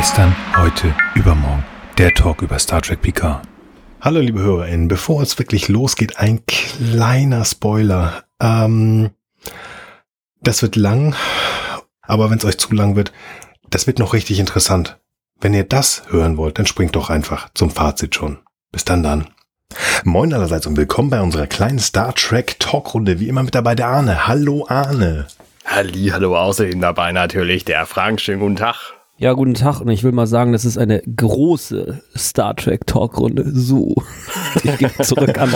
Gestern, heute, übermorgen. Der Talk über Star Trek Picard. Hallo liebe HörerInnen, bevor es wirklich losgeht, ein kleiner Spoiler. Ähm, das wird lang, aber wenn es euch zu lang wird, das wird noch richtig interessant. Wenn ihr das hören wollt, dann springt doch einfach zum Fazit schon. Bis dann dann. Moin allerseits und willkommen bei unserer kleinen Star Trek Talkrunde. Wie immer mit dabei der Arne. Hallo Arne. Halli, hallo, außerdem dabei natürlich der Frank. Schönen guten Tag. Ja, guten Tag. Und ich will mal sagen, das ist eine große Star Trek Talkrunde. So. Ich gebe zurück an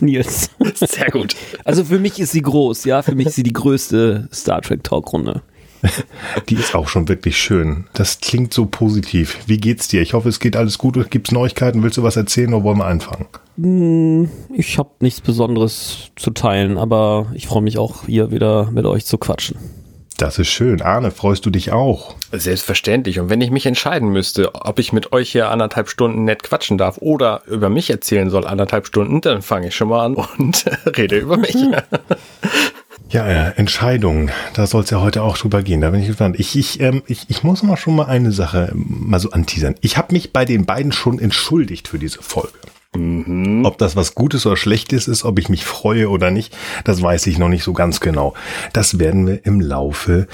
Nils. Sehr gut. Also für mich ist sie groß, ja. Für mich ist sie die größte Star Trek Talkrunde. Die ist auch schon wirklich schön. Das klingt so positiv. Wie geht's dir? Ich hoffe, es geht alles gut. Gibt's Neuigkeiten? Willst du was erzählen oder wollen wir anfangen? Hm, Ich habe nichts Besonderes zu teilen, aber ich freue mich auch hier wieder mit euch zu quatschen. Das ist schön. Arne, freust du dich auch? Selbstverständlich. Und wenn ich mich entscheiden müsste, ob ich mit euch hier anderthalb Stunden nett quatschen darf oder über mich erzählen soll anderthalb Stunden, dann fange ich schon mal an und rede über mich. Ja, ja, Entscheidungen. Da soll es ja heute auch drüber gehen. Da bin ich gespannt. Ich, ich, ähm, ich, ich muss mal schon mal eine Sache mal so anteasern. Ich habe mich bei den beiden schon entschuldigt für diese Folge. Ob das was Gutes oder Schlechtes ist, ob ich mich freue oder nicht, das weiß ich noch nicht so ganz genau. Das werden wir im Laufe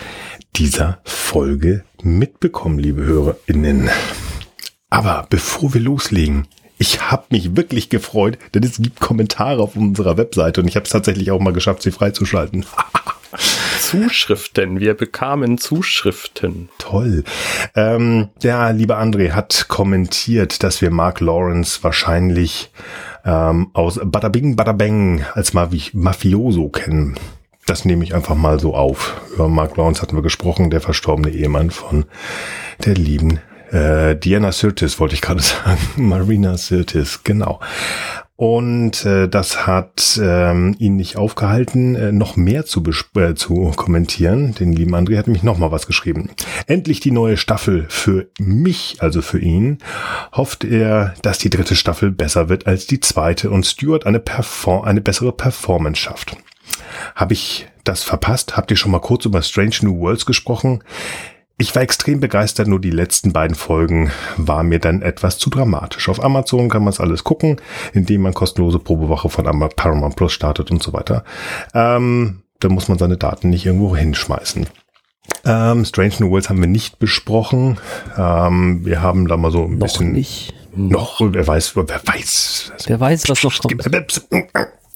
dieser Folge mitbekommen, liebe HörerInnen. Aber bevor wir loslegen, ich habe mich wirklich gefreut, denn es gibt Kommentare auf unserer Webseite und ich habe es tatsächlich auch mal geschafft, sie freizuschalten. Zuschriften. Wir bekamen Zuschriften. Toll. Ähm, der liebe André hat kommentiert, dass wir Mark Lawrence wahrscheinlich ähm, aus Bada Bing Bada Bang als Mavi Mafioso kennen. Das nehme ich einfach mal so auf. Über Mark Lawrence hatten wir gesprochen, der verstorbene Ehemann von der lieben äh, Diana Sirtis, wollte ich gerade sagen. Marina Sirtis, genau. Und äh, das hat ähm, ihn nicht aufgehalten, äh, noch mehr zu, äh, zu kommentieren. Den lieben André hat mich noch mal was geschrieben. Endlich die neue Staffel für mich, also für ihn. Hofft er, dass die dritte Staffel besser wird als die zweite und Stuart eine, Perform eine bessere Performance schafft. Habe ich das verpasst? Habt ihr schon mal kurz über Strange New Worlds gesprochen? Ich war extrem begeistert, nur die letzten beiden Folgen war mir dann etwas zu dramatisch. Auf Amazon kann man es alles gucken, indem man kostenlose Probewoche von Paramount Plus startet und so weiter. Ähm, da muss man seine Daten nicht irgendwo hinschmeißen. Ähm, Strange New Worlds haben wir nicht besprochen. Ähm, wir haben da mal so ein Noch bisschen... nicht. Noch, wer weiß, wer weiß. Wer weiß, was noch kommt.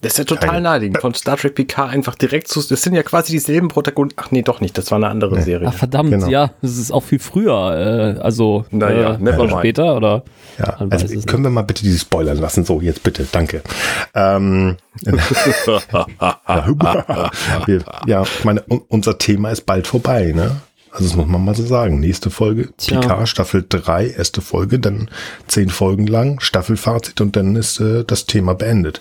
Das ist ja total Keine- naheliegend. Von Star Trek PK einfach direkt zu. Das sind ja quasi dieselben Protagonisten. Ach nee, doch nicht. Das war eine andere Serie. Ach verdammt, Genau. ja, das ist auch viel früher, äh, also Naja, äh, never oder mind. später oder Ja, also können wir mal bitte dieses Spoilern lassen? So, jetzt bitte, danke. Ähm, ja, ich meine, un unser Thema ist bald vorbei, ne? Also das muss man mal so sagen. Nächste Folge, Tja. PK, Staffel 3, erste Folge, dann zehn Folgen lang, Staffelfazit und dann ist äh, das Thema beendet.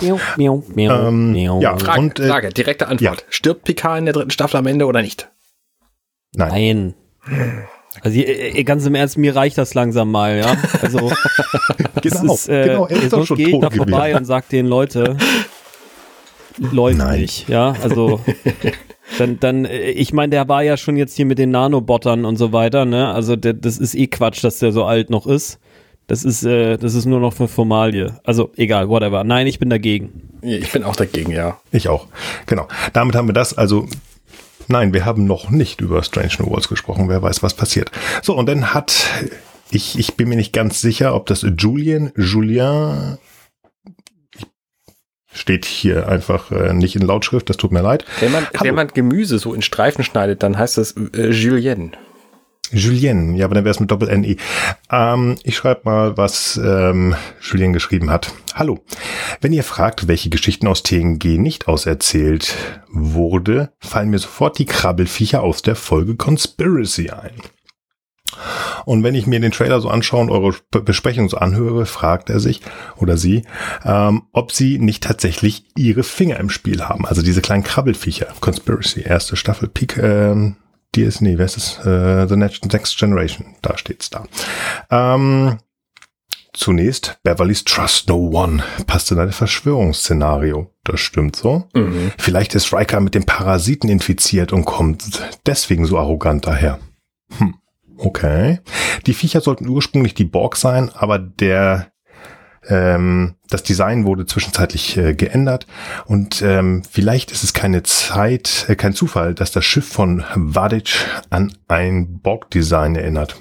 miau, miau, miau, Ähm, miau. ja. Frage, Und, äh, Frage, direkte Antwort. Stirbt Picard in der dritten Staffel am Ende oder nicht? Nein. Nein. Also äh, äh, ganz im Ernst, mir reicht das langsam mal, ja. Also Genau, ist, äh, genau, er ist doch schon tot da vorbei gewesen. und sag den Leute, läuft Nein. nicht, ja. Also dann, dann, äh, ich meine, der war ja schon jetzt hier mit den Nanobotern und so weiter, ne? Also der, das ist eh Quatsch, dass der so alt noch ist. Das ist, äh, das ist nur noch für Formalie. Also egal, whatever. Nein, ich bin dagegen. Ich bin auch dagegen, ja. Ich auch. Genau. Damit haben wir das. Also, nein, wir haben noch nicht über Strange New Worlds gesprochen. Wer weiß, was passiert. So, und dann hat, ich, ich bin mir nicht ganz sicher, ob das Julien, Julien, steht hier einfach äh, nicht in Lautschrift, das tut mir leid. Wenn man, Hallo. wenn man Gemüse so in Streifen schneidet, dann heißt das äh, Julien. Julien, ja, aber dann wäre es mit Doppel-N-I. Ähm, ich schreibe mal, was ähm, Julien geschrieben hat. Hallo. Wenn ihr fragt, welche Geschichten aus TNG nicht auserzählt wurde, fallen mir sofort die Krabbelfiecher aus der Folge Conspiracy ein. Und wenn ich mir den Trailer so anschaue und eure Be- Besprechung so anhöre, fragt er sich oder sie, ähm, ob sie nicht tatsächlich ihre Finger im Spiel haben. Also diese kleinen Krabbelfiecher. Conspiracy, erste Staffel, Peak, ähm, DS, nee, wer ist es? Äh, The Next, Next Generation, da steht's da. Ähm, zunächst, Beverly's Trust No One passt in ein Verschwörungsszenario. Das stimmt so. Mhm. Vielleicht ist Riker mit dem Parasiten infiziert und kommt deswegen so arrogant daher. Hm. Okay. Die Viecher sollten ursprünglich die Borg sein, aber der ähm, das Design wurde zwischenzeitlich äh, geändert und ähm, vielleicht ist es keine Zeit, äh, kein Zufall, dass das Schiff von Vadic an ein Borg-Design erinnert.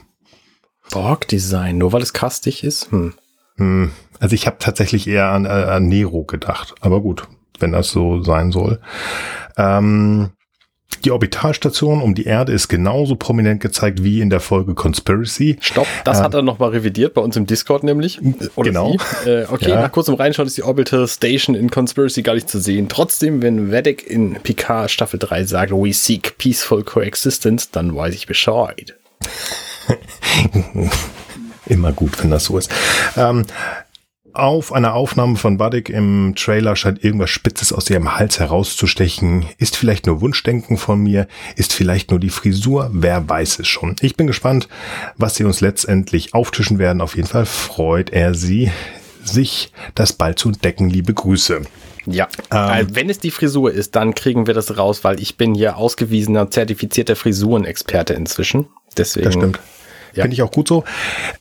Borg-Design, nur weil es kastig ist? Hm. Hm, also ich habe tatsächlich eher an, äh, an Nero gedacht, aber gut, wenn das so sein soll. Ähm, die Orbitalstation um die Erde ist genauso prominent gezeigt wie in der Folge Conspiracy. Stopp, das äh, hat er nochmal revidiert bei uns im Discord nämlich. Oder genau. Äh, okay, ja. nach kurzem Reinschauen ist die Orbital Station in Conspiracy gar nicht zu sehen. Trotzdem, wenn Vedic in Picard Staffel 3 sagt, we seek peaceful coexistence, dann weiß ich Bescheid. Immer gut, wenn das so ist. Ähm, auf einer Aufnahme von Buddick im Trailer scheint irgendwas Spitzes aus ihrem Hals herauszustechen. Ist vielleicht nur Wunschdenken von mir? Ist vielleicht nur die Frisur? Wer weiß es schon. Ich bin gespannt, was sie uns letztendlich auftischen werden. Auf jeden Fall freut er sie, sich das bald zu entdecken. Liebe Grüße. Ja, ähm, wenn es die Frisur ist, dann kriegen wir das raus, weil ich bin hier ausgewiesener, zertifizierter Frisurenexperte inzwischen. Deswegen. Das stimmt. Ja. Finde ich auch gut so.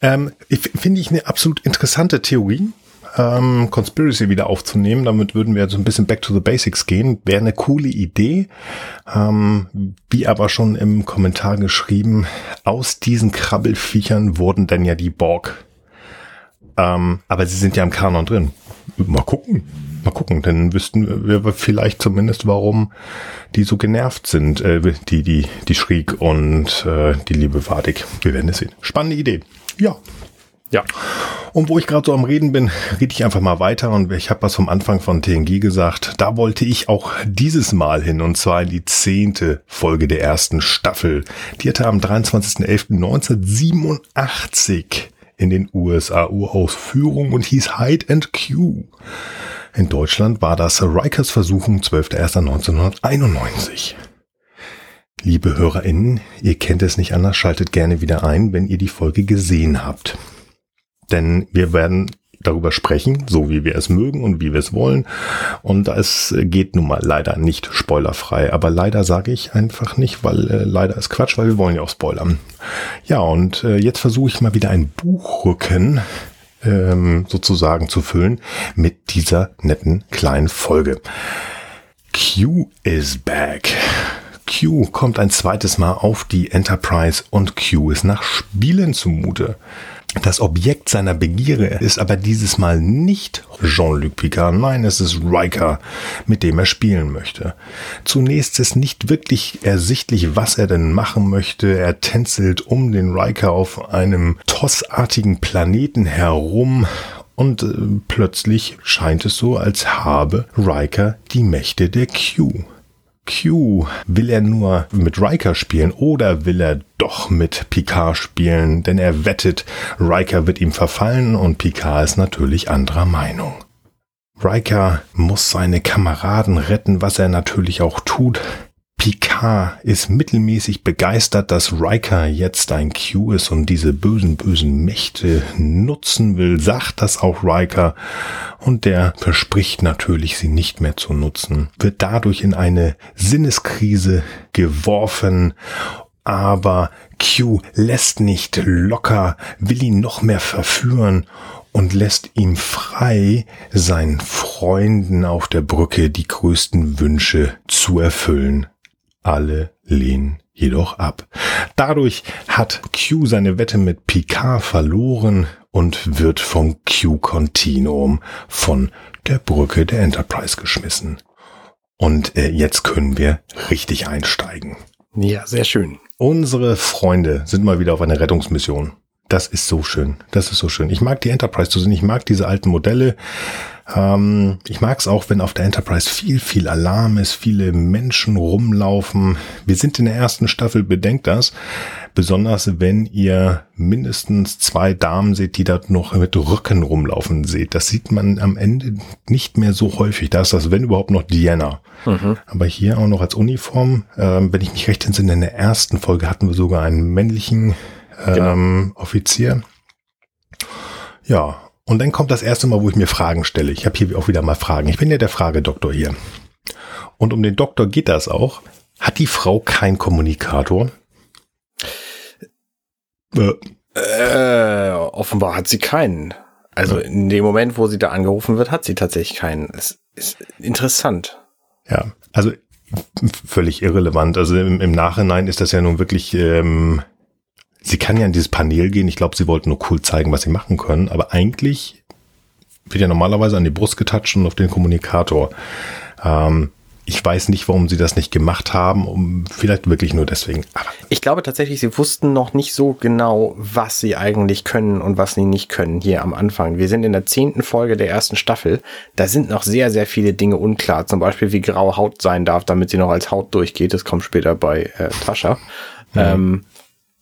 Ähm, Finde ich eine absolut interessante Theorie ähm, Conspiracy wieder aufzunehmen. Damit würden wir so ein bisschen back to the basics gehen. Wäre eine coole Idee. Ähm, wie aber schon im Kommentar geschrieben, aus diesen Krabbelfiechern wurden dann ja die Borg. Ähm, aber sie sind ja im Kanon drin. Mal gucken. Mal gucken, dann wüssten wir vielleicht zumindest, warum die so genervt sind, äh, die, die, die Schrieg und äh, die liebe Vadik. Wir werden es sehen. Spannende Idee. Ja. Ja. Und wo ich gerade so am Reden bin, rede ich einfach mal weiter und ich habe was vom Anfang von TNG gesagt. Da wollte ich auch dieses Mal hin und zwar in die zehnte Folge der ersten Staffel. Die hatte am 23.11.1987 in den USA Urausführung und hieß Hide and Q. In Deutschland war das Rikers Versuchung 12.01.1991. Liebe HörerInnen, ihr kennt es nicht anders, schaltet gerne wieder ein, wenn ihr die Folge gesehen habt. Denn wir werden darüber sprechen, so wie wir es mögen und wie wir es wollen. Und es geht nun mal leider nicht spoilerfrei. Aber leider sage ich einfach nicht, weil äh, leider ist Quatsch, weil wir wollen ja auch spoilern. Ja, und äh, jetzt versuche ich mal wieder ein Buchrücken ähm, sozusagen zu füllen mit dieser netten kleinen Folge. Q is back. Q kommt ein zweites Mal auf die Enterprise und Q ist nach Spielen zumute. Das Objekt seiner Begierde ist aber dieses Mal nicht Jean-Luc Picard, nein, es ist Riker, mit dem er spielen möchte. Zunächst ist nicht wirklich ersichtlich, was er denn machen möchte. Er tänzelt um den Riker auf einem tossartigen Planeten herum und äh, plötzlich scheint es so, als habe Riker die Mächte der Q. Q, will er nur mit Riker spielen oder will er doch mit Picard spielen? Denn er wettet, Riker wird ihm verfallen und Picard ist natürlich anderer Meinung. Riker muss seine Kameraden retten, was er natürlich auch tut. Picard ist mittelmäßig begeistert, dass Riker jetzt ein Q ist und diese bösen, bösen Mächte nutzen will, sagt das auch Riker. Und der verspricht natürlich, sie nicht mehr zu nutzen, wird dadurch in eine Sinneskrise geworfen. Aber Q lässt nicht locker, will ihn noch mehr verführen und lässt ihm frei, seinen Freunden auf der Brücke die größten Wünsche zu erfüllen. Alle lehnen jedoch ab. Dadurch hat Q seine Wette mit Picard verloren und wird vom Q-Kontinuum von der Brücke der Enterprise geschmissen. Und äh, jetzt können wir richtig einsteigen. Ja, sehr schön. Unsere Freunde sind mal wieder auf einer Rettungsmission. Das ist so schön. Das ist so schön. Ich mag die Enterprise zu sehen. Ich mag diese alten Modelle. Ähm, ich mag es auch, wenn auf der Enterprise viel, viel Alarm ist, viele Menschen rumlaufen. Wir sind in der ersten Staffel, bedenkt das. Besonders wenn ihr mindestens zwei Damen seht, die dort noch mit Rücken rumlaufen seht. Das sieht man am Ende nicht mehr so häufig. Da ist das, wenn überhaupt, noch Diana. Mhm. Aber hier auch noch als Uniform. Ähm, wenn ich mich recht entsinne, in der ersten Folge hatten wir sogar einen männlichen ähm, genau. Offizier. Ja, und dann kommt das erste Mal, wo ich mir Fragen stelle. Ich habe hier auch wieder mal Fragen. Ich bin ja der Fragedoktor hier. Und um den Doktor geht das auch. Hat die Frau keinen Kommunikator? Äh, Äh, offenbar hat sie keinen. Also in dem Moment, wo sie da angerufen wird, hat sie tatsächlich keinen. Es ist interessant. Ja, also völlig irrelevant. Also im, im Nachhinein ist das ja nun wirklich, ähm, sie kann ja in dieses Panel gehen. Ich glaube, sie wollten nur cool zeigen, was sie machen können. Aber eigentlich wird ja normalerweise an die Brust getatscht und auf den Kommunikator. Ähm, ich weiß nicht, warum sie das nicht gemacht haben, um vielleicht wirklich nur deswegen. Aber Ich glaube tatsächlich, sie wussten noch nicht so genau, was sie eigentlich können und was sie nicht können hier am Anfang. Wir sind in der zehnten Folge der ersten Staffel. Da sind noch sehr, sehr viele Dinge unklar. Zum Beispiel, wie graue Haut sein darf, damit sie noch als Haut durchgeht. Das kommt später bei äh, Tascha. Ähm,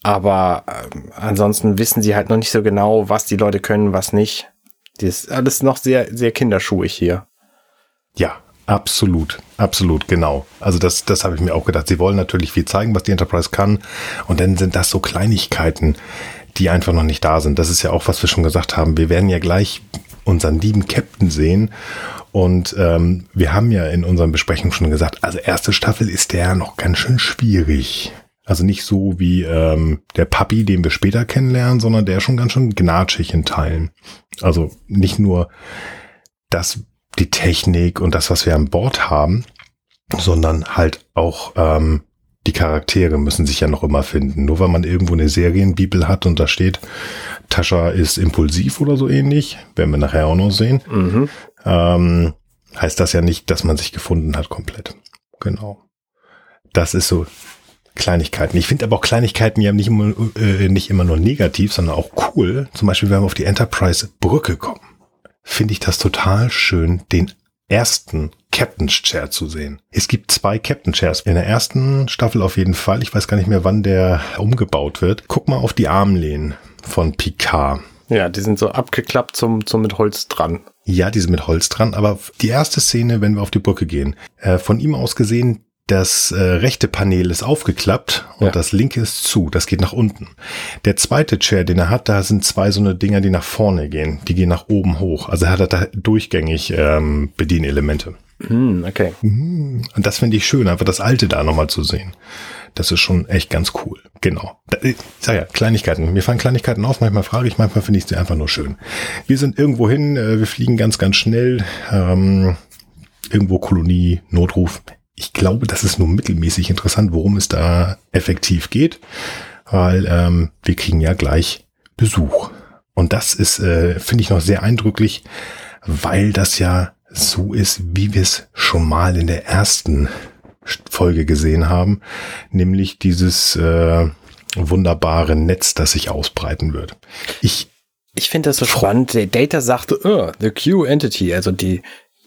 aber ähm, ansonsten wissen sie halt noch nicht so genau, was die Leute können, was nicht. Das ist alles noch sehr, sehr kinderschuhig hier. Ja, absolut, absolut, genau. Also das, das habe ich mir auch gedacht. Sie wollen natürlich viel zeigen, was die Enterprise kann. Und dann sind das so Kleinigkeiten, die einfach noch nicht da sind. Das ist ja auch, was wir schon gesagt haben. Wir werden ja gleich unseren lieben Captain sehen. Und ähm, wir haben ja in unseren Besprechungen schon gesagt, also erste Staffel ist der noch ganz schön schwierig. Also nicht so wie ähm, der Papi, den wir später kennenlernen, sondern der schon ganz schön gnatschig in Teilen. Also nicht nur das, die Technik und das, was wir an Bord haben, sondern halt auch ähm, die Charaktere müssen sich ja noch immer finden. Nur weil man irgendwo eine Serienbibel hat und da steht, Tascha ist impulsiv oder so ähnlich, werden wir nachher auch noch sehen, Mhm. ähm, heißt das ja nicht, dass man sich gefunden hat komplett. Genau. Das ist so Kleinigkeiten. Ich finde aber auch Kleinigkeiten ja nicht immer, äh, nicht immer nur negativ, sondern auch cool. Zum Beispiel, wenn wir auf die Enterprise-Brücke kommen, finde ich das total schön, den ersten Captain's Chair zu sehen. Es gibt zwei Captain Chairs. In der ersten Staffel auf jeden Fall. Ich weiß gar nicht mehr, wann der umgebaut wird. Guck mal auf die Armlehnen von Picard. Ja, die sind so abgeklappt zum, zum mit Holz dran. Ja, die sind mit Holz dran, aber die erste Szene, wenn wir auf die Brücke gehen, äh, von ihm aus gesehen, das äh, rechte Panel ist aufgeklappt und Ja. das linke ist zu, das geht nach unten. Der zweite Chair, den er hat, da sind zwei so eine Dinger, die nach vorne gehen, die gehen nach oben hoch. Also er hat da durchgängig ähm, Bedienelemente. Hm, okay. Und das finde ich schön, einfach das alte da nochmal zu sehen. Das ist schon echt ganz cool. Genau. Da- Ich sag ja, Kleinigkeiten. Mir fallen Kleinigkeiten auf, manchmal frage ich, manchmal finde ich sie einfach nur schön. Wir sind irgendwo hin, äh, wir fliegen ganz, ganz schnell. Ähm, irgendwo Kolonie, Notruf. Ich glaube, das ist nur mittelmäßig interessant, worum es da effektiv geht, weil ähm, wir kriegen ja gleich Besuch. Und das ist, äh, finde ich, noch sehr eindrücklich, weil das ja so ist, wie wir es schon mal in der ersten Folge gesehen haben, nämlich dieses äh, wunderbare Netz, das sich ausbreiten wird. Ich Ich finde das so spannend. Der Data sagte, oh, the Q-Entity, also die,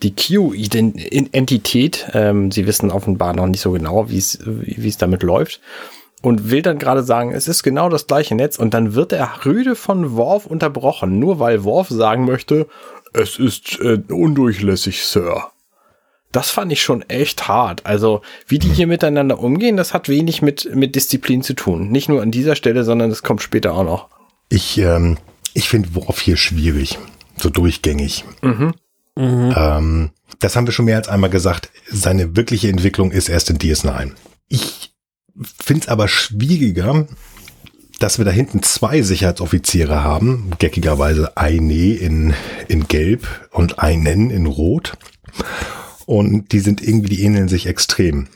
die Q-Entität. Ähm, sie wissen offenbar noch nicht so genau, wie es damit läuft. Und will dann gerade sagen, es ist genau das gleiche Netz. Und dann wird er rüde von Worf unterbrochen, nur weil Worf sagen möchte, es ist äh, undurchlässig, Sir. Das fand ich schon echt hart. Also, wie die hier miteinander umgehen, das hat wenig mit, mit Disziplin zu tun. Nicht nur an dieser Stelle, sondern das kommt später auch noch. Ich, ähm, ich finde Worf hier schwierig, so durchgängig. Ähm, das haben wir schon mehr als einmal gesagt. Seine wirkliche Entwicklung ist erst in DS9. Ich finde es aber schwieriger, dass wir da hinten zwei Sicherheitsoffiziere haben. Geckigerweise eine in, in Gelb und einen in Rot. Und die sind irgendwie, die ähneln sich extrem.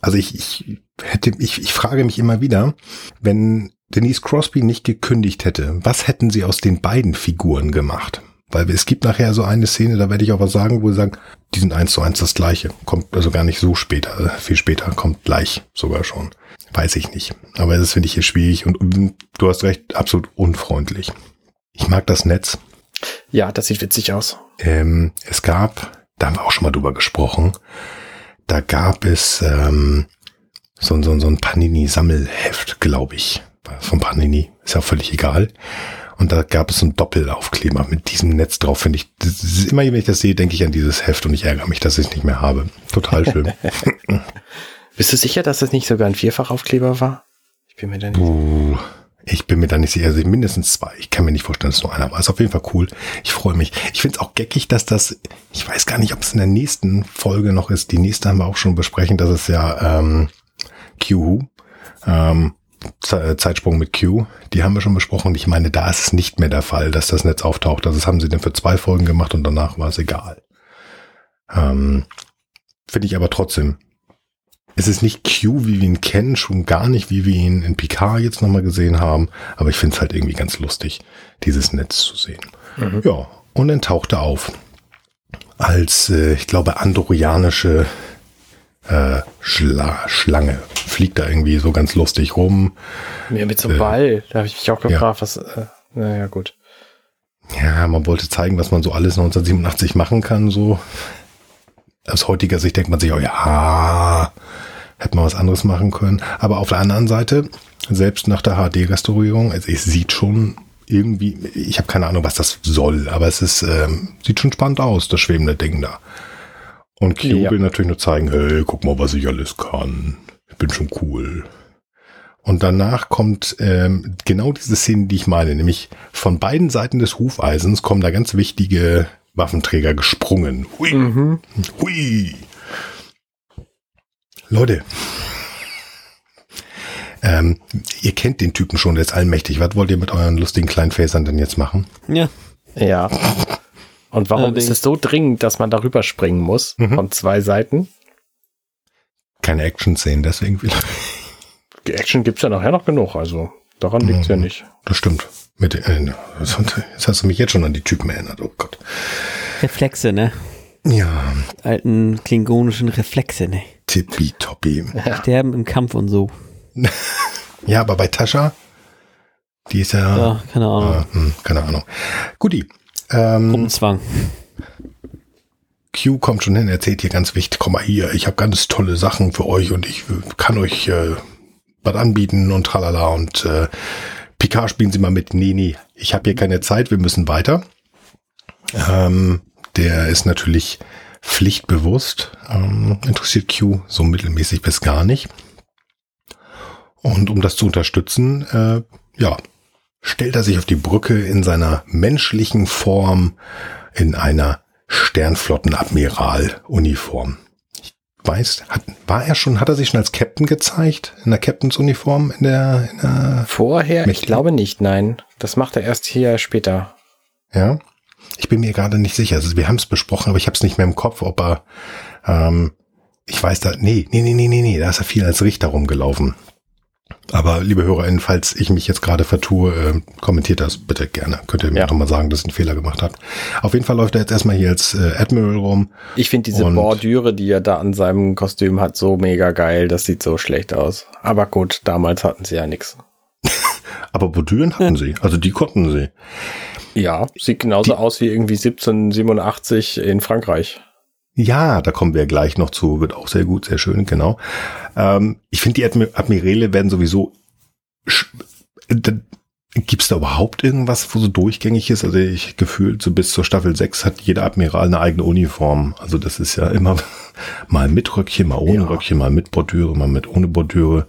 Also ich, ich hätte, ich, ich frage mich immer wieder, wenn Denise Crosby nicht gekündigt hätte, was hätten sie aus den beiden Figuren gemacht? Weil es gibt nachher so eine Szene, da werde ich auch was sagen, wo sie sagen, die sind eins zu eins das gleiche. Kommt also gar nicht so später, äh, viel später, kommt gleich sogar schon. Weiß ich nicht. Aber das finde ich hier schwierig und, und du hast recht, absolut unfreundlich. Ich mag das Netz. Ja, das sieht witzig aus. Ähm, es gab, da haben wir auch schon mal drüber gesprochen, da gab es ähm, so, so, so ein Panini-Sammelheft, glaube ich. Von Panini, ist ja völlig egal. Und da gab es so einen Doppelaufkleber mit diesem Netz drauf, finde ich. Immer, wenn ich das sehe, denke ich an dieses Heft und ich ärgere mich, dass ich es nicht mehr habe. Total schön. Bist du sicher, dass das nicht sogar ein Vierfachaufkleber war? Ich bin mir da nicht. Uh, ich bin mir da nicht sicher. Also mindestens zwei. Ich kann mir nicht vorstellen, dass es nur einer war. Ist auf jeden Fall cool. Ich freue mich. Ich finde es auch geckig, dass das, ich weiß gar nicht, ob es in der nächsten Folge noch ist. Die nächste haben wir auch schon besprechen. Das ist ja ähm, Q, ähm, Zeitsprung mit Q, die haben wir schon besprochen. Ich meine, da ist es nicht mehr der Fall, dass das Netz auftaucht. Also das haben sie dann für zwei Folgen gemacht und danach war es egal. Ähm, Finde ich aber trotzdem. Es ist nicht Q, wie wir ihn kennen, schon gar nicht, wie wir ihn in Picard jetzt nochmal gesehen haben. Aber ich finde es halt irgendwie ganz lustig, dieses Netz zu sehen. Ja, und dann taucht er auf. Als, äh, ich glaube, andorianische äh, Schla Schlange. Fliegt da irgendwie so ganz lustig rum. Mir mit so Äh, einem Ball, da habe ich mich auch gefragt, was, äh, naja, gut. Ja, man wollte zeigen, was man so alles 1987 machen kann, so. Aus heutiger Sicht denkt man sich, oh ja, hätte man was anderes machen können. Aber auf der anderen Seite, selbst nach der HD-Restaurierung, also es sieht schon irgendwie, ich habe keine Ahnung, was das soll, aber es ist, ähm, sieht schon spannend aus, das schwebende Ding da. Und Q Ja. will natürlich nur zeigen, hey, guck mal, was ich alles kann. Ich bin schon cool. Und danach kommt ähm, genau diese Szene, die ich meine, nämlich von beiden Seiten des Hufeisens kommen da ganz wichtige Waffenträger gesprungen. Hui, Mhm. hui. Leute, ähm, ihr kennt den Typen schon, der ist allmächtig. Was wollt ihr mit euren lustigen kleinen Fäsern denn jetzt machen? Ja. Ja. Und warum Allerdings. ist es so dringend, dass man darüber springen muss? Mhm. Von zwei Seiten? Keine Action-Szenen, deswegen vielleicht. Die Action gibt's ja nachher noch genug, also daran liegt's ja Mhm. nicht. Das stimmt. Mit, äh, jetzt hast du mich jetzt schon an die Typen erinnert. Oh Gott. Reflexe, ne? Ja, Alten klingonischen Reflexe, ne? tippitoppi. Sterben im Kampf und so. Ja, aber bei Tascha, die ist ja, Ja, keine Ahnung. äh, hm, keine Ahnung. Guti. Ähm, Umzwang. Q kommt schon hin, erzählt hier ganz wichtig, komm mal hier, ich habe ganz tolle Sachen für euch und ich kann euch äh, was anbieten und tralala und äh, Picard spielen Sie mal mit. Nee, nee, ich habe hier keine Zeit, wir müssen weiter. Ähm, der ist natürlich pflichtbewusst, ähm, interessiert Q so mittelmäßig bis gar nicht. Und um das zu unterstützen, äh, ja, stellt er sich auf die Brücke in seiner menschlichen Form in einer Sternflottenadmiral-Uniform. Ich weiß, hat, war er schon, hat er sich schon als Captain gezeigt? In der Captains-Uniform? In der, in der, Vorher? Ich Mächtig. glaube nicht, nein. Das macht er erst hier später. ja? Ich bin mir gerade nicht sicher. Also wir haben es besprochen, aber ich habe es nicht mehr im Kopf, ob er, ähm, ich weiß da, nee, nee, nee, nee, nee, nee, da ist er viel als Richter rumgelaufen. Aber liebe HörerInnen, falls ich mich jetzt gerade vertue, äh, kommentiert das bitte gerne. Könnt ihr mir Ja. doch mal sagen, dass ich einen Fehler gemacht habt. Auf jeden Fall läuft er jetzt erstmal hier als äh, Admiral rum. Ich finde diese Bordüre, die er da an seinem Kostüm hat, so mega geil. Das sieht so schlecht aus. Aber gut, damals hatten sie ja nix. Aber Bordüren hatten sie, also die konnten sie. Ja, sieht genauso aus wie irgendwie 1787 in Frankreich. Ja, da kommen wir gleich noch zu, wird auch sehr gut, sehr schön, genau. Ähm, ich finde, die Admi Admiräle werden sowieso. Da, Gibt's da überhaupt irgendwas, wo so durchgängig ist? Also ich gefühlt, so bis zur Staffel 6 hat jeder Admiral eine eigene Uniform. Also das ist ja immer mal mit Röckchen, mal ohne Ja. Röckchen, mal mit Bordüre, mal mit ohne Bordüre.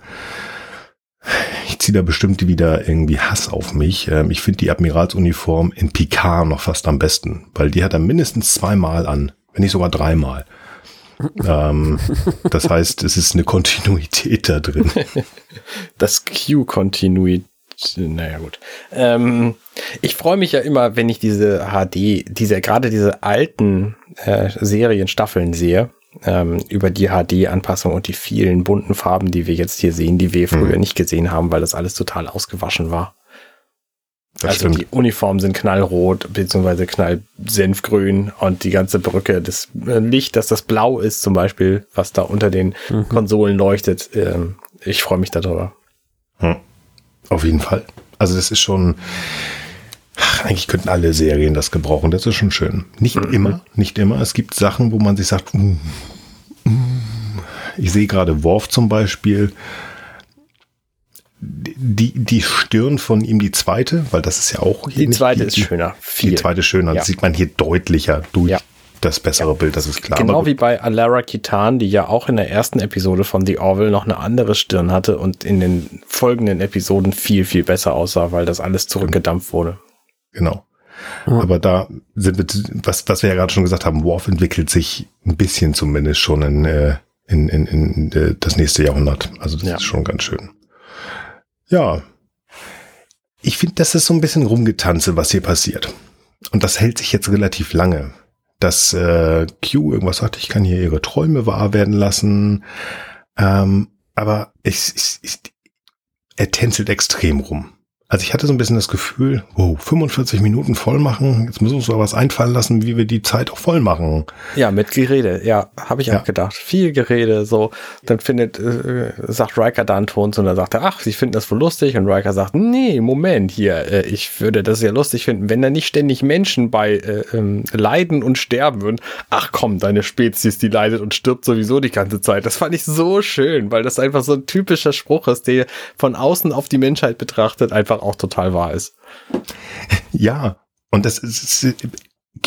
Ich ziehe da bestimmt wieder irgendwie Hass auf mich. Ähm, ich finde die Admiralsuniform in Picard noch fast am besten, weil die hat er mindestens zweimal an, wenn nicht sogar dreimal. ähm, das heißt, es ist eine Kontinuität da drin. Das Q-Kontinuität. Naja, gut. Ähm, ich freue mich ja immer, wenn ich diese HD, diese, gerade diese alten äh, Serienstaffeln sehe, ähm, über die HD-Anpassung und die vielen bunten Farben, die wir jetzt hier sehen, die wir früher Mhm. nicht gesehen haben, weil das alles total ausgewaschen war. Das also die Uniformen sind knallrot beziehungsweise knallsenfgrün und die ganze Brücke, das äh, Licht, dass das blau ist zum Beispiel, was da unter den Konsolen leuchtet. Ähm, ich freue mich darüber. Hm. Auf jeden Fall. Also das ist schon. Ach, eigentlich könnten alle Serien das gebrauchen. Das ist schon schön. Nicht immer, nicht immer. Es gibt Sachen, wo man sich sagt, mm, mm. ich sehe gerade Worf zum Beispiel. Die, die Stirn von ihm, die zweite, weil das ist ja auch hier Die nicht zweite die, ist schöner. Viel. Die zweite ist schöner. Ja. Das sieht man hier deutlicher durch Ja. das bessere Bild, das ist klar. Genau wie bei Alara Kitan, die ja auch in der ersten Episode von The Orville noch eine andere Stirn hatte und in den folgenden Episoden viel, viel besser aussah, weil das alles zurückgedampft wurde. Genau. Aber da sind wir, was, was wir ja gerade schon gesagt haben, Worf entwickelt sich ein bisschen zumindest schon in, äh, in, in, in äh, das nächste Jahrhundert. Also das Ja. ist schon ganz schön. Ja. Ich finde, das ist so ein bisschen Rumgetanze, was hier passiert. Und das hält sich jetzt relativ lange. Dass äh, Q irgendwas sagt, ich kann hier ihre Träume wahr werden lassen. Ähm, aber ich, ich, ich, er tänzelt extrem rum. Also ich hatte so ein bisschen das Gefühl, wow, 45 Minuten voll machen, jetzt müssen wir uns mal was einfallen lassen, wie wir die Zeit auch voll machen. Ja, mit Gerede, ja, habe ich ja. auch gedacht. Viel Gerede, so. Dann findet, äh, sagt Riker da einen Ton und dann sagt er, ach, sie finden das wohl lustig. Und Riker sagt, nee, Moment hier, äh, ich würde das ja lustig finden, wenn da nicht ständig Menschen bei äh, ähm, leiden und sterben würden. Ach komm, deine Spezies, die leidet und stirbt sowieso die ganze Zeit. Das fand ich so schön, weil das einfach so ein typischer Spruch ist, der von außen auf die Menschheit betrachtet einfach auch total wahr ist. Ja, und das ist,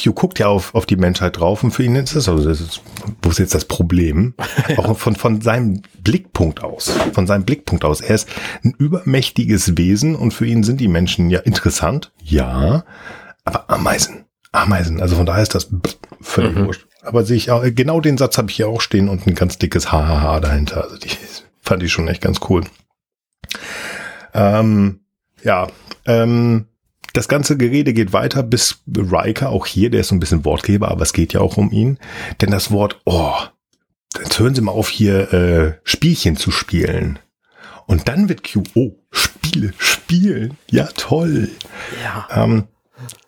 Q guckt ja auf, auf die Menschheit drauf und für ihn ist das, also das ist, wo ist jetzt das Problem? Auch von, von seinem Blickpunkt aus, von seinem Blickpunkt aus. Er ist ein übermächtiges Wesen und für ihn sind die Menschen ja interessant, ja, aber Ameisen, Ameisen, also von daher ist das völlig mhm. wurscht. Aber sehe ich auch, genau den Satz habe ich hier auch stehen und ein ganz dickes Hahaha dahinter. Also die fand ich schon echt ganz cool. Ähm, ja, ähm, das ganze Gerede geht weiter bis Riker, auch hier, der ist so ein bisschen Wortgeber, aber es geht ja auch um ihn. Denn das Wort, oh, jetzt hören Sie mal auf, hier äh, Spielchen zu spielen. Und dann wird Q, oh, Spiele, spielen, ja toll. Ja. Ähm,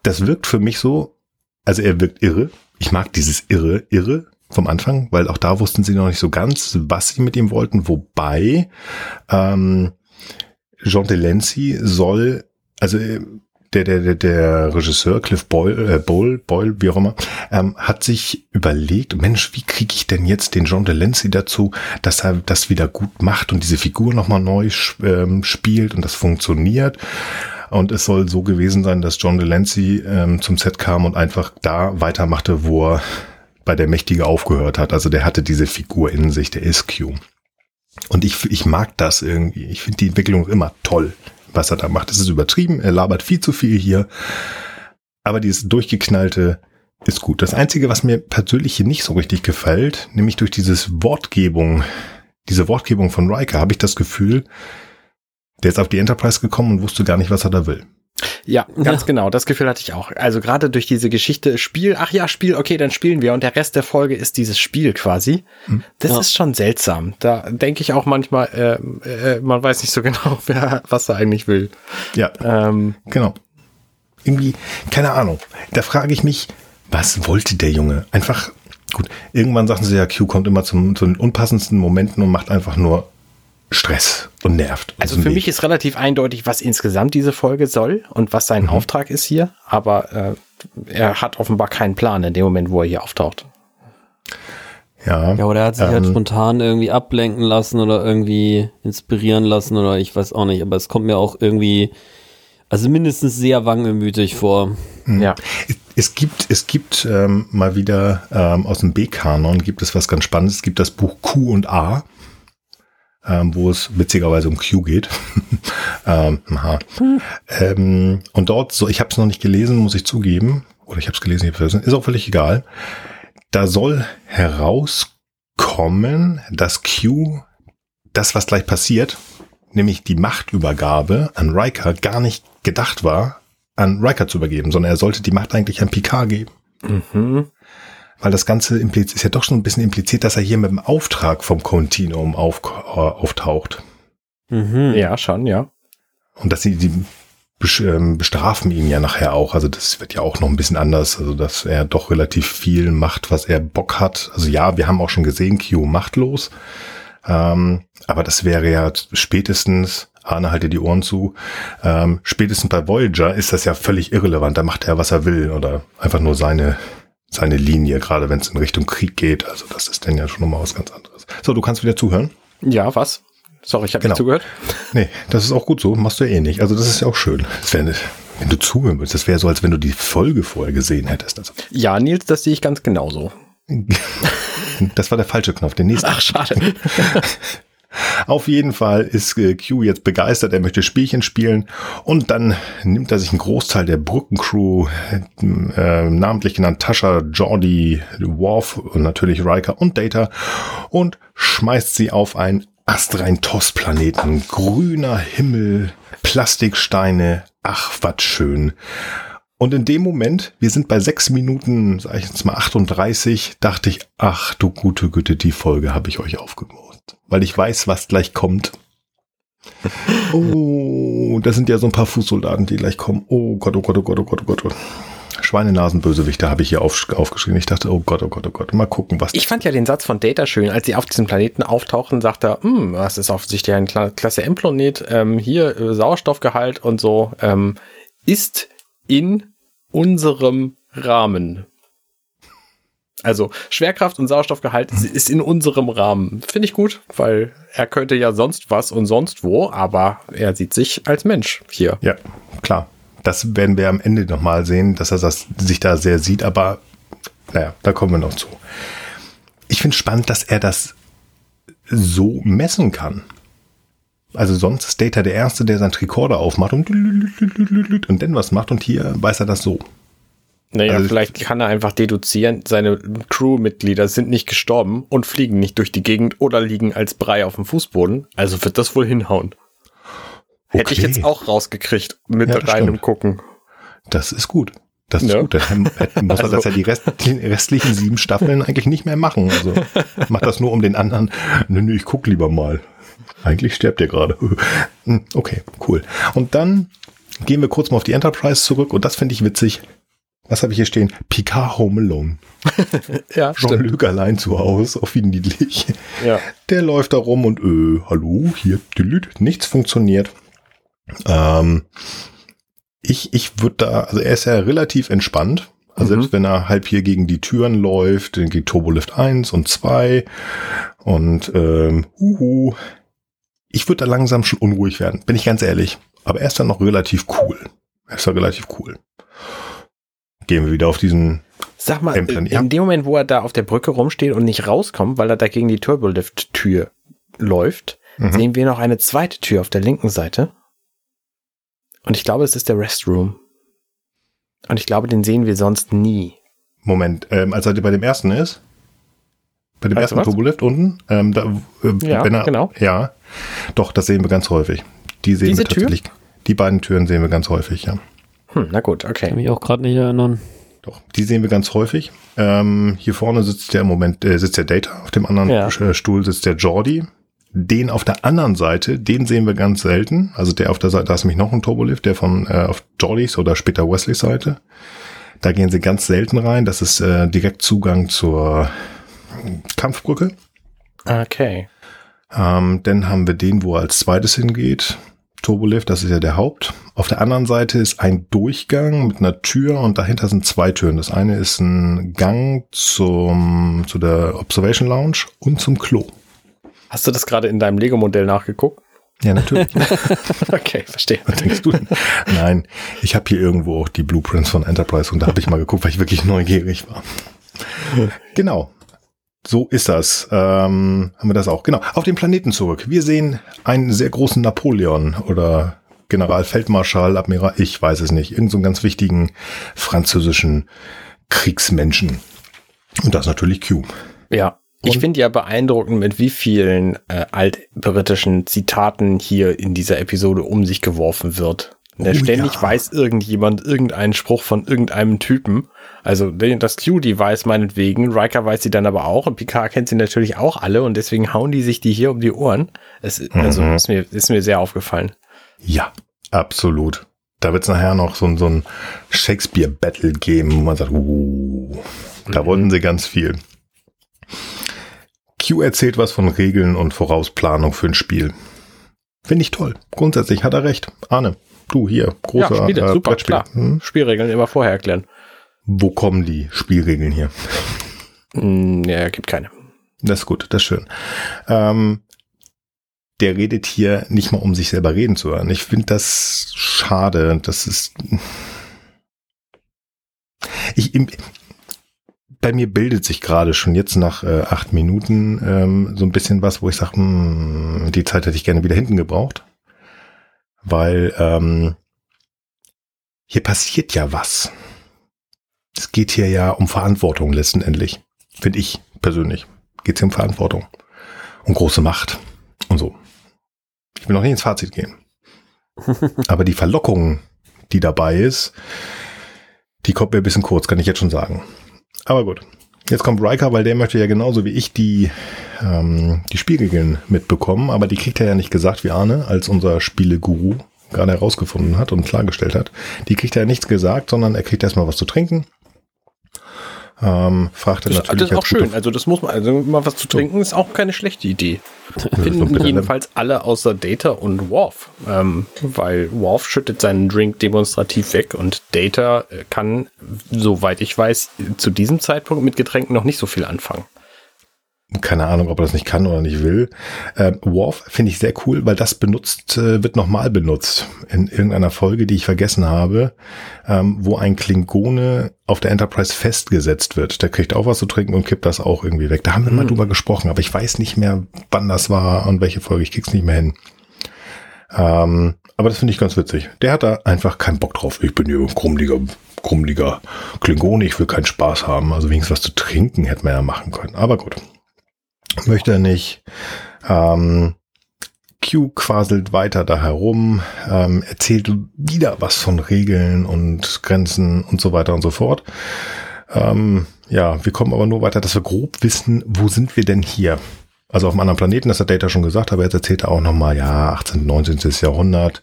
das wirkt für mich so, also er wirkt irre. Ich mag dieses irre, irre vom Anfang, weil auch da wussten sie noch nicht so ganz, was sie mit ihm wollten. Wobei ähm, Jean Delancey soll, also äh, der, der, der, der Regisseur Cliff Boyle, äh, Boyle, Boyle, wie auch immer, ähm, hat sich überlegt, Mensch, wie kriege ich denn jetzt den John Delancey dazu, dass er das wieder gut macht und diese Figur nochmal neu ähm, spielt und das funktioniert. Und es soll so gewesen sein, dass John Delancey ähm, zum Set kam und einfach da weitermachte, wo er bei der Mächtige aufgehört hat. Also der hatte diese Figur in sich, der ist Q. Und ich, ich mag das irgendwie. Ich finde die Entwicklung immer toll, was er da macht. Es ist übertrieben, er labert viel zu viel hier. Aber dieses durchgeknallte ist gut. Das Einzige, was mir persönlich hier nicht so richtig gefällt, nämlich durch dieses Wortgebung, diese Wortgebung von Riker, habe ich das Gefühl, der ist auf die Enterprise gekommen und wusste gar nicht, was er da will. Ja, ganz ja. genau. Das Gefühl hatte ich auch. Also gerade durch diese Geschichte Spiel, ach ja, Spiel, okay, dann spielen wir und der Rest der Folge ist dieses Spiel quasi. Hm. Das ja. ist schon seltsam. Da denke ich auch manchmal, äh, äh, man weiß nicht so genau, wer was er eigentlich will. Ja, ähm, genau. Irgendwie, keine Ahnung. Da frage ich mich, was wollte der Junge? Einfach, gut, irgendwann sagten sie ja, Q kommt immer zum, zu den unpassendsten Momenten und macht einfach nur Stress und nervt. Also für mich ist relativ eindeutig, was insgesamt diese Folge soll und was sein mhm. Auftrag ist hier, aber äh, er hat offenbar keinen Plan in dem Moment, wo er hier auftaucht. Ja. Ja, oder er hat sich halt ähm, halt spontan irgendwie ablenken lassen oder irgendwie inspirieren lassen oder ich weiß auch nicht, aber es kommt mir auch irgendwie, also mindestens sehr wangelmütig vor. Mhm. Ja. Es gibt, es gibt ähm, mal wieder ähm, aus dem B-Kanon gibt es was ganz Spannendes. Es gibt das Buch Q und A ähm, wo es witzigerweise um Q geht. ähm, hm. ähm, und dort, so ich habe es noch nicht gelesen, muss ich zugeben, oder ich habe es gelesen, ich vergessen, ist auch völlig egal. Da soll herauskommen, dass Q das, was gleich passiert, nämlich die Machtübergabe an Riker, gar nicht gedacht war, an Riker zu übergeben, sondern er sollte die Macht eigentlich an Picard geben. Mhm weil das Ganze ist ja doch schon ein bisschen impliziert, dass er hier mit dem Auftrag vom Continuum auf, äh, auftaucht. Mhm. Ja, schon, ja. Und dass sie die ähm, bestrafen ihn ja nachher auch. Also das wird ja auch noch ein bisschen anders. Also dass er doch relativ viel macht, was er Bock hat. Also ja, wir haben auch schon gesehen, Q machtlos. Ähm, aber das wäre ja spätestens, Arne halte die Ohren zu, ähm, spätestens bei Voyager ist das ja völlig irrelevant. Da macht er, was er will oder einfach nur seine seine Linie, gerade wenn es in Richtung Krieg geht. Also das ist dann ja schon nochmal was ganz anderes. So, du kannst wieder zuhören. Ja, was? Sorry, ich habe genau. nicht zugehört. Nee, das ist auch gut so. Machst du eh nicht. Also das ist ja auch schön. Das wäre wenn du zuhören würdest, das wäre so, als wenn du die Folge vorher gesehen hättest. Also. Ja, Nils, das sehe ich ganz genauso. das war der falsche Knopf. Den nächsten. Ach, schade. Auf jeden Fall ist äh, Q jetzt begeistert, er möchte Spielchen spielen und dann nimmt er sich einen Großteil der Brückencrew, äh, namentlich genannt Tascha, Jordi, Worf und natürlich Riker und Data und schmeißt sie auf ein astrein Toss-Planeten, grüner Himmel, Plastiksteine, ach, was schön. Und in dem Moment, wir sind bei sechs Minuten, sag ich jetzt mal 38, dachte ich, ach du gute Güte, die Folge habe ich euch aufgebaut. Weil ich weiß, was gleich kommt. Oh, das sind ja so ein paar Fußsoldaten, die gleich kommen. Oh Gott, oh Gott, oh Gott, oh Gott, oh Gott. Schweinenasenbösewichte habe ich hier auf, aufgeschrieben. Ich dachte, oh Gott, oh Gott, oh Gott, mal gucken, was. Ich fand ja den Satz von Data schön, als sie auf diesem Planeten auftauchen, sagt er, hm, das ist offensichtlich ein Klasse M-Planet, ähm, hier äh, Sauerstoffgehalt und so, ähm, ist in unserem Rahmen. Also Schwerkraft und Sauerstoffgehalt ist in unserem Rahmen. Finde ich gut, weil er könnte ja sonst was und sonst wo, aber er sieht sich als Mensch hier. Ja, klar. Das werden wir am Ende nochmal sehen, dass er das, sich da sehr sieht, aber naja, da kommen wir noch zu. Ich finde spannend, dass er das so messen kann. Also sonst ist Data der Erste, der sein Tricorder aufmacht und, und dann was macht und hier weiß er das so. Naja, also vielleicht kann er einfach deduzieren, seine Crewmitglieder sind nicht gestorben und fliegen nicht durch die Gegend oder liegen als Brei auf dem Fußboden. Also wird das wohl hinhauen. Okay. Hätte ich jetzt auch rausgekriegt mit ja, reinem stimmt. Gucken. Das ist gut. Das ist ja. gut. Dann muss er also, das ja die, Rest, die, restlichen sieben Staffeln eigentlich nicht mehr machen. Also macht das nur um den anderen. Nö, nö, ich guck lieber mal. Eigentlich stirbt er gerade. Hm, okay, cool. Und dann gehen wir kurz mal auf die Enterprise zurück und das finde ich witzig. Was habe ich hier stehen? Picard Home Alone. ja, Jean-Luc allein zu Hause, auf wie niedlich. Ja. Der läuft da rum und, äh, hallo, hier, nichts funktioniert. Ähm, ich ich würde da, also er ist ja relativ entspannt. Also mhm. selbst wenn er halb hier gegen die Türen läuft, dann geht Turbolift 1 und 2 und ähm, uhu. Ich würde da langsam schon unruhig werden, bin ich ganz ehrlich. Aber er ist dann noch relativ cool. Er ist ja relativ cool. Gehen wir wieder auf diesen Sag mal, Tempeln, ja. in dem Moment, wo er da auf der Brücke rumsteht und nicht rauskommt, weil er da gegen die Turbolift-Tür läuft, mhm. sehen wir noch eine zweite Tür auf der linken Seite. Und ich glaube, es ist der Restroom. Und ich glaube, den sehen wir sonst nie. Moment, ähm, als er bei dem ersten ist? Bei dem weißt ersten Turbolift unten? Ähm, da, äh, ja, er, genau. Ja, doch, das sehen wir ganz häufig. Die sehen Diese wir tatsächlich. Tür? Die beiden Türen sehen wir ganz häufig, ja. Hm, na gut, okay. Kann mich auch gerade nicht erinnern. Doch, die sehen wir ganz häufig. Ähm, hier vorne sitzt der im Moment, äh, sitzt der Data, auf dem anderen ja. Stuhl sitzt der Jordi. Den auf der anderen Seite, den sehen wir ganz selten. Also der auf der Seite, da ist nämlich noch ein Turbolift, der von äh, auf Jordys oder später Wesleys Seite. Da gehen sie ganz selten rein. Das ist äh, direkt Zugang zur Kampfbrücke. Okay. Ähm, dann haben wir den, wo er als zweites hingeht. Turbolift, das ist ja der Haupt. Auf der anderen Seite ist ein Durchgang mit einer Tür und dahinter sind zwei Türen. Das eine ist ein Gang zum, zu der Observation Lounge und zum Klo. Hast du das gerade in deinem Lego-Modell nachgeguckt? Ja, natürlich. okay, verstehe. Was denkst du denn? Nein, ich habe hier irgendwo auch die Blueprints von Enterprise und da habe ich mal geguckt, weil ich wirklich neugierig war. genau. So ist das. Ähm, haben wir das auch. Genau. Auf dem Planeten zurück. Wir sehen einen sehr großen Napoleon oder Generalfeldmarschall, Admiral, ich weiß es nicht. Irgend so einen ganz wichtigen französischen Kriegsmenschen. Und das natürlich Q. Ja, ich finde ja beeindruckend, mit wie vielen äh, altbritischen Zitaten hier in dieser Episode um sich geworfen wird. Oh, ständig ja. weiß irgendjemand irgendeinen Spruch von irgendeinem Typen. Also das Cutie weiß meinetwegen, Riker weiß sie dann aber auch und Picard kennt sie natürlich auch alle und deswegen hauen die sich die hier um die Ohren. Es, also mhm. ist, mir, ist mir sehr aufgefallen. Ja, absolut. Da wird es nachher noch so, so ein Shakespeare-Battle geben, wo man sagt, uh, da mhm. wollten sie ganz viel. Q erzählt was von Regeln und Vorausplanung für ein Spiel. Finde ich toll. Grundsätzlich hat er recht. Arne, du hier, großer ja, Spiele, äh, super, klar. Hm? Spielregeln immer vorher erklären. Wo kommen die Spielregeln hier? Hm, ja, gibt keine. Das ist gut, das ist schön. Ähm, der redet hier nicht mal, um sich selber reden zu hören. Ich finde das schade. Das ist. Ich, bei mir bildet sich gerade schon jetzt nach äh, acht Minuten ähm, so ein bisschen was, wo ich sage, hm, die Zeit hätte ich gerne wieder hinten gebraucht. Weil ähm, hier passiert ja was. Es geht hier ja um Verantwortung letztendlich. Finde ich persönlich. Geht es hier um Verantwortung. Um große Macht und so. Ich will noch nicht ins Fazit gehen. Aber die Verlockung, die dabei ist, die kommt mir ein bisschen kurz, kann ich jetzt schon sagen. Aber gut. Jetzt kommt Riker, weil der möchte ja genauso wie ich die, ähm, die Spielregeln mitbekommen, aber die kriegt er ja nicht gesagt wie Arne, als unser Spieleguru gerade herausgefunden hat und klargestellt hat. Die kriegt er ja nichts gesagt, sondern er kriegt erstmal was zu trinken ähm, fragt er das, natürlich. Das ist auch schön. Also das muss man, also mal was zu trinken ist auch keine schlechte Idee. Finden jedenfalls alle außer Data und Worf. Ähm, weil Worf schüttet seinen Drink demonstrativ weg und Data kann, soweit ich weiß, zu diesem Zeitpunkt mit Getränken noch nicht so viel anfangen keine Ahnung, ob er das nicht kann oder nicht will. Äh, Worf finde ich sehr cool, weil das benutzt, äh, wird nochmal benutzt in irgendeiner Folge, die ich vergessen habe, ähm, wo ein Klingone auf der Enterprise festgesetzt wird. Der kriegt auch was zu trinken und kippt das auch irgendwie weg. Da haben wir mhm. mal drüber gesprochen, aber ich weiß nicht mehr, wann das war und welche Folge. Ich krieg's nicht mehr hin. Ähm, aber das finde ich ganz witzig. Der hat da einfach keinen Bock drauf. Ich bin hier krummliger, krummliger Klingone, ich will keinen Spaß haben. Also wenigstens was zu trinken hätte man ja machen können. Aber gut möchte er nicht. Ähm, Q quaselt weiter da herum, ähm, erzählt wieder was von Regeln und Grenzen und so weiter und so fort. Ähm, ja, wir kommen aber nur weiter, dass wir grob wissen, wo sind wir denn hier? Also auf einem anderen Planeten, das hat Data schon gesagt, aber jetzt erzählt er auch nochmal, ja, 18., 19. Jahrhundert,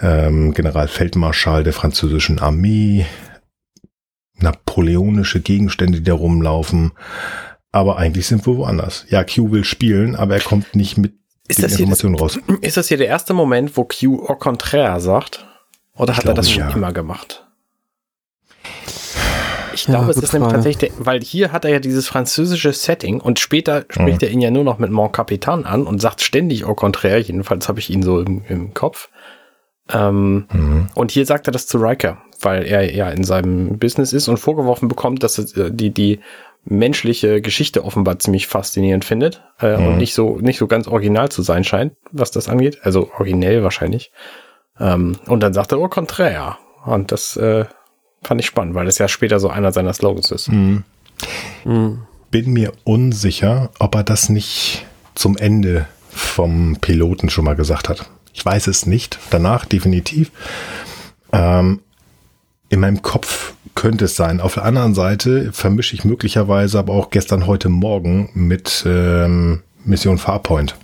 ähm, Generalfeldmarschall der französischen Armee, napoleonische Gegenstände, die da rumlaufen. Aber eigentlich sind wir woanders. Ja, Q will spielen, aber er kommt nicht mit ist den Informationen raus. Ist das hier der erste Moment, wo Q au contraire sagt? Oder hat er das schon ja. immer gemacht? Ich glaube, ja, es ist nämlich tatsächlich, weil hier hat er ja dieses französische Setting und später spricht mhm. er ihn ja nur noch mit Mon Capitan an und sagt ständig au contraire, jedenfalls habe ich ihn so im, im Kopf. Ähm, mhm. Und hier sagt er das zu Riker, weil er ja in seinem Business ist und vorgeworfen bekommt, dass äh, die, die menschliche Geschichte offenbar ziemlich faszinierend findet äh, mhm. und nicht so nicht so ganz original zu sein scheint, was das angeht. Also originell wahrscheinlich. Ähm, und dann sagt er, oh, contraire. Und das äh, fand ich spannend, weil das ja später so einer seiner Slogans ist. Mhm. Mhm. Bin mir unsicher, ob er das nicht zum Ende vom Piloten schon mal gesagt hat. Ich weiß es nicht. Danach definitiv. Ähm, in meinem Kopf könnte es sein. Auf der anderen Seite vermische ich möglicherweise aber auch gestern, heute Morgen mit ähm, Mission Farpoint.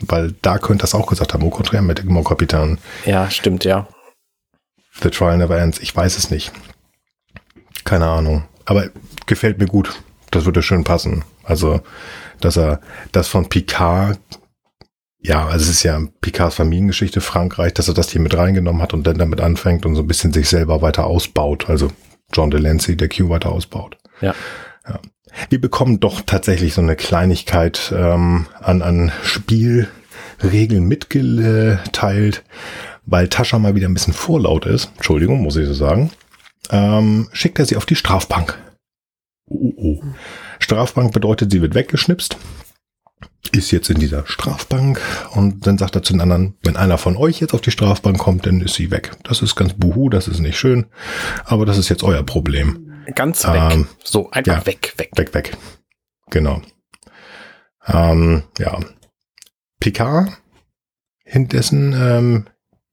Weil da könnte das auch gesagt haben, au contraire mit Mon Kapitan. Ja, stimmt, ja. The Trial Never Ends. Ich weiß es nicht. Keine Ahnung. Aber gefällt mir gut. Das würde schön passen. Also, dass er das von Picard ja, also es ist ja Picards Familiengeschichte Frankreich, dass er das hier mit reingenommen hat und dann damit anfängt und so ein bisschen sich selber weiter ausbaut. Also John Delancey, der Q weiter ausbaut. Ja. ja. Wir bekommen doch tatsächlich so eine Kleinigkeit ähm, an, an Spielregeln mitgeteilt, weil Tascha mal wieder ein bisschen vorlaut ist. Entschuldigung, muss ich so sagen. Ähm, schickt er sie auf die Strafbank. Oh, oh. Strafbank bedeutet, sie wird weggeschnipst ist jetzt in dieser Strafbank und dann sagt er zu den anderen, wenn einer von euch jetzt auf die Strafbank kommt, dann ist sie weg. Das ist ganz buhu, das ist nicht schön, aber das ist jetzt euer Problem. Ganz weg. Ähm, so, einfach ja, weg, weg. Weg, weg. Genau. Ähm, ja. Picard hindessen, ähm,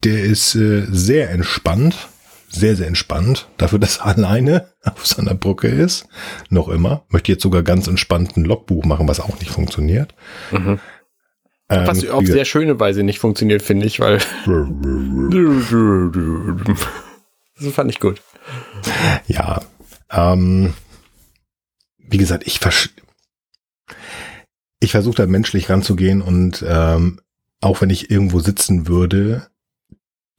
der ist äh, sehr entspannt sehr, sehr entspannt. Dafür, dass er alleine auf seiner Brücke ist. Noch immer. Möchte jetzt sogar ganz entspannt ein Logbuch machen, was auch nicht funktioniert. Mhm. Ähm, was auf sehr schöne Weise nicht funktioniert, finde ich, weil. das fand ich gut. Ja. Ähm, wie gesagt, ich verstehe ich versuche da menschlich ranzugehen und ähm, auch wenn ich irgendwo sitzen würde,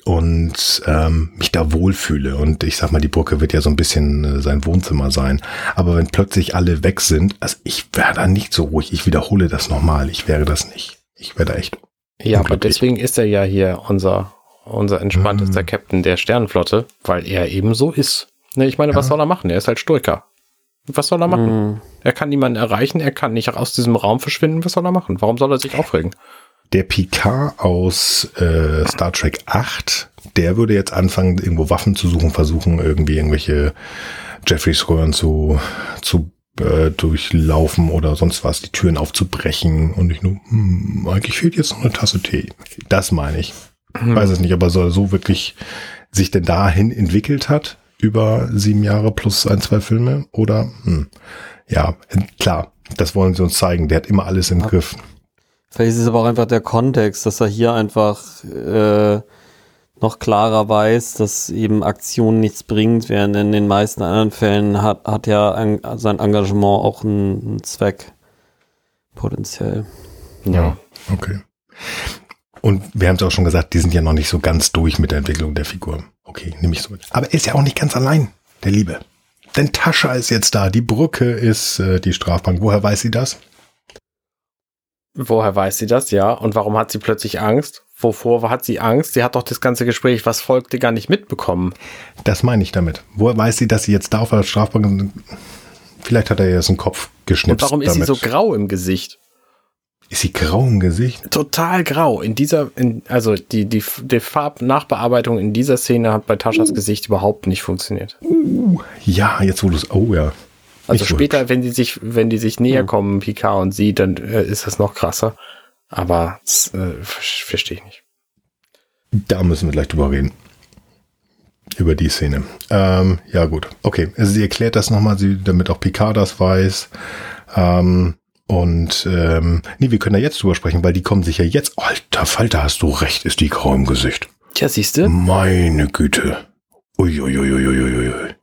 und ähm, mich da wohlfühle. Und ich sag mal, die Burke wird ja so ein bisschen äh, sein Wohnzimmer sein. Aber wenn plötzlich alle weg sind, also ich wäre da nicht so ruhig. Ich wiederhole das nochmal. Ich wäre das nicht. Ich wäre da echt. Ja, aber deswegen ist er ja hier unser, unser entspanntester mhm. Captain der Sternenflotte, weil er eben so ist. Ne, ich meine, ja. was soll er machen? Er ist halt Stoiker. Was soll er machen? Mhm. Er kann niemanden erreichen, er kann nicht aus diesem Raum verschwinden. Was soll er machen? Warum soll er sich aufregen? Der Picard aus äh, Star Trek 8, der würde jetzt anfangen, irgendwo Waffen zu suchen, versuchen, irgendwie irgendwelche Jeffreys Röhren zu, zu äh, durchlaufen oder sonst was, die Türen aufzubrechen und nicht nur, hm, eigentlich fehlt jetzt noch eine Tasse Tee. Das meine ich. Hm. Weiß es nicht, aber so, so wirklich sich denn dahin entwickelt hat über sieben Jahre plus ein, zwei Filme oder, hm, ja, klar, das wollen sie uns zeigen. Der hat immer alles im Griff. Vielleicht ist es aber auch einfach der Kontext, dass er hier einfach äh, noch klarer weiß, dass eben Aktion nichts bringt, während in den meisten anderen Fällen hat, hat ja ein, sein Engagement auch einen, einen Zweck. Potenziell. Ja, okay. Und wir haben es auch schon gesagt, die sind ja noch nicht so ganz durch mit der Entwicklung der Figur. Okay, nehme ich so mit. Aber er ist ja auch nicht ganz allein, der Liebe. Denn Tascha ist jetzt da, die Brücke ist äh, die Strafbank. Woher weiß sie das? Woher weiß sie das? Ja. Und warum hat sie plötzlich Angst? Wovor hat sie Angst? Sie hat doch das ganze Gespräch, was folgte, gar nicht mitbekommen. Das meine ich damit. Woher weiß sie, dass sie jetzt da auf der Strafbank Vielleicht hat er jetzt einen Kopf geschnipst. Und warum ist damit. sie so grau im Gesicht? Ist sie grau im Gesicht? Total grau. In dieser, in, also die, die, die Farbnachbearbeitung in dieser Szene hat bei Taschas Gesicht überhaupt nicht funktioniert. Uh, ja, jetzt wo du es, oh ja. Also so später, wenn die sich, wenn die sich näher kommen, Picard und sie, dann äh, ist das noch krasser. Aber das, äh, ver- verstehe ich nicht. Da müssen wir gleich drüber reden. Über die Szene. Ähm, ja, gut. Okay. Also sie erklärt das nochmal, sie, damit auch Picard das weiß. Ähm, und ähm, nee, wir können da jetzt drüber sprechen, weil die kommen sich ja jetzt. Alter Falter, hast du recht, ist die grau im Gesicht. Tja, siehst du? Meine Güte. Uiuiuiuiuiui.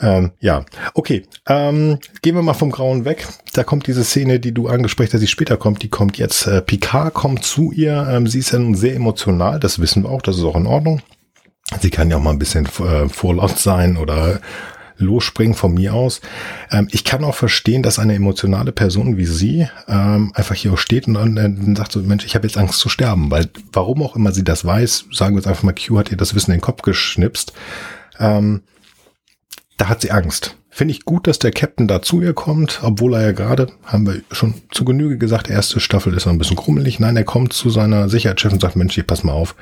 Ähm, ja, okay. Ähm, gehen wir mal vom Grauen weg. Da kommt diese Szene, die du angesprochen hast, die später kommt, die kommt jetzt. Äh, Picard kommt zu ihr. Ähm, sie ist ja nun sehr emotional, das wissen wir auch, das ist auch in Ordnung. Sie kann ja auch mal ein bisschen äh, vorlaut sein oder losspringen von mir aus. Ähm, ich kann auch verstehen, dass eine emotionale Person wie sie ähm, einfach hier auch steht und dann, dann sagt so, Mensch, ich habe jetzt Angst zu sterben, weil warum auch immer sie das weiß, sagen wir jetzt einfach mal, Q hat ihr das Wissen in den Kopf geschnipst. Ähm, da hat sie Angst. Finde ich gut, dass der Captain da zu ihr kommt, obwohl er ja gerade, haben wir schon zu Genüge gesagt, erste Staffel ist noch ein bisschen krummelig. Nein, er kommt zu seiner Sicherheitschef und sagt, Mensch, hier, pass mal auf,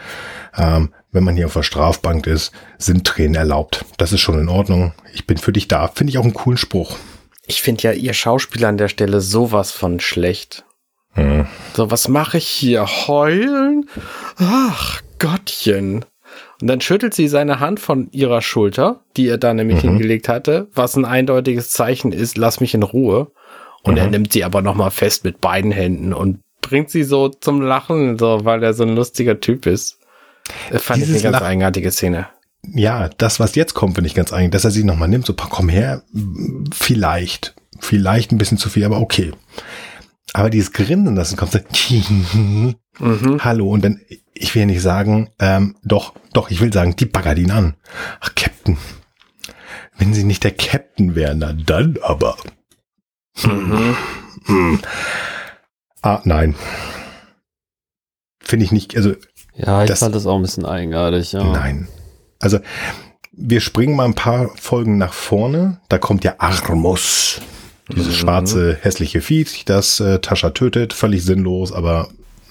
ähm, wenn man hier auf der Strafbank ist, sind Tränen erlaubt. Das ist schon in Ordnung. Ich bin für dich da. Finde ich auch einen coolen Spruch. Ich finde ja ihr Schauspieler an der Stelle sowas von schlecht. Hm. So, was mache ich hier? Heulen? Ach, Gottchen. Und dann schüttelt sie seine Hand von ihrer Schulter, die er da nämlich Mhm. hingelegt hatte, was ein eindeutiges Zeichen ist, lass mich in Ruhe. Und er Mhm. nimmt sie aber nochmal fest mit beiden Händen und bringt sie so zum Lachen, so, weil er so ein lustiger Typ ist. Das fand ich Dieses eine ganz Lach- eigenartige Szene. Ja, das, was jetzt kommt, finde ich ganz eigentlich, dass er sie nochmal nimmt, so, komm her, vielleicht, vielleicht ein bisschen zu viel, aber okay. Aber dieses Grinsen, das kommt so, Mhm. hallo, und dann, ich will ja nicht sagen, ähm, doch, doch, ich will sagen, die baggert ihn an. Ach, Captain. Wenn sie nicht der Captain wären, na dann aber. Mhm. Hm. Ah, nein. Finde ich nicht, also Ja, ich Das- fand das auch ein bisschen eigenartig, ja. Nein. Also, wir springen mal ein paar Folgen nach vorne. Da kommt ja Armus. Dieses schwarze, hässliche Viech, das äh, Tascha tötet. Völlig sinnlos, aber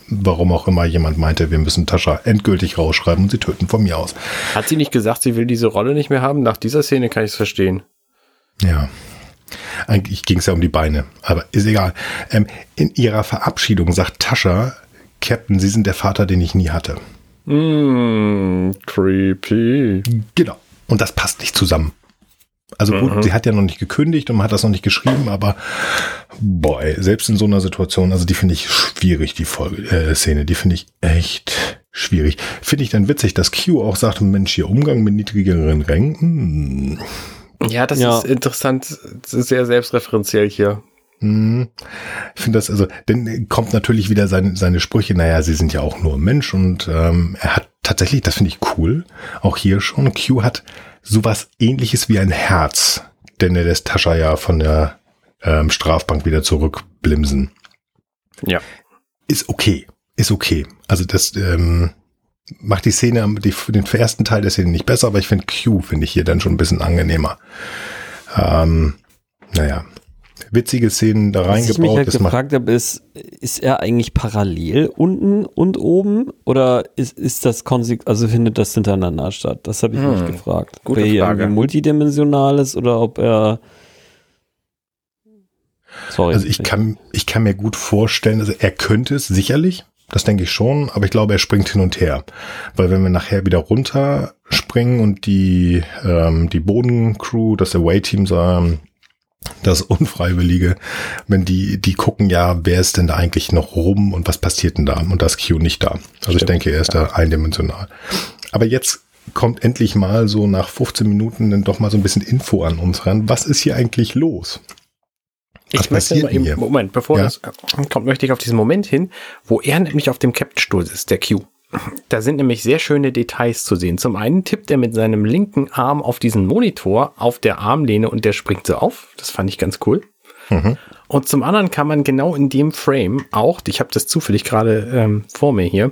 warum auch immer jemand meinte, wir müssen Tascha endgültig rausschreiben und sie töten von mir aus. Hat sie nicht gesagt, sie will diese Rolle nicht mehr haben? Nach dieser Szene kann ich es verstehen. Ja. Eigentlich ging es ja um die Beine, aber ist egal. Ähm, in ihrer Verabschiedung sagt Tascha, Captain, Sie sind der Vater, den ich nie hatte. Mm, creepy. Genau. Und das passt nicht zusammen. Also gut, Mhm. sie hat ja noch nicht gekündigt und man hat das noch nicht geschrieben, aber boy, selbst in so einer Situation, also die finde ich schwierig, die Folge, äh, Szene, die finde ich echt schwierig. Finde ich dann witzig, dass Q auch sagt, Mensch, hier Umgang mit niedrigeren Rängen. hm, Ja, das Ja. ist interessant. Das ist sehr selbstreferenziell hier. hm. Ich finde das, also, dann kommt natürlich wieder seine, seine Sprüche, naja, sie sind ja auch nur Mensch und ähm, er hat tatsächlich, das finde ich cool, auch hier schon, Q hat sowas ähnliches wie ein Herz, denn er lässt Tascha ja von der ähm, Strafbank wieder zurückblimsen. Ja. Ist okay, ist okay. Also das ähm, macht die Szene, die, den ersten Teil der Szene nicht besser, aber ich finde Q, finde ich hier dann schon ein bisschen angenehmer. Ähm, naja, witzige Szenen da Was ich mich reingebaut. halt das gefragt habe, ist, ist er eigentlich parallel unten und oben oder ist, ist das konsequent, also findet das hintereinander statt? Das habe ich mich Hm, gefragt. gute ob er hier Frage. irgendwie multidimensional ist oder ob er Sorry. Also ich kann, ich kann mir gut vorstellen, also er könnte es sicherlich, das denke ich schon, aber ich glaube, er springt hin und her. Weil wenn wir nachher wieder runter springen und die, ähm, die Bodencrew, das Away-Team, ähm, das Unfreiwillige, wenn die, die gucken ja, wer ist denn da eigentlich noch rum und was passiert denn da? Und das Q nicht da. Also ich Stimmt, denke, er ist da eindimensional. Aber jetzt kommt endlich mal so nach 15 Minuten dann doch mal so ein bisschen Info an uns ran. Was ist hier eigentlich los? Was Ich möchte mal eben? Moment, bevor Ja? das kommt, möchte ich auf diesen Moment hin, wo er nämlich auf dem Captain-Stuhl ist, der Q. Da sind nämlich sehr schöne Details zu sehen. Zum einen tippt er mit seinem linken Arm auf diesen Monitor auf der Armlehne und der springt so auf. Das fand ich ganz cool. Mhm. Und zum anderen kann man genau in dem Frame auch, ich habe das zufällig gerade ähm, vor mir hier,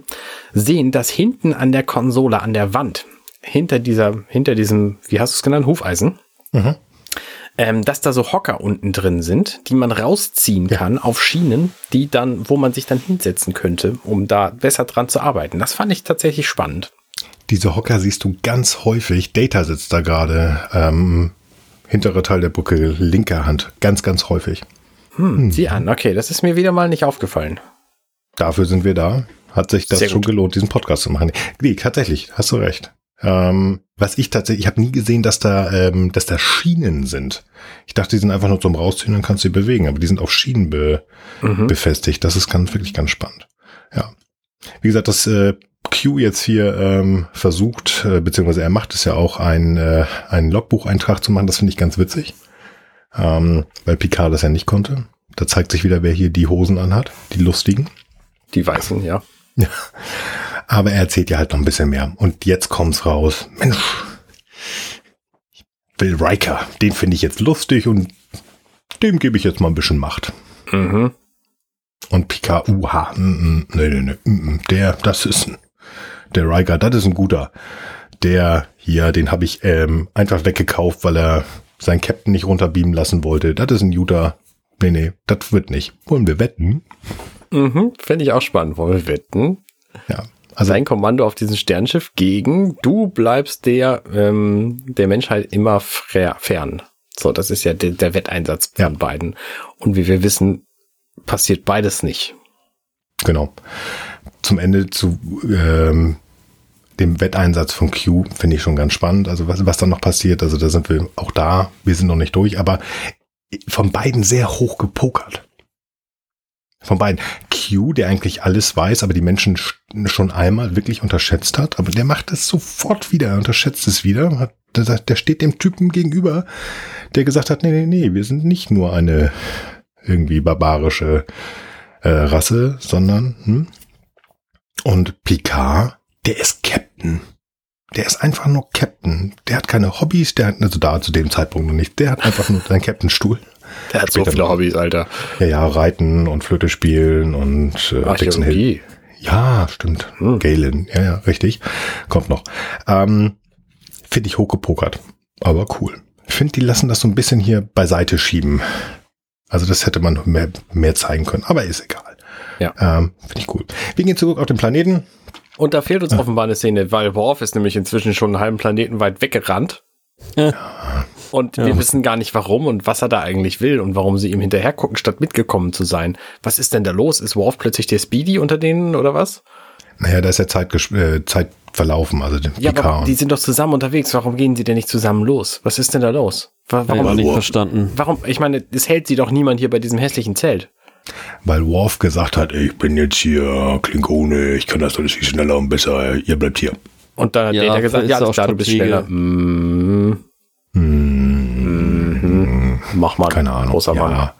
sehen, dass hinten an der Konsole, an der Wand, hinter dieser, hinter diesem, wie hast du es genannt, Hufeisen, Mhm. Ähm, dass da so Hocker unten drin sind, die man rausziehen kann auf Schienen, die dann, wo man sich dann hinsetzen könnte, um da besser dran zu arbeiten. Das fand ich tatsächlich spannend. Diese Hocker siehst du ganz häufig. Data sitzt da gerade, ähm, hintere Teil der Brücke, linker Hand. Ganz, ganz häufig. Hm, Sieh an, okay, das ist mir wieder mal nicht aufgefallen. Dafür sind wir da. Hat sich das schon gelohnt, diesen Podcast zu machen. Nee, tatsächlich, hast du recht. Ähm, was ich tatsächlich, ich habe nie gesehen, dass da, ähm, dass da Schienen sind. Ich dachte, die sind einfach nur zum Rausziehen, dann kannst du sie bewegen, aber die sind auf Schienen be, Mhm. befestigt. Das ist ganz, wirklich ganz spannend. Ja. Wie gesagt, das äh, Q jetzt hier ähm, versucht, äh, beziehungsweise er macht es ja auch, ein, äh, einen Logbucheintrag zu machen. Das finde ich ganz witzig. Ähm, weil Picard das ja nicht konnte. Da zeigt sich wieder, wer hier die Hosen anhat, die lustigen. Die Weißen, ja. Ja. Aber er erzählt ja halt noch ein bisschen mehr. Und jetzt kommt's raus. Mensch. Will Riker, den finde ich jetzt lustig und dem gebe ich jetzt mal ein bisschen Macht. Mhm. Und Picard, uha, mm, mm, nee, nee, nee, mm, mm, der, das ist ein, der Riker, das ist ein guter. Der hier, den habe ich ähm, einfach weggekauft, weil er seinen Captain nicht runterbeamen lassen wollte. Das ist ein guter. Nee, nee, das wird nicht. Wollen wir wetten? Mhm. Fände ich auch spannend. Wollen wir wetten? Ja. Also Sein Kommando auf diesem Sternschiff gegen du bleibst der, ähm, der Menschheit immer fern. So, das ist ja der, der Wetteinsatz von Ja. beiden. Und wie wir wissen, passiert beides nicht. Genau. Zum Ende zu ähm, dem Wetteinsatz von Q finde ich schon ganz spannend. Also was, was da noch passiert, also da sind wir auch da, wir sind noch nicht durch, aber von beiden sehr hoch gepokert. Von beiden. Q, der eigentlich alles weiß, aber die Menschen sch- schon einmal wirklich unterschätzt hat, aber der macht es sofort wieder, er unterschätzt es wieder. Der, der steht dem Typen gegenüber, der gesagt hat, nee, nee, nee, wir sind nicht nur eine irgendwie barbarische äh, Rasse, sondern hm? und Picard, der ist Captain. Der ist einfach nur Captain. Der hat keine Hobbys, der hat also da zu dem Zeitpunkt noch nicht. Der hat einfach nur seinen Captain-Stuhl. Der hat Später noch. Hobbys, Alter. Ja, ja, reiten und Flöte spielen und äh, Dixon Hill. Archäologie. Ja, stimmt. Hm. Galen, ja, ja, richtig. Kommt noch. Ähm, Finde ich hochgepokert, aber cool. Ich finde, die lassen das so ein bisschen hier beiseite schieben. Also das hätte man mehr, mehr zeigen können, aber ist egal. Ja. Ähm, Finde ich cool. Wir gehen zurück auf den Planeten. Und da fehlt uns offenbar eine Szene, weil Worf ist nämlich inzwischen schon einen halben Planeten weit weggerannt. Und wir Ja. wissen gar nicht warum und was er da eigentlich will und warum sie ihm hinterher gucken, statt mitgekommen zu sein. Was ist denn da los? Ist Worf plötzlich der Speedy unter denen oder was? Naja, da ist ja Zeit, äh, Zeit verlaufen, also den Ja, aber die sind doch zusammen unterwegs. Warum gehen sie denn nicht zusammen los? Was ist denn da los? Warum? auch nicht Warum? verstanden. Warum? Ich meine, es hält sie doch niemand hier bei diesem hässlichen Zelt. weil Worf gesagt hat, ich bin jetzt hier Klingone, ich kann das alles viel schneller und besser, ihr bleibt hier. Und dann hat Ja, Data gesagt, ja, alles klar, du bist schneller. Mm, mhm. Mach mal. Keine Ahnung. Großer Mann. ja.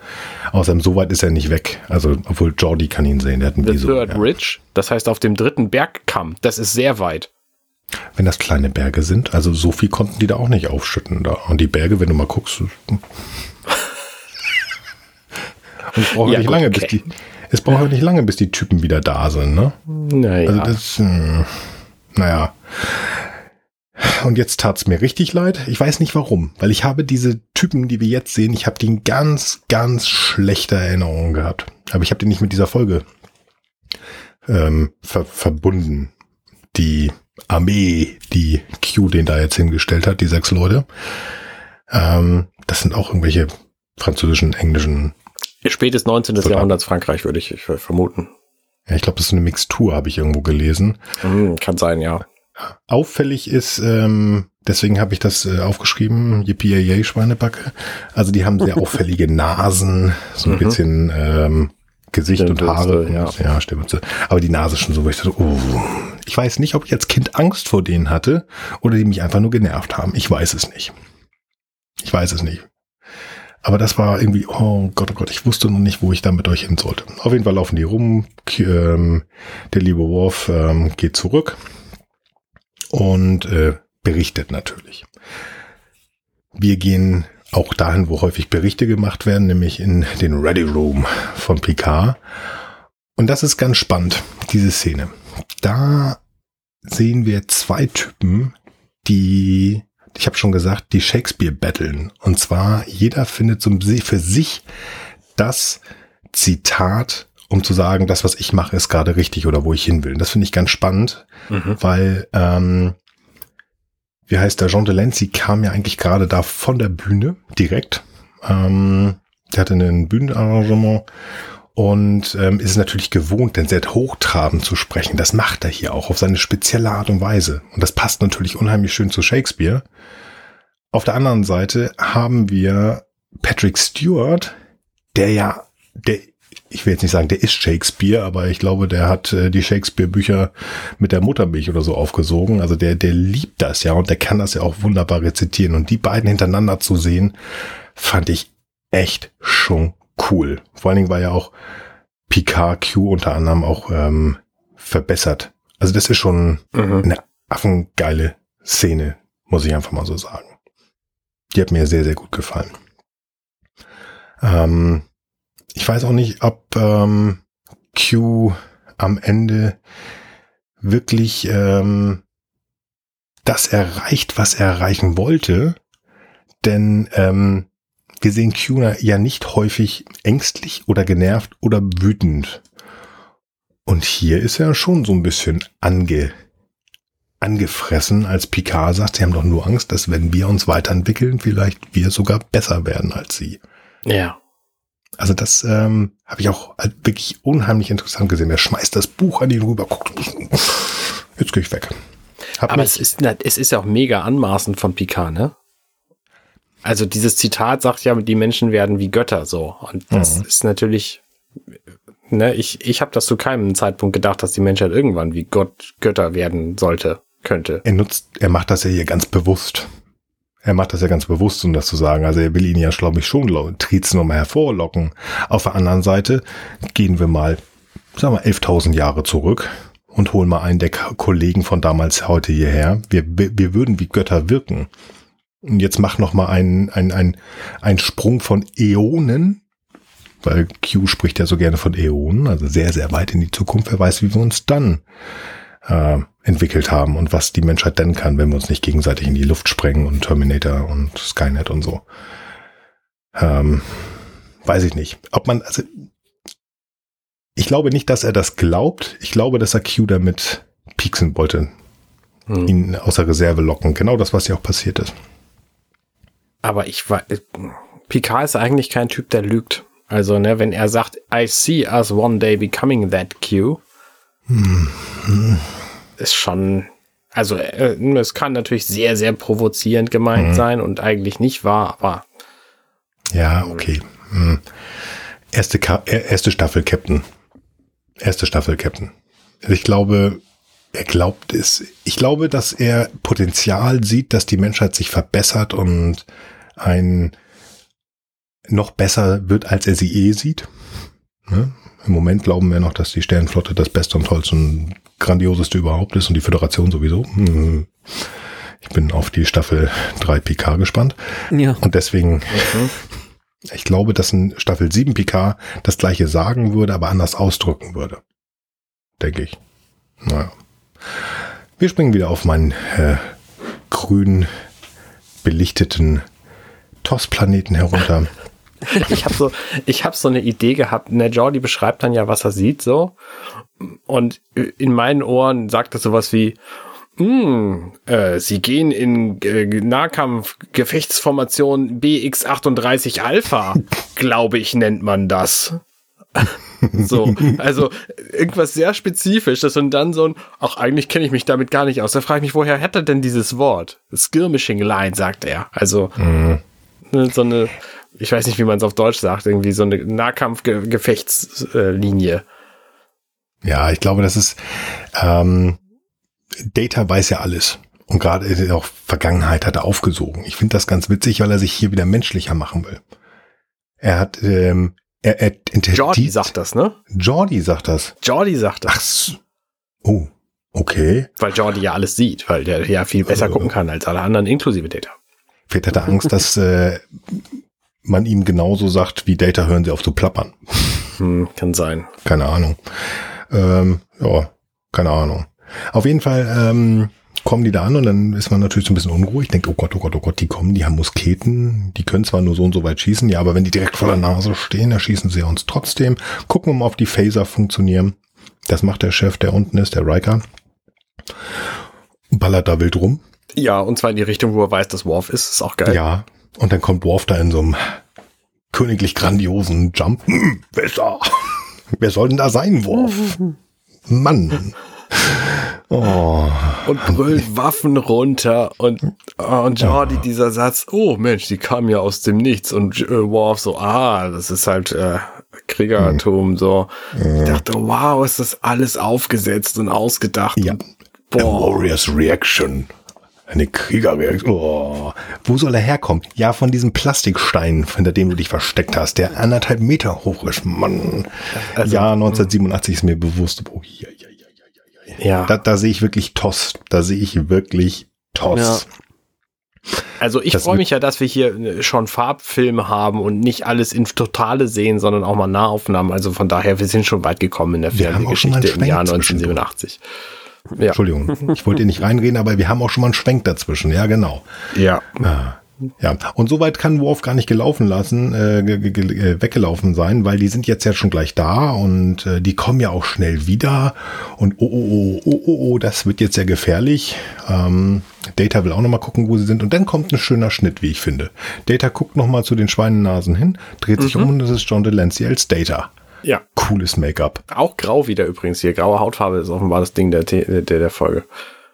Außerdem, so weit ist er nicht weg. Also, obwohl Jordi kann ihn sehen, der hat ein The Viso. Third Ja. Ridge, das heißt auf dem dritten Bergkamm, das ist sehr weit. Wenn das kleine Berge sind, also so viel konnten die da auch nicht aufschütten da. Und die Berge, wenn du mal guckst. Und es braucht Ja, nicht gut, lange, okay. bis die, es braucht auch nicht lange, bis die Typen wieder da sind, ne? Naja. Also das, hm, naja. Und jetzt tat's mir richtig leid. Ich weiß nicht warum, weil ich habe diese Typen, die wir jetzt sehen, ich habe die in ganz, ganz schlechter Erinnerung gehabt. Aber ich habe die nicht mit dieser Folge ähm, ver verbunden. Die Armee, die Q den da jetzt hingestellt hat, die sechs Leute. Ähm, das sind auch irgendwelche französischen, englischen Spätes 19. So, Jahrhunderts Frankreich, würde ich, ich vermuten. Ja, ich glaube, das ist eine Mixtur, habe ich irgendwo gelesen. Hm, kann sein, ja. Auffällig ist, ähm, deswegen habe ich das äh, aufgeschrieben, Yippie Schweinebacke. Also die haben sehr auffällige Nasen, so ein Mhm. bisschen ähm, Gesicht und Stirnbürste, Haare. ja. Und, ja, Stimmbürste. Aber die Nase schon so, wo ich dachte, oh. Ich weiß nicht, ob ich als Kind Angst vor denen hatte oder die mich einfach nur genervt haben. Ich weiß es nicht. Ich weiß es nicht. Aber das war irgendwie, oh Gott, oh Gott, ich wusste noch nicht, wo ich da mit euch hin sollte. Auf jeden Fall laufen die rum. Ähm, der liebe Worf ähm, geht zurück und äh, berichtet natürlich. Wir gehen auch dahin, wo häufig Berichte gemacht werden, nämlich in den Ready Room von Picard. Und das ist ganz spannend, diese Szene. Da sehen wir zwei Typen, die, ich habe schon gesagt, die Shakespeare battlen. Und zwar jeder findet für sich das Zitat, um zu sagen, das, was ich mache, ist gerade richtig oder wo ich hin will. Und das finde ich ganz spannend, Mhm. weil, ähm, wie heißt der, Jean Delancey kam ja eigentlich gerade da von der Bühne direkt. Ähm, der hatte ein Bühnenarrangement und ähm, ist natürlich gewohnt, denn sehr hochtrabend zu sprechen. Das macht er hier auch auf seine spezielle Art und Weise. Und das passt natürlich unheimlich schön zu Shakespeare. Auf der anderen Seite haben wir Patrick Stewart, der ja, der, ich will jetzt nicht sagen, der ist Shakespeare, aber ich glaube, der hat äh, die Shakespeare-Bücher mit der Muttermilch oder so aufgesogen. Also der, der liebt das ja und der kann das ja auch wunderbar rezitieren. Und die beiden hintereinander zu sehen, fand ich echt schon cool. Vor allen Dingen war ja auch Picard Q unter anderem auch ähm, verbessert. Also das ist schon Mhm. eine affengeile Szene, muss ich einfach mal so sagen. Die hat mir sehr, sehr gut gefallen. Ähm, ich weiß auch nicht, ob ähm, Q am Ende wirklich ähm, das erreicht, was er erreichen wollte. Denn ähm, wir sehen Q ja nicht häufig ängstlich oder genervt oder wütend. Und hier ist er schon so ein bisschen ange, angefressen, als Picard sagt, sie haben doch nur Angst, dass wenn wir uns weiterentwickeln, vielleicht wir sogar besser werden als sie. Ja. Also das ähm, habe ich auch wirklich unheimlich interessant gesehen. Er schmeißt das Buch an ihn rüber, guckt, jetzt gehe ich weg. Hab Aber es ist, es ist ja auch mega anmaßend von Picard, ne? Also dieses Zitat sagt ja, die Menschen werden wie Götter so. Und das Mhm. ist natürlich, ne, ich, ich habe das zu keinem Zeitpunkt gedacht, dass die Menschheit irgendwann wie Gott Götter werden sollte, könnte. er nutzt, er macht das ja hier ganz bewusst. Er macht das ja ganz bewusst, um das zu sagen. Also er will ihn ja, glaube ich, schon lau- Trizen nochmal hervorlocken. Auf der anderen Seite gehen wir mal, sagen wir, 11.000 Jahre zurück und holen mal einen der Kollegen von damals heute hierher. Wir, wir wir würden wie Götter wirken. Und jetzt mach noch mal einen, einen, einen, einen Sprung von Äonen, weil Q spricht ja so gerne von Äonen, also sehr, sehr weit in die Zukunft. Wer weiß, wie wir uns dann äh, entwickelt haben und was die Menschheit denn kann, wenn wir uns nicht gegenseitig in die Luft sprengen und Terminator und Skynet und so. Ähm, weiß ich nicht. Ob man, also ich glaube nicht, dass er das glaubt. Ich glaube, dass er Q damit pieksen wollte, Hm. ihn außer Reserve locken. Genau das, was ja auch passiert ist. Aber ich war, Picard ist eigentlich kein Typ, der lügt. Also, ne, wenn er sagt, I see us one day becoming that Q, ist schon, also, äh, es kann natürlich sehr, sehr provozierend gemeint sein und eigentlich nicht wahr, aber Ja, okay. Hm. Erste, Ka erste Staffel Captain. Erste Staffel Captain. Also ich glaube, er glaubt es. Ich glaube, dass er Potenzial sieht, dass die Menschheit sich verbessert und ein noch besser wird, als er sie eh sieht. Ne? Im Moment glauben wir noch, dass die Sternenflotte das Beste und Tollste und Grandioseste überhaupt ist und die Föderation sowieso. Hm. Ich bin auf die Staffel 3 PK gespannt. Ja. Und deswegen, ich glaube, dass ein Staffel 7 PK das gleiche sagen würde, aber anders ausdrücken würde. Denke ich. Naja. Wir springen wieder auf meinen äh, grün belichteten TOS-Planeten herunter. ich habe so, ich habe so eine Idee gehabt. Ne, Jordi beschreibt dann ja, was er sieht, so. Und in meinen Ohren sagt er sowas wie, Hm, äh, sie gehen in äh, Nahkampf-Gefechtsformation BX38 Alpha, glaube ich, nennt man das. so, also irgendwas sehr Spezifisches und dann so ein, ach, eigentlich kenne ich mich damit gar nicht aus. Da frage ich mich, woher hat er denn dieses Wort? Skirmishing Line, sagt er. Also mhm. so eine, ich weiß nicht, wie man es auf Deutsch sagt, irgendwie so eine Nahkampf-Gefechtslinie. Ja, ich glaube, das ist, ähm, Data weiß ja alles. Und gerade auch Vergangenheit hat er aufgesogen. Ich finde das ganz witzig, weil er sich hier wieder menschlicher machen will. Er hat, ähm, er, er Jordi sagt das, ne? Jordi sagt das. Jordi sagt das. Ach, oh, okay. Weil Jordi ja alles sieht, weil der ja viel besser äh, gucken kann als alle anderen, inklusive Data. Vielleicht hat er Angst, dass äh, man ihm genauso sagt, wie Data hören sie auf zu plappern. Hm, kann sein. Keine Ahnung. Ähm, ja, keine Ahnung. Auf jeden Fall ähm, kommen die da an und dann ist man natürlich so ein bisschen unruhig, denkt, oh Gott, oh Gott, oh Gott, die kommen, die haben Musketen, die können zwar nur so und so weit schießen, ja, aber wenn die direkt vor der Nase stehen, dann schießen sie uns trotzdem. Gucken wir mal, ob die Phaser funktionieren. Das macht der Chef, der unten ist, der Riker. Ballert da wild rum. Ja, und zwar in die Richtung, wo er weiß, dass Worf ist. Ist auch geil. Ja, und dann kommt Worf da in so einem königlich grandiosen Jump. Hm, da? Wer soll denn da sein, Worf? Mann. Oh. Und brüllt Waffen runter und, und Jordi, oh. dieser Satz, oh Mensch, die kam ja aus dem Nichts und äh, Worf so, ah, das ist halt äh, Kriegertum, mhm. so. Ich dachte, wow, ist das alles aufgesetzt und ausgedacht. Ja. Und, boah. A warrior's Reaction. Eine Kriegerreaktion. Oh. Wo soll er herkommen? Ja, von diesem Plastikstein, hinter dem du dich versteckt hast, der anderthalb Meter hoch ist. Mann. Also, ja, 1987 ist mir bewusst. Oh, ja, ja, ja. Da, da sehe ich wirklich Toss. Da sehe ich wirklich Toss. Ja. Also ich freue mich ja, dass wir hier äh, schon Farbfilme haben und nicht alles in Totale sehen, sondern auch mal Nahaufnahmen. Also von daher, wir sind schon weit gekommen in der Fernsehgeschichte im Jahr 1987. Ja. Entschuldigung, ich wollte nicht reinreden, aber wir haben auch schon mal einen Schwenk dazwischen. Ja, genau. Ja. Ah. Ja, und soweit kann Worf gar nicht gelaufen lassen, äh, äh, weggelaufen sein, weil die sind jetzt ja schon gleich da und äh, die kommen ja auch schnell wieder und oh, oh, oh, oh, oh, oh, das wird jetzt sehr gefährlich. Ähm, Data will auch nochmal gucken, wo sie sind und dann kommt ein schöner Schnitt, wie ich finde. Data guckt nochmal zu den Schweinennasen hin, dreht sich mhm. um und das ist John Delancey als Data. Ja. Cooles Make-up. Auch grau wieder übrigens hier. Graue Hautfarbe ist offenbar das Ding der, der, der Folge.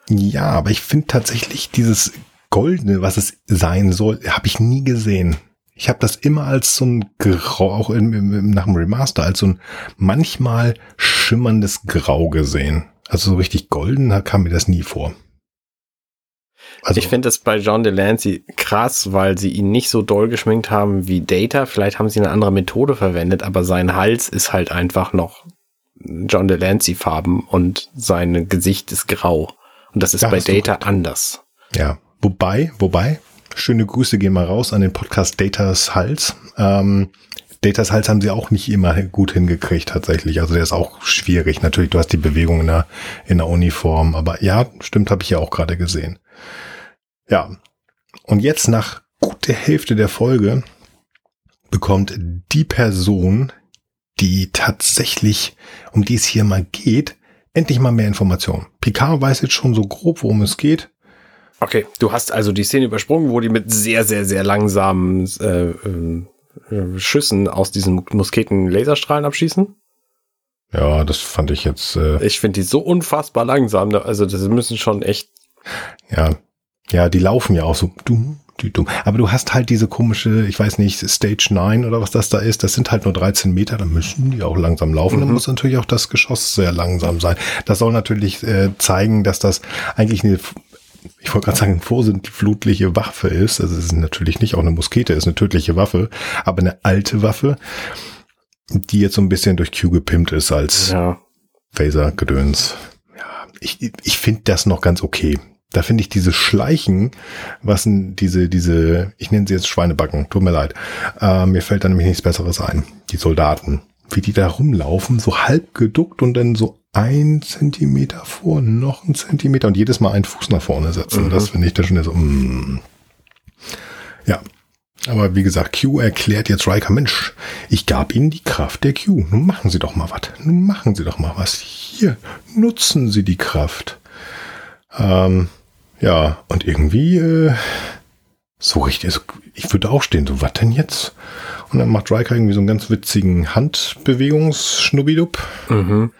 Ja, aber ich finde tatsächlich dieses Goldene, was es sein soll, habe ich nie gesehen. Ich habe das immer als so ein Grau, auch in, in, nach dem Remaster, als so ein manchmal schimmerndes Grau gesehen. Also so richtig golden kam mir das nie vor. Also, ich finde das bei John Delancey krass, weil sie ihn nicht so doll geschminkt haben wie Data. Vielleicht haben sie eine andere Methode verwendet, aber sein Hals ist halt einfach noch John Delancey Farben und sein Gesicht ist grau. Und das ist ja, bei Data anders. Ja, Wobei, wobei, schöne Grüße gehen mal raus an den Podcast Datas Hals. Ähm, Datas Hals haben sie auch nicht immer gut hingekriegt tatsächlich. Also der ist auch schwierig. Natürlich, du hast die Bewegung in der, in der Uniform. Aber ja, stimmt, habe ich ja auch gerade gesehen. Ja. Und jetzt nach gut der Hälfte der Folge bekommt die Person, die tatsächlich, um die es hier mal geht, endlich mal mehr Informationen. Picard weiß jetzt schon so grob, worum es geht. Okay, du hast also die Szene übersprungen, wo die mit sehr, sehr, sehr langsamen äh, äh, Schüssen aus diesen Musketen Laserstrahlen abschießen. Ja, das fand ich jetzt. Äh ich finde die so unfassbar langsam. Also das müssen schon echt. Ja, ja, die laufen ja auch so dumm, dumm. Aber du hast halt diese komische, ich weiß nicht, Stage 9 oder was das da ist. Das sind halt nur 13 Meter. Da müssen die auch langsam laufen. Mhm. Dann muss natürlich auch das Geschoss sehr langsam sein. Das soll natürlich äh, zeigen, dass das eigentlich eine ich wollte gerade sagen, vorsintflutliche Waffe ist. Also es ist natürlich nicht auch eine Muskete, ist eine tödliche Waffe, aber eine alte Waffe, die jetzt so ein bisschen durch Q gepimpt ist als ja. Phaser-Gedöns. Ja, ich, ich finde das noch ganz okay. Da finde ich diese Schleichen, was denn diese, diese, ich nenne sie jetzt Schweinebacken, tut mir leid. Äh, mir fällt da nämlich nichts Besseres ein. Die Soldaten. Wie die da rumlaufen, so halb geduckt und dann so ein Zentimeter vor, noch ein Zentimeter und jedes Mal einen Fuß nach vorne setzen. Mhm. Das finde ich da schon so, mm. ja. Aber wie gesagt, Q erklärt jetzt Riker, Mensch, ich gab Ihnen die Kraft der Q. Nun machen Sie doch mal was. Nun machen Sie doch mal was. Hier, nutzen Sie die Kraft. Ähm, ja, und irgendwie äh, so richtig, also ich würde auch stehen, so was denn jetzt? Und dann macht Riker irgendwie so einen ganz witzigen Handbewegungsschnubbidup. Mhm.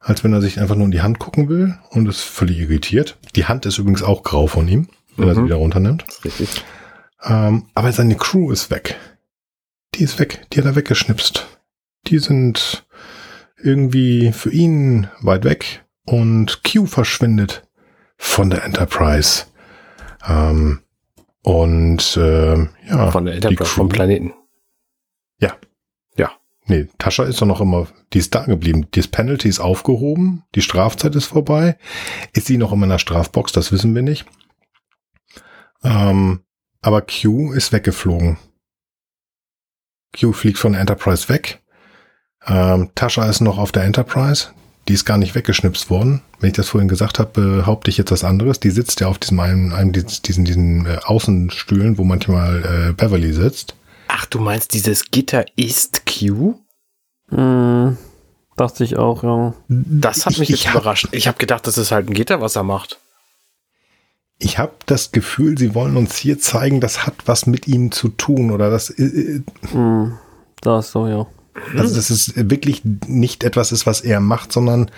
Als wenn er sich einfach nur in die Hand gucken will und ist völlig irritiert. Die Hand ist übrigens auch grau von ihm, wenn er sie Mhm. wieder runternimmt. Richtig. Ähm, aber seine Crew ist weg. Die ist weg. Die hat er weggeschnipst. Die sind irgendwie für ihn weit weg und Q verschwindet von der Enterprise. Ähm, und ähm, ja, Von der Enterprise, vom Planeten. Nee, Tascha ist doch noch immer, die ist da geblieben. Das Penalty ist aufgehoben, die Strafzeit ist vorbei. Ist sie noch immer in der Strafbox, das wissen wir nicht. Ähm, aber Q ist weggeflogen. Q fliegt von der Enterprise weg. Ähm, Tascha ist noch auf der Enterprise. Die ist gar nicht weggeschnipst worden. Wenn ich das vorhin gesagt habe, behaupte ich jetzt was anderes. Die sitzt ja auf diesem einen, einem diesen, diesen, diesen äh, Außenstühlen, wo manchmal äh, Beverly sitzt. Ach, du meinst, dieses Gitter ist Q? Hm, dachte ich auch, ja. Das hat Ich- mich ich jetzt hab- überrascht. Ich habe gedacht, das ist halt ein Gitter, was er macht. Ich habe das Gefühl, sie wollen uns hier zeigen, das hat was mit ihm zu tun oder das, äh, Hm, da ist so, ja. Also dass es wirklich nicht etwas ist, was er macht, sondern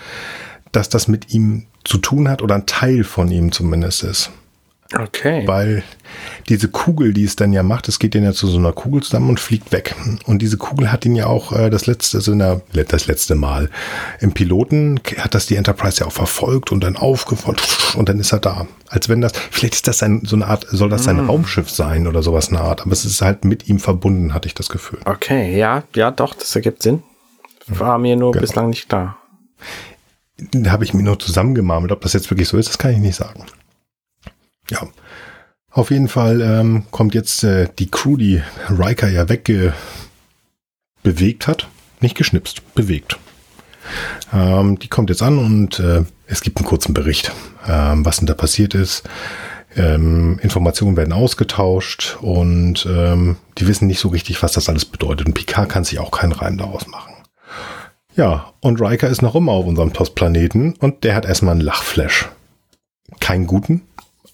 dass das mit ihm zu tun hat oder ein Teil von ihm zumindest ist. Okay. Weil diese Kugel, die es dann ja macht, es geht dann ja zu so einer Kugel zusammen und fliegt weg. Und diese Kugel hat ihn ja auch äh, das letzte, also in der, das letzte Mal im Piloten hat das die Enterprise ja auch verfolgt und dann aufgefolgt und dann ist er da. Als wenn das, vielleicht ist das ein, so eine Art, soll das sein Raumschiff sein oder sowas eine Art, aber es ist halt mit ihm verbunden, hatte ich das Gefühl. Okay, ja, ja, doch, das ergibt Sinn. War mir nur Genau. bislang nicht klar. Da habe ich mir nur zusammengemarmelt. Ob das jetzt wirklich so ist, das kann ich nicht sagen. Ja. Auf jeden Fall ähm, kommt jetzt äh, die Crew, die Riker ja wegge bewegt hat. Nicht geschnipst, bewegt. Ähm, die kommt jetzt an und äh, es gibt einen kurzen Bericht, ähm, was denn da passiert ist. Ähm, Informationen werden ausgetauscht und ähm, die wissen nicht so richtig, was das alles bedeutet. Und Picard kann sich auch keinen Reim daraus machen. Ja, und Riker ist noch immer auf unserem Postplaneten und der hat erstmal einen Lachflash. Keinen guten,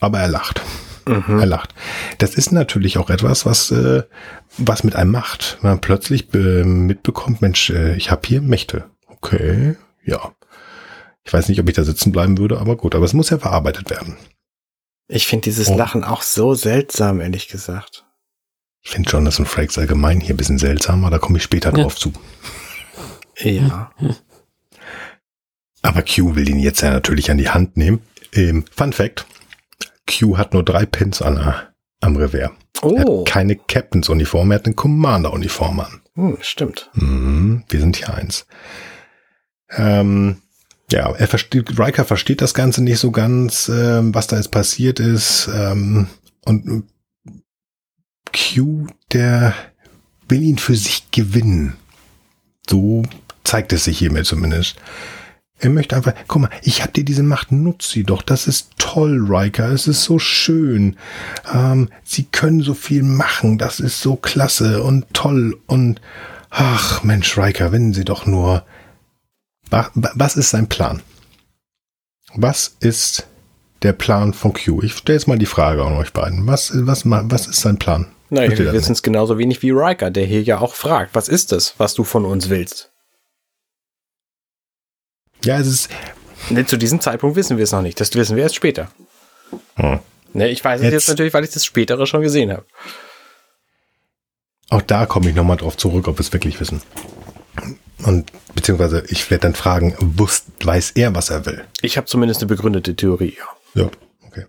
aber er lacht. Er lacht. Das ist natürlich auch etwas, was, äh, was mit einem macht. Wenn man plötzlich äh, mitbekommt, Mensch, äh, ich habe hier Mächte. Okay, ja. Ich weiß nicht, ob ich da sitzen bleiben würde, aber gut, aber es muss ja verarbeitet werden. Ich finde dieses Oh. Lachen auch so seltsam, ehrlich gesagt. Ich finde Jonathan Frakes allgemein hier ein bisschen seltsam, aber da komme ich später Ja. drauf zu. Ja. Aber Q will ihn jetzt ja natürlich an die Hand nehmen. Ähm, Fun Fact. Q hat nur drei Pins an, der- am Revers. Er Oh, hat keine Captains-Uniform, er hat eine Commander-Uniform an. hm, stimmt. Mhm, wir sind hier eins. Ähm, ja, er versteht, Riker versteht das Ganze nicht so ganz, ähm, was da jetzt passiert ist. Ähm, und äh, Q, der will ihn für sich gewinnen. So zeigt es sich hiermit zumindest. Er möchte einfach, guck mal, ich hab dir diese Macht, nutz sie doch. Das ist toll, Riker. Es ist so schön. Ähm, sie können so viel machen. Das ist so klasse und toll. Und ach, Mensch, Riker, wenn sie doch nur. Wa- wa- Was ist sein Plan? Was ist der Plan von Q? Ich stelle jetzt mal die Frage an euch beiden. Was, was, was ist sein Plan? Naja, wir wissen es genauso wenig wie Riker, der hier ja auch fragt, was ist es, was du von uns willst? Ja, es ist. Ne, zu diesem Zeitpunkt wissen wir es noch nicht. Das wissen wir erst später. Hm. Ne, ich weiß es jetzt, Jetzt- natürlich, weil ich das Spätere schon gesehen habe. Auch da komme ich nochmal drauf zurück, ob wir es wirklich wissen. Und beziehungsweise ich werde dann fragen, wusst, weiß er, was er will? Ich habe zumindest eine begründete Theorie, ja. Ja, okay.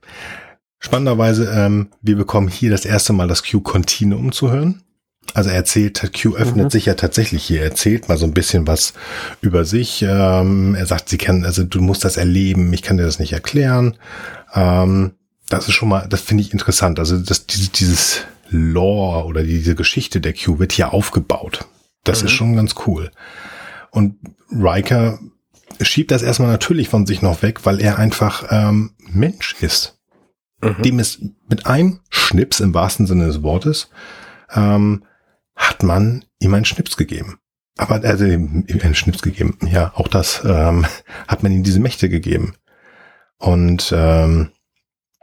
Spannenderweise, ähm, wir bekommen hier das erste Mal das Q-Continuum zu hören. Also er erzählt, Q öffnet sich ja tatsächlich hier, er erzählt mal so ein bisschen was über sich. Ähm, er sagt, sie kann, also du musst das erleben, ich kann dir das nicht erklären. Ähm, das ist schon mal, das finde ich interessant. Also das, diese, dieses Lore oder diese Geschichte der Q wird hier aufgebaut. Das ist schon ganz cool. Und Riker schiebt das erstmal natürlich von sich noch weg, weil er einfach ähm, Mensch ist. Mhm. Dem ist mit einem Schnips im wahrsten Sinne des Wortes, ähm, hat man ihm einen Schnips gegeben. Aber also ihm einen Schnips gegeben, ja, auch das ähm, hat man ihm diese Mächte gegeben. Und ähm,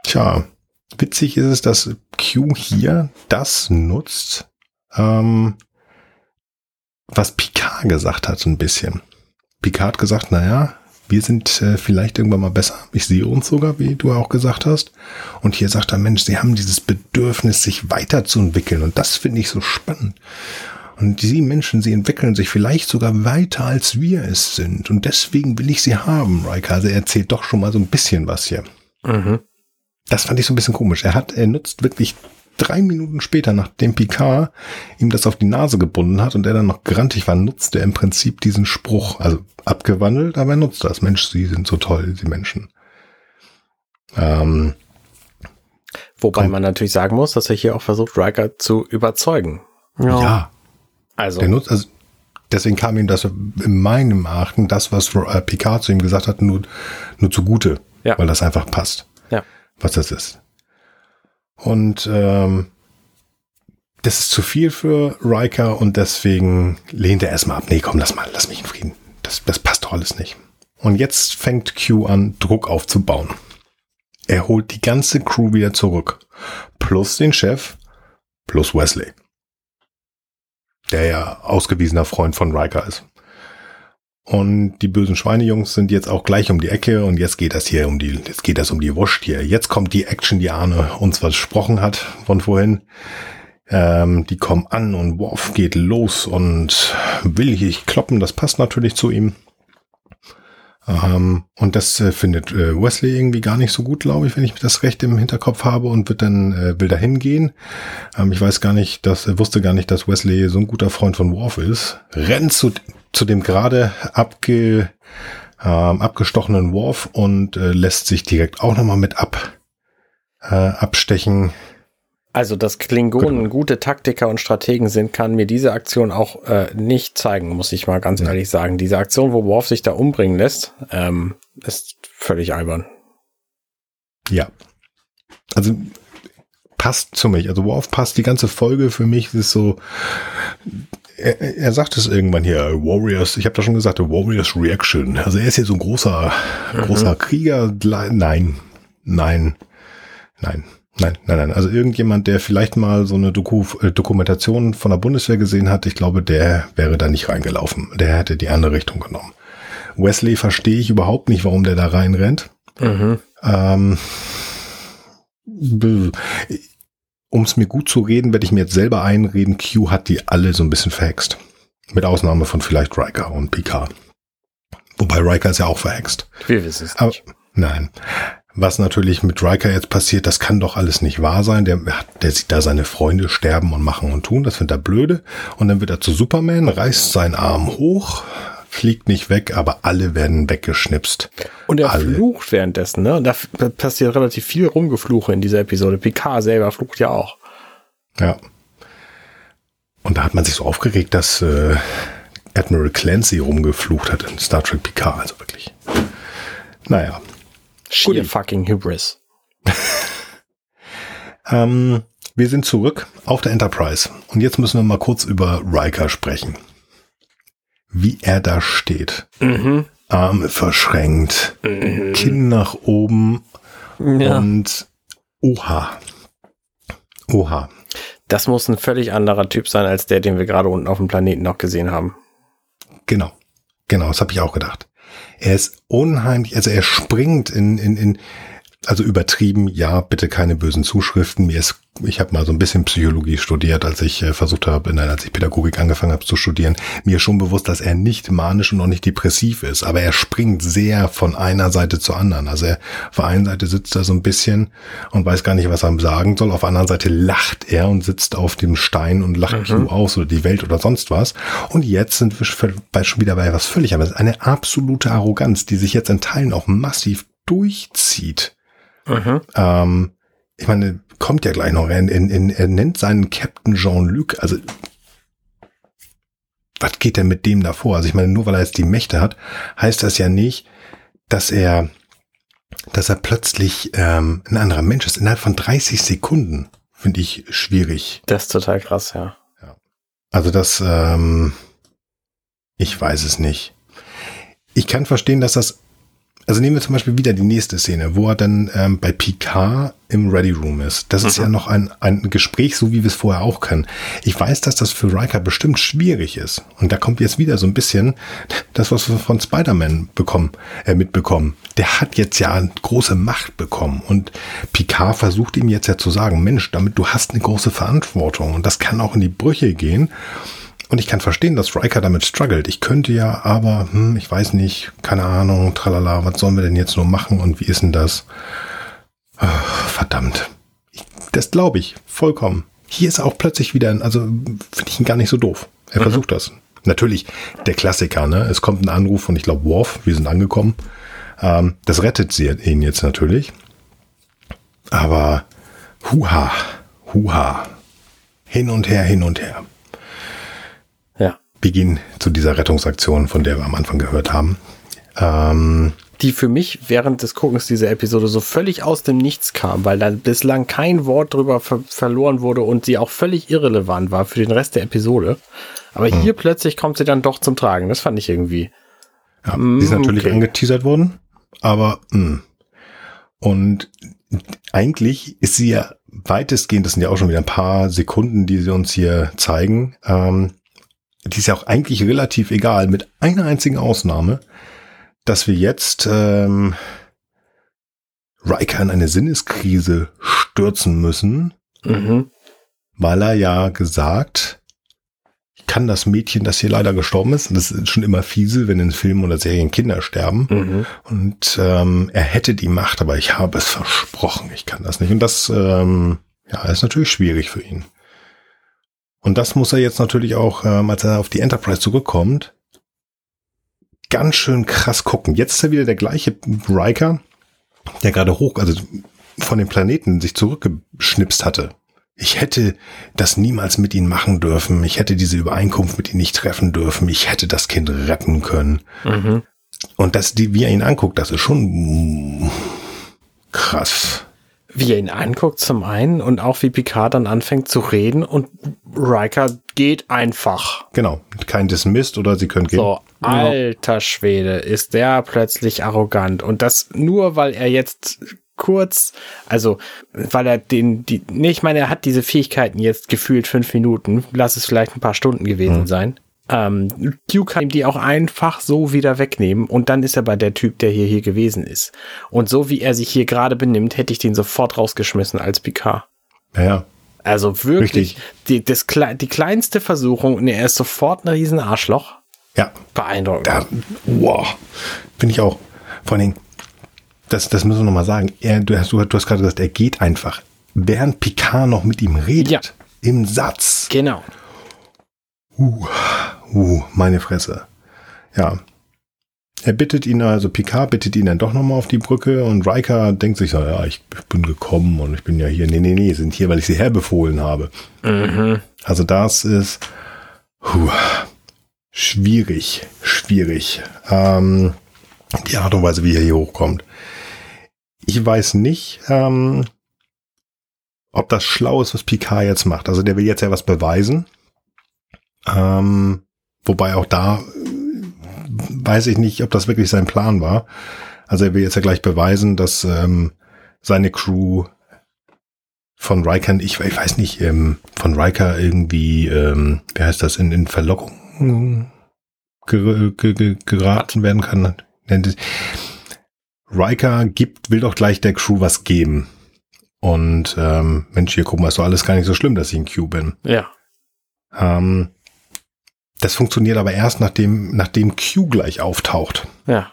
tja, witzig ist es, dass Q hier das nutzt, ähm, was Picard gesagt hat, ein bisschen. Picard gesagt, naja, wir sind äh, vielleicht irgendwann mal besser. Ich sehe uns sogar, wie du auch gesagt hast. Und hier sagt er, Mensch, sie haben dieses Bedürfnis, sich weiterzuentwickeln. Und das finde ich so spannend. Und die Menschen, sie entwickeln sich vielleicht sogar weiter, als wir es sind. Und deswegen will ich sie haben, Riker. Also er erzählt doch schon mal so ein bisschen was hier. Mhm. Das fand ich so ein bisschen komisch. Er hat, er nutzt wirklich drei Minuten später, nachdem Picard ihm das auf die Nase gebunden hat und er dann noch grantig war, nutzt er im Prinzip diesen Spruch. Also abgewandelt, aber er nutzt das. Mensch, sie sind so toll, die Menschen. Ähm, Wobei man natürlich sagen muss, dass er hier auch versucht, Riker zu überzeugen. Ja. ja. Also. Der nutzt, also deswegen kam ihm das in meinem Achten, das, was äh, Picard zu ihm gesagt hat, nur, nur zugute. Ja. Weil das einfach passt. Ja. Was das ist. Und ähm, das ist zu viel für Riker und deswegen lehnt er erstmal ab. Nee, komm, lass mal, lass mich in Frieden. Das, das passt doch alles nicht. Und jetzt fängt Q an, Druck aufzubauen. Er holt die ganze Crew wieder zurück. Plus den Chef, plus Wesley. Der ja ausgewiesener Freund von Riker ist. Und die bösen Schweinejungs sind jetzt auch gleich um die Ecke und jetzt geht das hier um die, jetzt geht das um die Wurst hier. Jetzt kommt die Action, die Arne uns versprochen hat von vorhin. Ähm, die kommen an und Worf geht los und will hier kloppen. Das passt natürlich zu ihm. Ähm, und das äh, findet äh, Wesley irgendwie gar nicht so gut, glaube ich, wenn ich das recht im Hinterkopf habe und wird dann äh, will da hingehen. Ähm, ich weiß gar nicht, dass er wusste gar nicht, dass Wesley so ein guter Freund von Worf ist. Rennt zu, zu dem gerade abge, ähm, abgestochenen Worf und äh, lässt sich direkt auch nochmal mit ab äh, abstechen. Also, dass Klingonen Gut. gute Taktiker und Strategen sind, kann mir diese Aktion auch äh, nicht zeigen, muss ich mal ganz ja. ehrlich sagen. Diese Aktion, wo Worf sich da umbringen lässt, ähm, ist völlig albern. Ja. Also passt zu mich. Also Worf passt die ganze Folge für mich. ist so. Er, er sagt es irgendwann hier, Warriors, ich habe da schon gesagt, Warriors Reaction. Also er ist hier so ein großer, mhm. großer Krieger. Nein, nein, nein. Nein, nein, nein. Also irgendjemand, der vielleicht mal so eine Doku äh, Dokumentation von der Bundeswehr gesehen hat, ich glaube, der wäre da nicht reingelaufen. Der hätte die andere Richtung genommen. Wesley verstehe ich überhaupt nicht, warum der da reinrennt. Mhm. Ähm, um es mir gut zu reden, werde ich mir jetzt selber einreden, Q hat die alle so ein bisschen verhext. Mit Ausnahme von vielleicht Riker und Picard. Wobei Riker ist ja auch verhext. Wir wissen es nicht. Aber, nein. Was natürlich mit Riker jetzt passiert, das kann doch alles nicht wahr sein. Der, der sieht da seine Freunde sterben und machen und tun. Das findet er blöde. Und dann wird er zu Superman, reißt seinen Arm hoch, fliegt nicht weg, aber alle werden weggeschnipst. Und er alle. flucht währenddessen, ne? Da passiert relativ viel Rumgefluche in dieser Episode. Picard selber flucht ja auch. Ja. Und da hat man sich so aufgeregt, dass äh, Admiral Clancy rumgeflucht hat in Star Trek Picard. Also wirklich. Naja. Sheer fucking Hybris. ähm, wir sind zurück auf der Enterprise. Und jetzt müssen wir mal kurz über Riker sprechen. Wie er da steht. Mhm. Arme verschränkt, mhm. Kinn nach oben ja. und oha. Oha. Das muss ein völlig anderer Typ sein als der, den wir gerade unten auf dem Planeten noch gesehen haben. Genau. Genau, das habe ich auch gedacht. Er ist unheimlich, also er springt in, in, in also übertrieben, ja, bitte keine bösen Zuschriften. Mir ist, ich habe mal so ein bisschen Psychologie studiert, als ich äh, versucht habe, nein, als ich Pädagogik angefangen habe zu studieren. Mir ist schon bewusst, dass er nicht manisch und auch nicht depressiv ist, aber er springt sehr von einer Seite zur anderen. Also er auf der einen Seite sitzt er so ein bisschen und weiß gar nicht, was er sagen soll. Auf der anderen Seite lacht er und sitzt auf dem Stein und lacht mhm. aus oder die Welt oder sonst was. Und jetzt sind wir schon wieder bei was völlig anderes. Eine absolute Arroganz, die sich jetzt in Teilen auch massiv durchzieht. Mhm. Ähm, ich meine, kommt ja gleich noch. Er, er, er nennt seinen Captain Jean-Luc. Also, was geht denn mit dem davor? Also, ich meine, nur weil er jetzt die Mächte hat, heißt das ja nicht, dass er, dass er plötzlich ähm, ein anderer Mensch ist. Innerhalb von 30 Sekunden finde ich schwierig. Das ist total krass, ja. ja. Also, das, ähm, ich weiß es nicht. Ich kann verstehen, dass das also nehmen wir zum Beispiel wieder die nächste Szene, wo er dann ähm, bei Picard im Ready Room ist. Das ist ja noch ein, ein Gespräch, so wie wir es vorher auch kennen. Ich weiß, dass das für Riker bestimmt schwierig ist. Und da kommt jetzt wieder so ein bisschen das, was wir von Spider-Man bekommen, äh, mitbekommen. Der hat jetzt ja eine große Macht bekommen. Und Picard versucht ihm jetzt ja zu sagen, Mensch, damit du hast eine große Verantwortung. Und das kann auch in die Brüche gehen. Und ich kann verstehen, dass Riker damit struggelt. Ich könnte ja, aber, hm, ich weiß nicht, keine Ahnung, tralala, was sollen wir denn jetzt nur machen und wie ist denn das? Ach, verdammt. Das glaube ich, vollkommen. Hier ist er auch plötzlich wieder, also finde ich ihn gar nicht so doof. Er mhm. versucht das. Natürlich der Klassiker, ne? Es kommt ein Anruf von, ich glaube, Worf, wir sind angekommen. Ähm, das rettet sie ihn jetzt natürlich. Aber huha, huha. Hin und her, hin und her. Beginn zu dieser Rettungsaktion, von der wir am Anfang gehört haben. Ähm, die für mich während des Guckens dieser Episode so völlig aus dem Nichts kam, weil da bislang kein Wort drüber ver verloren wurde und sie auch völlig irrelevant war für den Rest der Episode. Aber hm. hier plötzlich kommt sie dann doch zum Tragen. Das fand ich irgendwie. Ja, mm, die ist natürlich okay. angeteasert worden, aber mh. Hm. und eigentlich ist sie ja weitestgehend, das sind ja auch schon wieder ein paar Sekunden, die sie uns hier zeigen, ähm, die ist ja auch eigentlich relativ egal, mit einer einzigen Ausnahme, dass wir jetzt ähm, Riker in eine Sinneskrise stürzen müssen, mhm. weil er ja gesagt, ich kann das Mädchen, das hier leider gestorben ist, das ist schon immer fiese, wenn in Filmen oder Serien Kinder sterben, mhm. und ähm, er hätte die Macht, aber ich habe es versprochen, ich kann das nicht. Und das ähm, ja, ist natürlich schwierig für ihn. Und das muss er jetzt natürlich auch, ähm, als er auf die Enterprise zurückkommt, ganz schön krass gucken. Jetzt ist er wieder der gleiche Riker, der gerade hoch, also von dem Planeten sich zurückgeschnipst hatte. Ich hätte das niemals mit ihnen machen dürfen. Ich hätte diese Übereinkunft mit ihnen nicht treffen dürfen. Ich hätte das Kind retten können. Mhm. Und das, die, wie er ihn anguckt, das ist schon krass wie er ihn anguckt zum einen und auch wie Picard dann anfängt zu reden und Riker geht einfach. Genau, kein Dismissed oder sie können gehen. So, alter Schwede, ist der plötzlich arrogant und das nur, weil er jetzt kurz, also weil er den, die, nee, ich meine, er hat diese Fähigkeiten jetzt gefühlt fünf Minuten, lass es vielleicht ein paar Stunden gewesen hm. sein. Ähm, Q kann ihm die auch einfach so wieder wegnehmen und dann ist er bei der Typ, der hier hier gewesen ist. Und so wie er sich hier gerade benimmt, hätte ich den sofort rausgeschmissen als Picard. Ja. Also wirklich, die, das, die kleinste Versuchung und er ist sofort ein riesen Arschloch. Ja. Beeindruckend. Da, wow. Bin ich auch. Vor allen Dingen, das, das müssen wir nochmal sagen. Er, du hast, du hast gerade gesagt, er geht einfach. Während Picard noch mit ihm redet. Ja. Im Satz. Genau. Uh, uh, meine Fresse. Ja. Er bittet ihn also, Picard bittet ihn dann doch nochmal auf die Brücke und Riker denkt sich so, ja, ich bin gekommen und ich bin ja hier, nee, nee, nee, sind hier, weil ich sie herbefohlen habe. Mhm. Also das ist huh, schwierig, schwierig. Ähm, die Art und Weise, wie er hier hochkommt. Ich weiß nicht, ähm, ob das schlau ist, was Picard jetzt macht. Also der will jetzt ja was beweisen. Ähm, wobei auch da äh, weiß ich nicht, ob das wirklich sein Plan war. Also er will jetzt ja gleich beweisen, dass ähm, seine Crew von Riker, ich, ich weiß nicht, ähm, von Riker irgendwie, ähm, wie heißt das, in, in Verlockung ger ger geraten werden kann. Riker gibt, will doch gleich der Crew was geben. Und ähm, Mensch, hier guck mal, ist doch alles gar nicht so schlimm, dass ich ein Q bin. Ja. Ähm, das funktioniert aber erst, nachdem, nachdem Q gleich auftaucht. Ja.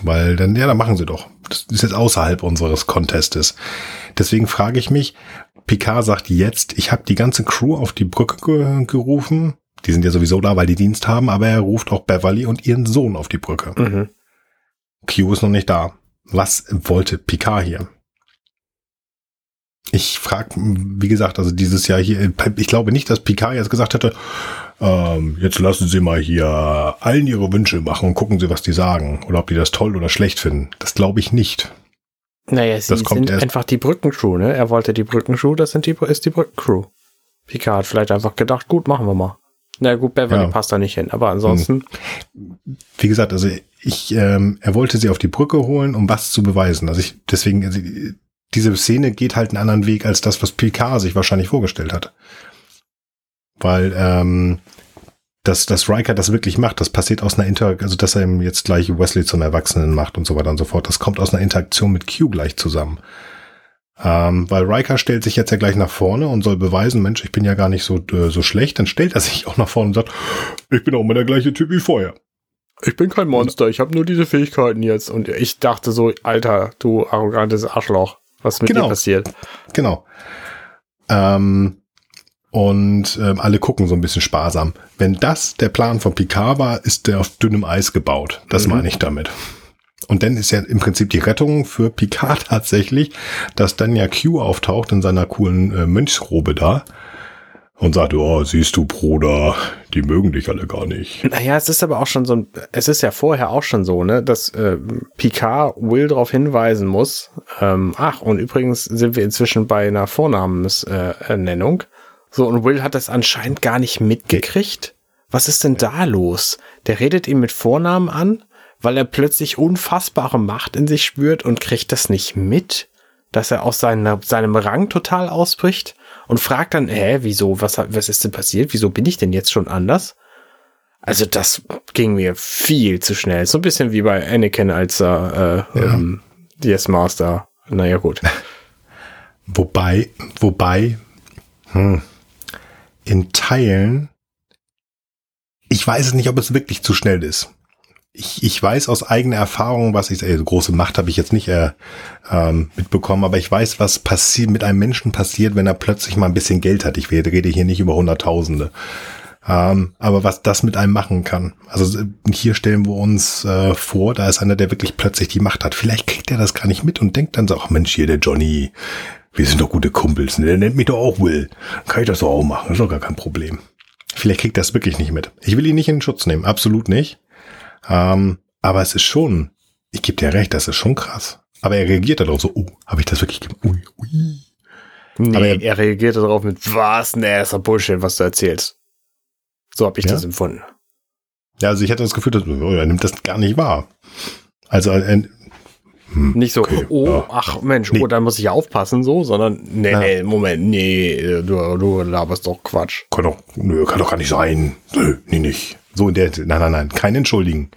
Weil dann, ja, dann machen sie doch. Das ist jetzt außerhalb unseres Contestes. Deswegen frage ich mich, Picard sagt jetzt, ich habe die ganze Crew auf die Brücke ge gerufen. Die sind ja sowieso da, weil die Dienst haben, aber er ruft auch Beverly und ihren Sohn auf die Brücke. Mhm. Q ist noch nicht da. Was wollte Picard hier? Ich frage, wie gesagt, also dieses Jahr hier, ich glaube nicht, dass Picard jetzt gesagt hätte, ähm, jetzt lassen Sie mal hier allen Ihre Wünsche machen und gucken Sie, was die sagen. Oder ob die das toll oder schlecht finden. Das glaube ich nicht. Naja, sie das sind einfach die Brückencrew, ne? Er wollte die Brückencrew, das sind die, ist die Brückencrew. Picard hat vielleicht einfach gedacht, gut, machen wir mal. Na gut, Beverly ja. passt da nicht hin, aber ansonsten. Wie gesagt, also ich, ähm, er wollte sie auf die Brücke holen, um was zu beweisen. Also ich, deswegen, also, diese Szene geht halt einen anderen Weg als das, was Picard sich wahrscheinlich vorgestellt hat. Weil, ähm, dass, dass Riker das wirklich macht, das passiert aus einer Interaktion, also dass er ihm jetzt gleich Wesley zum Erwachsenen macht und so weiter und so fort, das kommt aus einer Interaktion mit Q gleich zusammen. Ähm, weil Riker stellt sich jetzt ja gleich nach vorne und soll beweisen, Mensch, ich bin ja gar nicht so, äh, so schlecht, dann stellt er sich auch nach vorne und sagt, ich bin auch immer der gleiche Typ wie vorher. Ich bin kein Monster, ich habe nur diese Fähigkeiten jetzt. Und ich dachte so, Alter, du arrogantes Arschloch, was mit Genau. dir passiert? Genau. Ähm, und ähm, alle gucken so ein bisschen sparsam. Wenn das der Plan von Picard war, ist der auf dünnem Eis gebaut. Das Mhm. meine ich damit. Und dann ist ja im Prinzip die Rettung für Picard tatsächlich, dass dann ja Q auftaucht in seiner coolen äh, Mönchsrobe da und sagt, oh, siehst du, Bruder, die mögen dich alle gar nicht. Naja, es ist aber auch schon so ein, es ist ja vorher auch schon so, ne, dass äh, Picard Will darauf hinweisen muss, ähm, ach, und übrigens sind wir inzwischen bei einer Vornamensnennung. Äh. So, und Will hat das anscheinend gar nicht mitgekriegt. Was ist denn da los? Der redet ihn mit Vornamen an, weil er plötzlich unfassbare Macht in sich spürt und kriegt das nicht mit, dass er aus seiner, seinem Rang total ausbricht und fragt dann, hä, wieso, was, hat- was ist denn passiert? Wieso bin ich denn jetzt schon anders? Also das ging mir viel zu schnell. So ein bisschen wie bei Anakin als äh, Ja. ähm, DS Master. Naja, gut. Wobei, wobei, hm, in Teilen, ich weiß es nicht, ob es wirklich zu schnell ist. Ich, ich weiß aus eigener Erfahrung, was ich, also große Macht habe ich jetzt nicht äh, ähm, mitbekommen, aber ich weiß, was passiert mit einem Menschen passiert, wenn er plötzlich mal ein bisschen Geld hat. Ich rede hier nicht über Hunderttausende. Ähm, aber was das mit einem machen kann. Also hier stellen wir uns äh, vor, da ist einer, der wirklich plötzlich die Macht hat. Vielleicht kriegt er das gar nicht mit und denkt dann so, ach Mensch, hier der Johnny, wir sind doch gute Kumpels, ne? der nennt mich doch auch Will. Kann ich das doch auch machen, ist doch gar kein Problem. Vielleicht kriegt er das wirklich nicht mit. Ich will ihn nicht in den Schutz nehmen, absolut nicht. Ähm, aber es ist schon, ich gebe dir recht, das ist schon krass. Aber er reagiert darauf so, oh, habe ich das wirklich gegeben? Ui, ui. Nee, Aber er, er- reagierte darauf mit, was? Nee, ist doch Bullshit, was du erzählst. So habe ich Ja? das empfunden. Ja, also ich hatte das Gefühl, dass, oh, er nimmt das gar nicht wahr. Also er, hm, Nicht so, Okay, oh, ja. ach Mensch, Nee. oh, dann muss ich aufpassen, so, sondern, nee, Ja. nee, Moment, nee, du, du laberst doch Quatsch. kann doch, nö, kann doch gar nicht sein. Nö, nee, nicht. So in der, nein, nein, nein, kein Entschuldigen.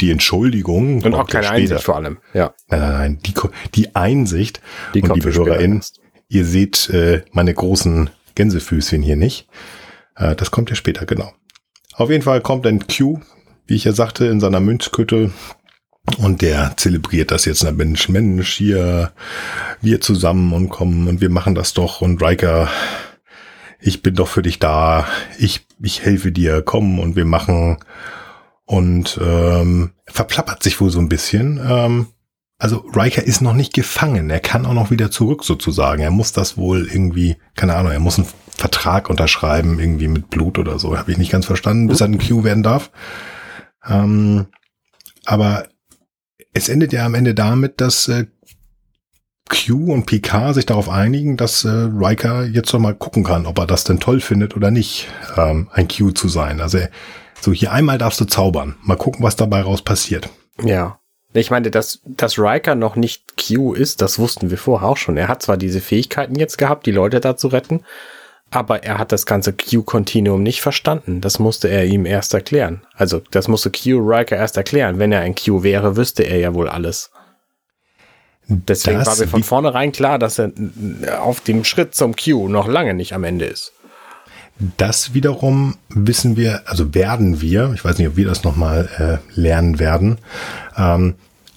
Die Entschuldigung Und auch keine später. Einsicht vor allem, ja. Nein, nein, nein, die, die Einsicht Die und kommt liebe HörerInnen, ihr seht äh, meine großen Gänsefüßchen hier nicht. Äh, das kommt ja später, genau. Auf jeden Fall kommt ein Q, wie ich ja sagte, in seiner Münzkütte und der zelebriert das jetzt. Na Mensch, Mensch, hier, wir zusammen und kommen und wir machen das doch und Riker, ich bin doch für dich da, ich, ich helfe dir, komm und wir machen und ähm, verplappert sich wohl so ein bisschen. Ähm, also Riker ist noch nicht gefangen. Er kann auch noch wieder zurück sozusagen. Er muss das wohl irgendwie, keine Ahnung, er muss einen Vertrag unterschreiben, irgendwie mit Blut oder so. Habe ich nicht ganz verstanden, bis er ein Q werden darf. Ähm, aber es endet ja am Ende damit, dass äh, Q und Picard sich darauf einigen, dass äh, Riker jetzt noch mal gucken kann, ob er das denn toll findet oder nicht, ähm, ein Q zu sein. Also so hier einmal darfst du zaubern. Mal gucken, was dabei raus passiert. Ja. Ich meine, dass, dass Riker noch nicht Q ist, das wussten wir vorher auch schon. Er hat zwar diese Fähigkeiten jetzt gehabt, die Leute da zu retten, aber er hat das ganze Q-Kontinuum nicht verstanden. Das musste er ihm erst erklären. Also, das musste Q Riker erst erklären. Wenn er ein Q wäre, wüsste er ja wohl alles. Deswegen Das war mir von vornherein klar, dass er auf dem Schritt zum Q noch lange nicht am Ende ist. Das wiederum wissen wir, also werden wir, ich weiß nicht, ob wir das nochmal äh, lernen werden, ähm,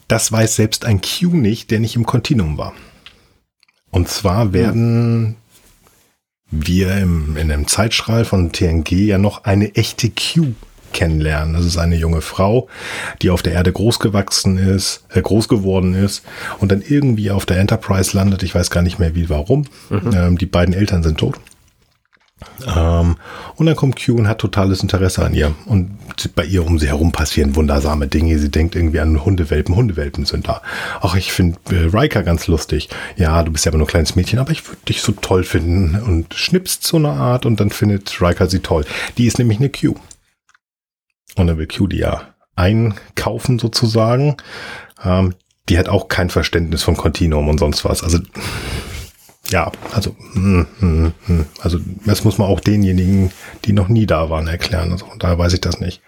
das weiß selbst ein Q nicht, der nicht im Kontinuum war. Und zwar werden wir im, in einem Zeitstrahl von TNG ja noch eine echte Q kennenlernen. Das ist eine junge Frau, die auf der Erde groß gewachsen ist, äh, groß geworden ist und dann irgendwie auf der Enterprise landet. Ich weiß gar nicht mehr wie, warum. Ähm, die beiden Eltern sind tot. Ähm, und dann kommt Q und hat totales Interesse an ihr. Und bei ihr um sie herum passieren wundersame Dinge. Sie denkt irgendwie an Hundewelpen. Hundewelpen sind da. Ach, ich finde äh, Riker ganz lustig. Ja, du bist ja aber nur ein kleines Mädchen, aber ich würde dich so toll finden. Und schnipst so eine Art und dann findet Riker sie toll. Die ist nämlich eine Q. Und dann will Q die ja einkaufen sozusagen. Ähm, die hat auch kein Verständnis von Continuum und sonst was. Also ja, also, hm, hm, hm. also das muss man auch denjenigen, die noch nie da waren, erklären. Also daher weiß ich das nicht.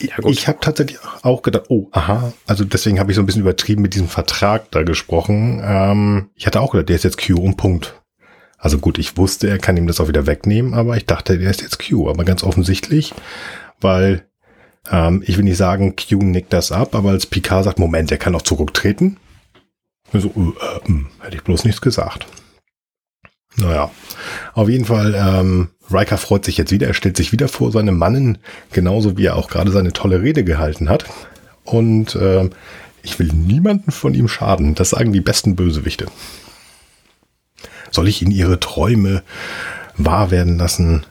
Ja, ich habe tatsächlich auch gedacht, oh, aha, also deswegen habe ich so ein bisschen übertrieben mit diesem Vertrag da gesprochen. Ähm, ich hatte auch gedacht, der ist jetzt Q und Punkt. Also gut, ich wusste, er kann ihm das auch wieder wegnehmen, aber ich dachte, der ist jetzt Q. Aber ganz offensichtlich, weil ähm, ich will nicht sagen, Q nickt das ab, aber als Picard sagt, Moment, er kann auch zurücktreten. So, äh, äh, hätte ich bloß nichts gesagt. Naja, auf jeden Fall, ähm, Riker freut sich jetzt wieder, er stellt sich wieder vor seine Mannen, genauso wie er auch gerade seine tolle Rede gehalten hat. Und äh, ich will niemanden von ihm schaden. Das sagen die besten Bösewichte. Soll ich ihnen ihre Träume wahr werden lassen?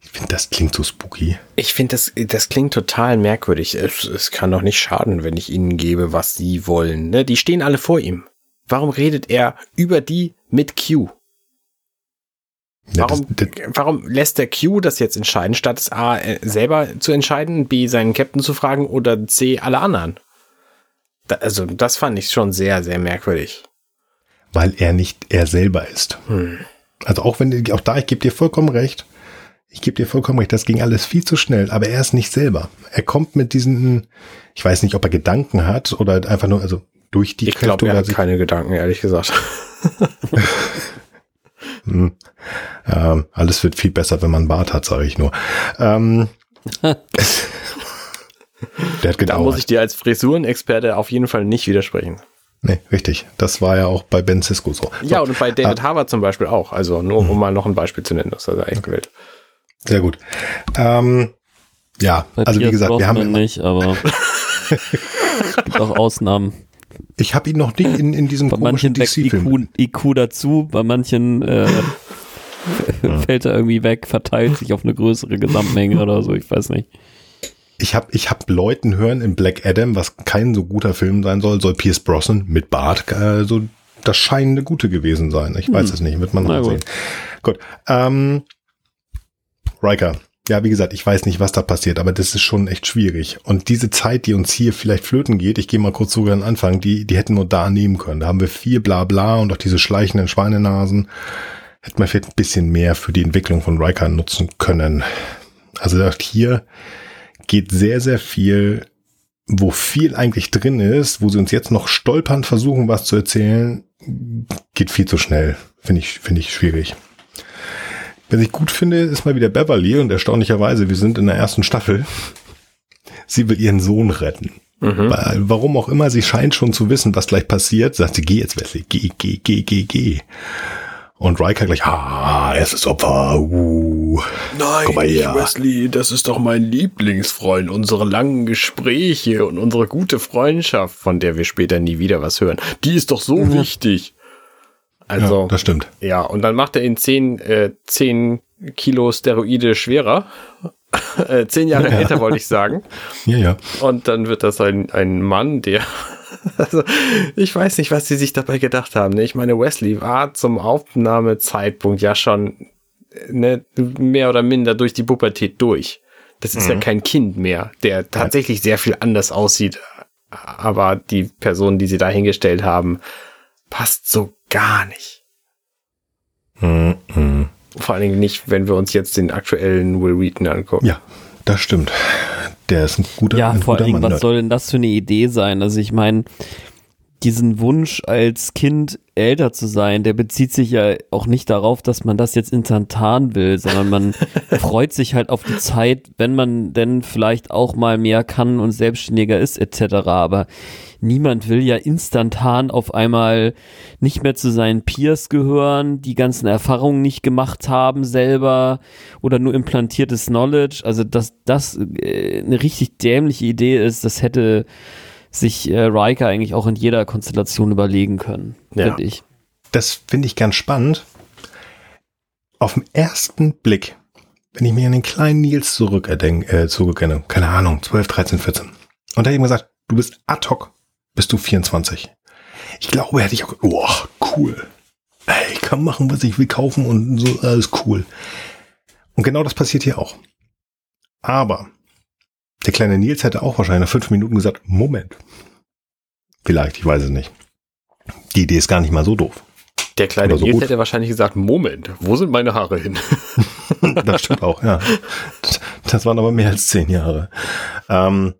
Ich finde, das klingt so spooky. Ich finde, das, das klingt total merkwürdig. Es, es kann doch nicht schaden, wenn ich ihnen gebe, was sie wollen. Ne? Die stehen alle vor ihm. Warum redet er über die mit Q? Warum, ja, das, das, warum lässt der Q das jetzt entscheiden, statt es A äh, selber zu entscheiden, B seinen Captain zu fragen oder C alle anderen? Da, also das fand ich schon sehr, sehr merkwürdig. Weil er nicht er selber ist. Hm. Also auch wenn, auch da, ich gebe dir vollkommen recht, ich gebe dir vollkommen recht, das ging alles viel zu schnell, aber er ist nicht selber. Er kommt mit diesen, ich weiß nicht, ob er Gedanken hat oder einfach nur, also durch die. Ich glaube, er hat keine Gedanken, ehrlich gesagt. hm. Ähm, alles wird viel besser, wenn man Bart hat, sage ich nur. Ähm, der hat gedauert. Da muss ich dir als Frisurenexperte auf jeden Fall nicht widersprechen. Nee, richtig. Das war ja auch bei Ben Cisco so. Ja, und bei David ah. Harvard zum Beispiel auch. Also nur um mal noch ein Beispiel zu nennen, das ist also echt gewählt. Sehr gut. Ähm, ja, bei also wie gesagt, wir haben nicht, aber es gibt auch Ausnahmen. Ich habe ihn noch nicht in, in diesem bei komischen DC-Film. IQ, IQ dazu, bei manchen äh, fällt er irgendwie weg, verteilt sich auf eine größere Gesamtmenge oder so, ich weiß nicht. Ich habe ich hab Leuten hören in Black Adam, was kein so guter Film sein soll, soll Pierce Brosnan mit Bart äh, so das scheint eine gute gewesen sein. Ich weiß hm. es nicht, wird man mal sehen. Gut. Ähm, Riker. Ja, wie gesagt, ich weiß nicht, was da passiert, aber das ist schon echt schwierig. Und diese Zeit, die uns hier vielleicht flöten geht, ich gehe mal kurz sogar an den Anfang, die, die hätten wir da nehmen können. Da haben wir viel Blabla und auch diese schleichenden Schweinenasen. Hätten wir vielleicht ein bisschen mehr für die Entwicklung von Riker nutzen können. Also hier geht sehr, sehr viel, wo viel eigentlich drin ist, wo sie uns jetzt noch stolpern versuchen, was zu erzählen, geht viel zu schnell. Finde ich, finde ich schwierig. Was ich gut finde, ist mal wieder Beverly und erstaunlicherweise, wir sind in der ersten Staffel. Sie will ihren Sohn retten. Mhm. Weil, warum auch immer, sie scheint schon zu wissen, was gleich passiert. Sagt sie, geh jetzt, Wesley, geh, geh, geh, geh, geh. Und Riker gleich, ah, erstes Opfer, uh. Nein, Wesley, das ist doch mein Lieblingsfreund. Unsere langen Gespräche und unsere gute Freundschaft, von der wir später nie wieder was hören, die ist doch so mhm. wichtig. Also, ja, das stimmt. Ja, und dann macht er ihn zehn, äh, zehn Kilo Steroide schwerer. äh, zehn Jahre ja. älter, wollte ich sagen. Ja, ja. Und dann wird das ein, ein Mann, der. also, ich weiß nicht, was sie sich dabei gedacht haben. Ne? Ich meine, Wesley war zum Aufnahmezeitpunkt ja schon ne, mehr oder minder durch die Pubertät durch. Das ist mhm. ja kein Kind mehr, der tatsächlich sehr viel anders aussieht. Aber die Person, die sie da hingestellt haben, passt so gar nicht. -mm. Vor allen Dingen nicht, wenn wir uns jetzt den aktuellen Will Wheaton angucken. Ja, das stimmt. Der ist ein guter Ja, ein vor allen Dingen, was soll denn das für eine Idee sein? Also ich meine, diesen Wunsch als Kind älter zu sein, der bezieht sich ja auch nicht darauf, dass man das jetzt instantan will, sondern man freut sich halt auf die Zeit, wenn man denn vielleicht auch mal mehr kann und selbstständiger ist etc. Aber niemand will ja instantan auf einmal nicht mehr zu seinen Peers gehören, die ganzen Erfahrungen nicht gemacht haben selber oder nur implantiertes Knowledge. Also dass das äh, eine richtig dämliche Idee ist, das hätte sich äh, Riker eigentlich auch in jeder Konstellation überlegen können, ja. finde ich. Das finde ich ganz spannend. Auf den ersten Blick, wenn ich mir an den kleinen Nils zurückerdenke, äh, zurückerinnere, keine Ahnung, 12, 13, 14. Und da hätte ich gesagt, du bist ad hoc bist du 24. Ich glaube, hätte ich auch, oh, cool. Ey, ich kann machen, was ich will, kaufen und so, alles cool. Und genau das passiert hier auch. Aber Der kleine Nils hätte auch wahrscheinlich nach fünf Minuten gesagt, Moment. Vielleicht, ich weiß es nicht. Die Idee ist gar nicht mal so doof. Der kleine so Nils gut. hätte wahrscheinlich gesagt, Moment, wo sind meine Haare hin? das stimmt auch, ja. Das waren aber mehr als zehn Jahre. Ähm,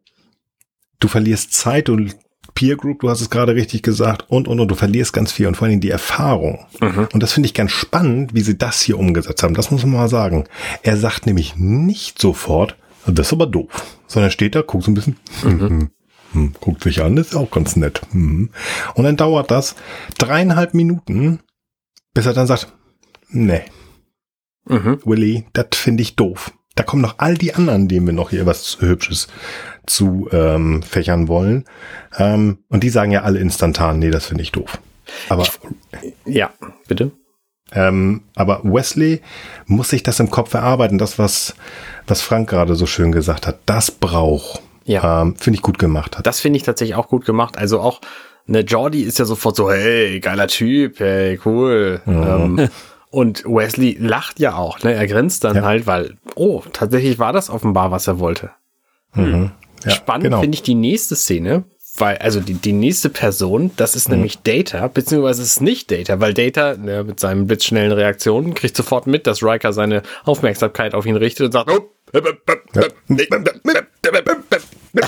du verlierst Zeit und Peer Group, du hast es gerade richtig gesagt, und, und, und du verlierst ganz viel und vor allen Dingen die Erfahrung. Und das finde ich ganz spannend, wie sie das hier umgesetzt haben. Das muss man mal sagen. Er sagt nämlich nicht sofort, das ist aber doof, sondern steht da, guckt so ein bisschen, hm, hm, guckt sich an, ist auch ganz nett. Hm. Und dann dauert das dreieinhalb Minuten, bis er dann sagt, nee, Mhm. Willy, das finde ich doof. Da kommen noch all die anderen, denen wir noch hier was Hübsches zu ähm, fächern wollen. Ähm, und die sagen ja alle instantan, nee, das finde ich doof. Aber, Ja, bitte. Ähm, aber Wesley muss sich das im Kopf erarbeiten. Das, was, was Frank gerade so schön gesagt hat, das braucht. Ja. Ähm, finde ich gut gemacht hat. Das finde ich tatsächlich auch gut gemacht. Also auch, ne, Jordi ist ja sofort so, hey, geiler Typ, hey, cool. Ähm, und Wesley lacht ja auch, ne? Er grinst dann Ja. halt, weil, oh, tatsächlich war das offenbar, was er wollte. Mhm. Ja, Spannend genau. finde ich die nächste Szene, weil, also die, die nächste Person, das Mhm. ist nämlich Data, beziehungsweise es ist nicht Data, weil Data ne, mit seinen blitzschnellen Reaktionen kriegt sofort mit, dass Riker seine Aufmerksamkeit auf ihn richtet und sagt, oh,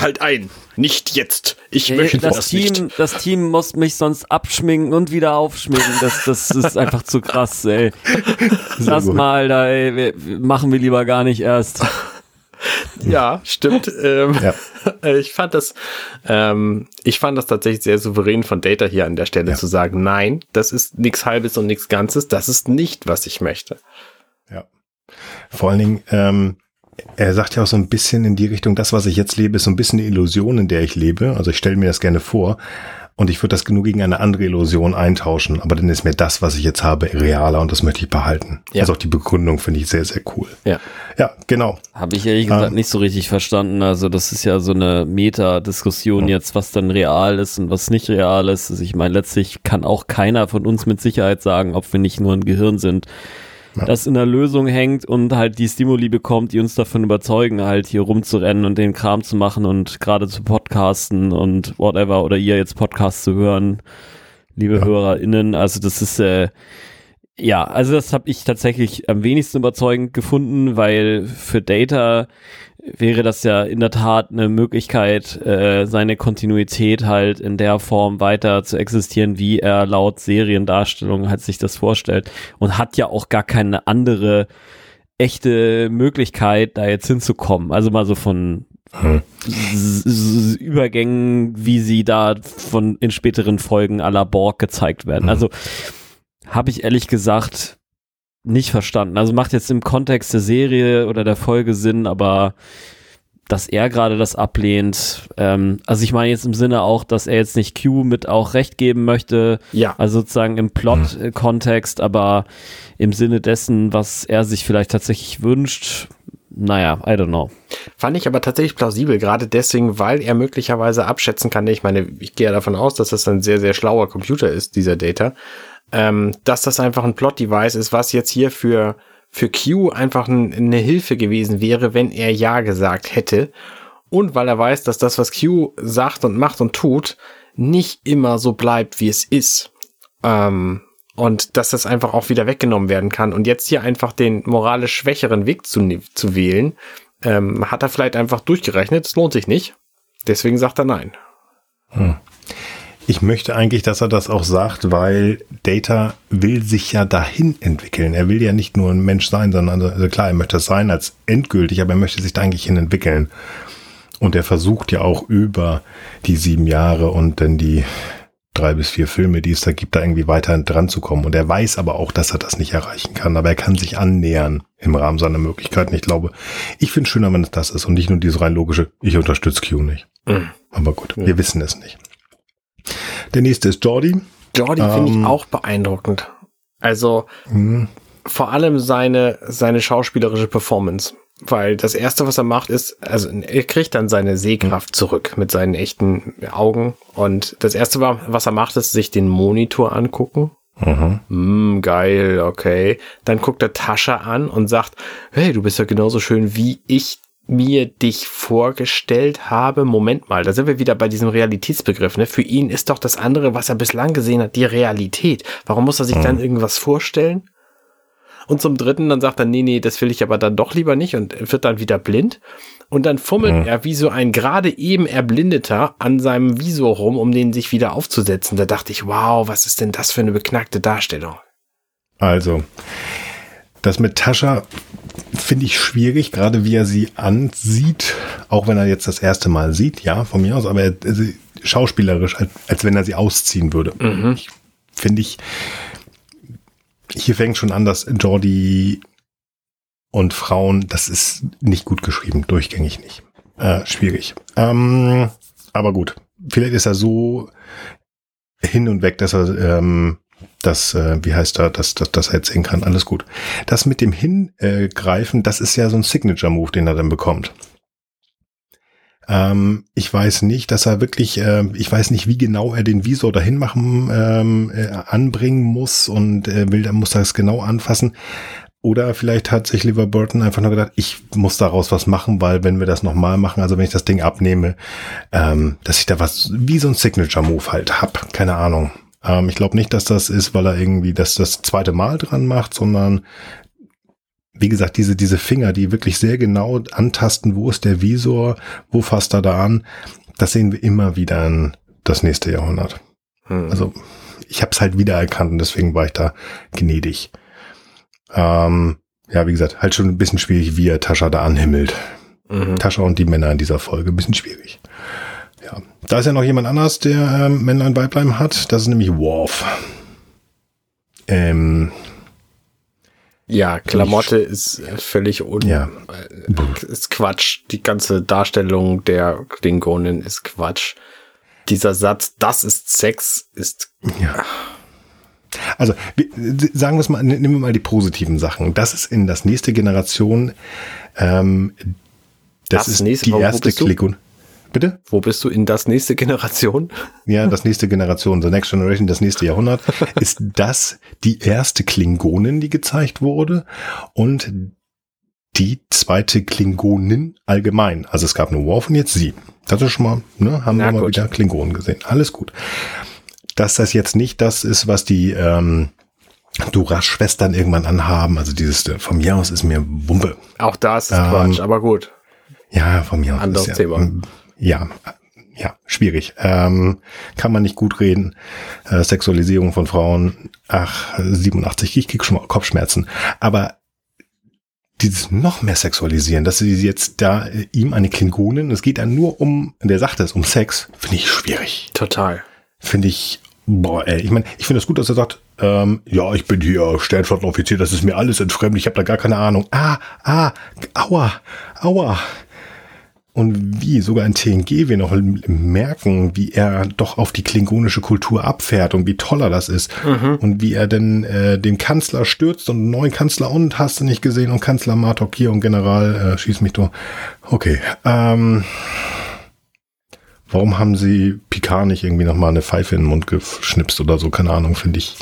halt ein, nicht jetzt, ich möchte das, das, Team, nicht. das Team muss mich sonst abschminken und wieder aufschminken. Das, das ist einfach zu krass, ey. Lass mal, da, ey, wir- machen wir lieber gar nicht erst. Ja, stimmt. Ähm, Ja. Ich fand das, ähm, ich fand das tatsächlich sehr souverän von Data hier an der Stelle Ja. zu sagen, nein, das ist nichts Halbes und nichts Ganzes, das ist nicht, was ich möchte. Ja. Vor allen Dingen, ähm, er sagt ja auch so ein bisschen in die Richtung, das, was ich jetzt lebe, ist so ein bisschen eine Illusion, in der ich lebe. Also ich stelle mir das gerne vor und ich würde das genug gegen eine andere Illusion eintauschen, aber dann ist mir das, was ich jetzt habe, realer und das möchte ich behalten. Ja. Also auch die Begründung finde ich sehr, sehr cool. Ja. Ja, genau. Habe ich ehrlich gesagt Ähm. nicht so richtig verstanden. Also das ist ja so eine Meta-Diskussion jetzt, was dann real ist und was nicht real ist. Also ich meine, letztlich kann auch keiner von uns mit Sicherheit sagen, ob wir nicht nur ein Gehirn sind, Ja. das in der Lösung hängt und halt die Stimuli bekommt, die uns davon überzeugen, halt hier rumzurennen und den Kram zu machen und gerade zu podcasten und whatever oder ihr jetzt Podcasts zu hören, liebe Ja. HörerInnen. Also das ist äh, ja, also das habe ich tatsächlich am wenigsten überzeugend gefunden, weil für Data wäre das ja in der Tat eine Möglichkeit, äh, seine Kontinuität halt in der Form weiter zu existieren, wie er laut Seriendarstellung halt sich das vorstellt und hat ja auch gar keine andere echte Möglichkeit, da jetzt hinzukommen. Also mal so von Hm. Übergängen, wie sie da von in späteren Folgen à la Borg gezeigt werden. Mhm. Also habe ich ehrlich gesagt nicht verstanden. Also macht jetzt im Kontext der Serie oder der Folge Sinn, aber dass er gerade das ablehnt. Ähm, also ich meine jetzt im Sinne auch, dass er jetzt nicht Q mit auch recht geben möchte, Ja. also sozusagen im Plot-Kontext, aber im Sinne dessen, was er sich vielleicht tatsächlich wünscht, naja, I don't know. Fand ich aber tatsächlich plausibel, gerade deswegen, weil er möglicherweise abschätzen kann, ich meine, ich gehe ja davon aus, dass das ein sehr, sehr schlauer Computer ist, dieser Data, ähm, dass das einfach ein Plot-Device ist, was jetzt hier für, für Q einfach ein, eine Hilfe gewesen wäre, wenn er Ja gesagt hätte. Und weil er weiß, dass das, was Q sagt und macht und tut, nicht immer so bleibt, wie es ist. Ähm, und dass das einfach auch wieder weggenommen werden kann. Und jetzt hier einfach den moralisch schwächeren Weg zu, ne- zu wählen, ähm, hat er vielleicht einfach durchgerechnet, es lohnt sich nicht. Deswegen sagt er nein. Ich möchte eigentlich, dass er das auch sagt, weil Data will sich ja dahin entwickeln. Er will ja nicht nur ein Mensch sein, sondern also klar, er möchte es sein als endgültig, aber er möchte sich da eigentlich hin entwickeln. Und er versucht ja auch über die sieben Jahre und dann die drei bis vier Filme, die es da gibt, da irgendwie weiter dran zu kommen. Und er weiß aber auch, dass er das nicht erreichen kann. Aber er kann sich annähern im Rahmen seiner Möglichkeiten. Ich glaube, ich finde es schöner, wenn es das ist und nicht nur dieses rein logische, ich unterstütze Q nicht. Mhm. Aber gut, wir wissen es nicht. Der nächste ist Jordi. Jordi finde ich Ähm. auch beeindruckend. Also vor allem seine, seine schauspielerische Performance. Weil das erste, was er macht, ist, also er kriegt dann seine Sehkraft zurück mit seinen echten Augen. Und das erste, war, was er macht, ist sich den Monitor angucken. Mhm. Hm, geil, okay. Dann guckt er Tascha an und sagt, hey, du bist ja genauso schön wie ich mir dich vorgestellt habe, Moment mal, da sind wir wieder bei diesem Realitätsbegriff. Ne? Für ihn ist doch das andere, was er bislang gesehen hat, die Realität. Warum muss er sich mhm. dann irgendwas vorstellen? Und zum dritten, dann sagt er, nee, nee, das will ich aber dann doch lieber nicht und wird dann wieder blind. Und dann fummelt mhm. er wie so ein gerade eben Erblindeter an seinem Visor rum, um den sich wieder aufzusetzen. Da dachte ich, wow, was ist denn das für eine beknackte Darstellung? Also, das mit Tascha finde ich schwierig, gerade wie er sie ansieht, auch wenn er jetzt das erste Mal sieht, ja, von mir aus, aber er, schauspielerisch, als, als wenn er sie ausziehen würde. Mhm. Finde ich, hier fängt schon an, dass Jordi und Frauen, das ist nicht gut geschrieben, durchgängig nicht. Äh, schwierig. Ähm, aber gut, vielleicht ist er so hin und weg, dass er ähm, das, äh, wie heißt er, dass, dass, dass er jetzt sehen kann. Alles gut. Das mit dem Hingreifen, das ist ja so ein Signature-Move, den er dann bekommt. Ähm, ich weiß nicht, dass er wirklich, äh, ich weiß nicht, wie genau er den Visor dahin machen, ähm, äh, anbringen muss und äh, will, dann muss es genau anfassen. Oder vielleicht hat sich Liver Burton einfach nur gedacht, ich muss daraus was machen, weil wenn wir das nochmal machen, also wenn ich das Ding abnehme, ähm, dass ich da was wie so ein Signature-Move halt hab. Keine Ahnung. Ähm, ich glaube nicht, dass das ist, weil er irgendwie das das zweite Mal dran macht, sondern wie gesagt, diese, diese Finger, die wirklich sehr genau antasten, wo ist der Visor, wo fasst er da an, das sehen wir immer wieder in das nächste Jahrhundert. Hm. Also ich habe es halt wiedererkannt und deswegen war ich da gnädig. Ähm, ja, wie gesagt, halt schon ein bisschen schwierig, wie er Tascha da anhimmelt. Mhm. Tascha und die Männer in dieser Folge, ein bisschen schwierig. Ja, da ist ja noch jemand anders, der ähm, Männlein Weiblein hat. Das ist nämlich Worf. Ähm, ja, Klamotte ist völlig un ja. Äh, ist Quatsch. Die ganze Darstellung der Klingonen ist Quatsch. Dieser Satz, das ist Sex, ist. Ja. Also sagen wir es mal, nehmen wir mal die positiven Sachen. Das ist in das nächste Generation. Ähm, das, das ist nächste, die erste Klingon. Bitte? Wo bist du in das nächste Generation? Ja, das nächste Generation, The Next Generation, das nächste Jahrhundert. ist das die erste Klingonin, die gezeigt wurde und die zweite Klingonin allgemein. Also es gab nur Worf und jetzt sie. Das ist schon mal, ne, haben Na, wir mal wieder Klingonen gesehen. Alles gut. Dass das jetzt nicht das ist, was die ähm, Duras-Schwestern irgendwann anhaben. Also dieses, äh, von mir aus ist mir Wumpe. Auch da ist ähm, Quatsch, aber gut. Ja, von mir aus. Anderes ja, Thema ja, ja, schwierig. Ähm, kann man nicht gut reden. Äh, Sexualisierung von Frauen, ach, 87, ich krieg schon mal Kopfschmerzen. Aber dieses noch mehr Sexualisieren, dass sie jetzt da äh, ihm eine Klingonin, es geht dann nur um, der sagt es, um Sex, finde ich schwierig. Total. Finde ich, boah, ey, ich meine, ich finde es das gut, dass er sagt, ähm, ja, ich bin hier Sternflottenoffizier, das ist mir alles entfremd, ich habe da gar keine Ahnung. Ah, ah, aua, aua. Und wie sogar in TNG wir noch merken, wie er doch auf die klingonische Kultur abfährt und wie toll er das ist. Mhm. Und wie er denn äh, den Kanzler stürzt und einen neuen Kanzler und hast du nicht gesehen und Kanzler Martok hier und General äh, schieß mich doch. Okay. Ähm, warum haben sie Picard nicht irgendwie nochmal eine Pfeife in den Mund geschnipst oder so? Keine Ahnung, finde ich.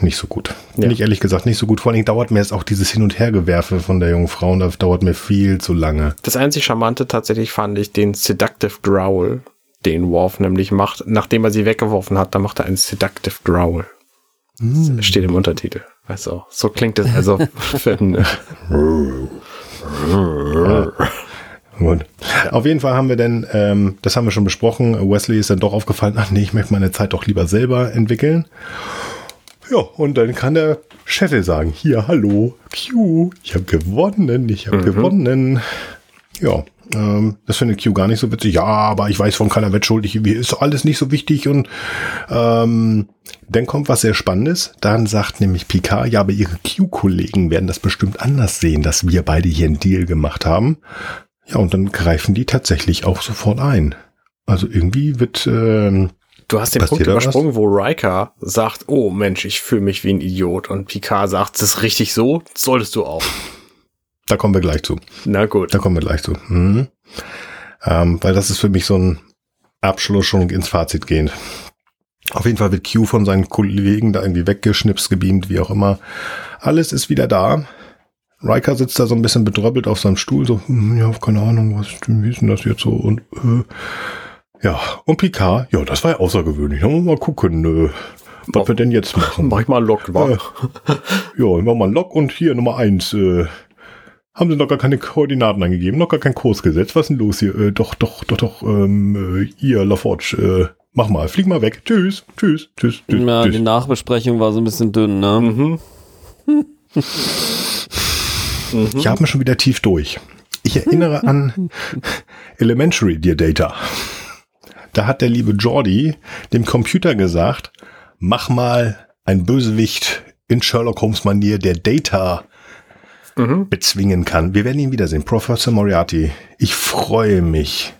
Nicht so gut. Ja. Finde ich ehrlich gesagt nicht so gut. Vor allen Dingen dauert mir jetzt auch dieses Hin- und Hergewerfe von der jungen Frau und das dauert mir viel zu lange. Das einzig Charmante tatsächlich fand ich den Seductive Growl, den Worf nämlich macht. Nachdem er sie weggeworfen hat, dann macht er einen Seductive Growl. Mm. steht im Untertitel. Weißt du, so klingt es also für einen, Gut. Ja. Auf jeden Fall haben wir denn, ähm, das haben wir schon besprochen, Wesley ist dann doch aufgefallen, ach nee, ich möchte meine Zeit doch lieber selber entwickeln. Ja, und dann kann der Chef sagen, hier, hallo, Q, ich habe gewonnen, ich habe mhm. gewonnen. Ja, ähm, das findet Q gar nicht so witzig. Ja, aber ich weiß von keiner Wettschuld, ich, ist alles nicht so wichtig. Und ähm, dann kommt was sehr Spannendes. Dann sagt nämlich Picard, ja, aber ihre Q-Kollegen werden das bestimmt anders sehen, dass wir beide hier einen Deal gemacht haben. Ja, und dann greifen die tatsächlich auch sofort ein. Also irgendwie wird ähm, Du hast den Passiert Punkt übersprungen, wo Riker sagt, oh Mensch, ich fühle mich wie ein Idiot. Und Picard sagt, das ist richtig so, solltest du auch. Da kommen wir gleich zu. Na gut. Da kommen wir gleich zu. Mhm. Ähm, weil das ist für mich so ein Abschluss schon ins Fazit gehend. Auf jeden Fall wird Q von seinen Kollegen da irgendwie weggeschnipst, gebeamt, wie auch immer. Alles ist wieder da. Riker sitzt da so ein bisschen bedröppelt auf seinem Stuhl, so, hm, ja, keine Ahnung, was, wie ist denn das jetzt so? Und äh, ja, und Picard, ja, das war ja außergewöhnlich. Da wollen wir mal gucken, äh, was wir denn jetzt machen. Mach ich mal einen Äh, wa? ja, machen wir mal einen Log und hier Nummer eins. Äh, haben sie noch gar keine Koordinaten angegeben, noch gar keinen Kurs gesetzt. Was ist denn los hier? Äh, doch, doch, doch, doch, ähm, äh, hier, LaForge, äh, mach mal, flieg mal weg. Tschüss, tschüss, tschüss, tschüss. Ja, die tschüss. Nachbesprechung war so ein bisschen dünn, ne? Mhm. Ich habe mir schon wieder tief durch. Ich erinnere an Elementary, Dear Data. Da hat der liebe Jordi dem Computer gesagt, mach mal ein Bösewicht in Sherlock Holmes Manier, der Data Mhm. bezwingen kann. Wir werden ihn wiedersehen. Professor Moriarty. Ich freue mich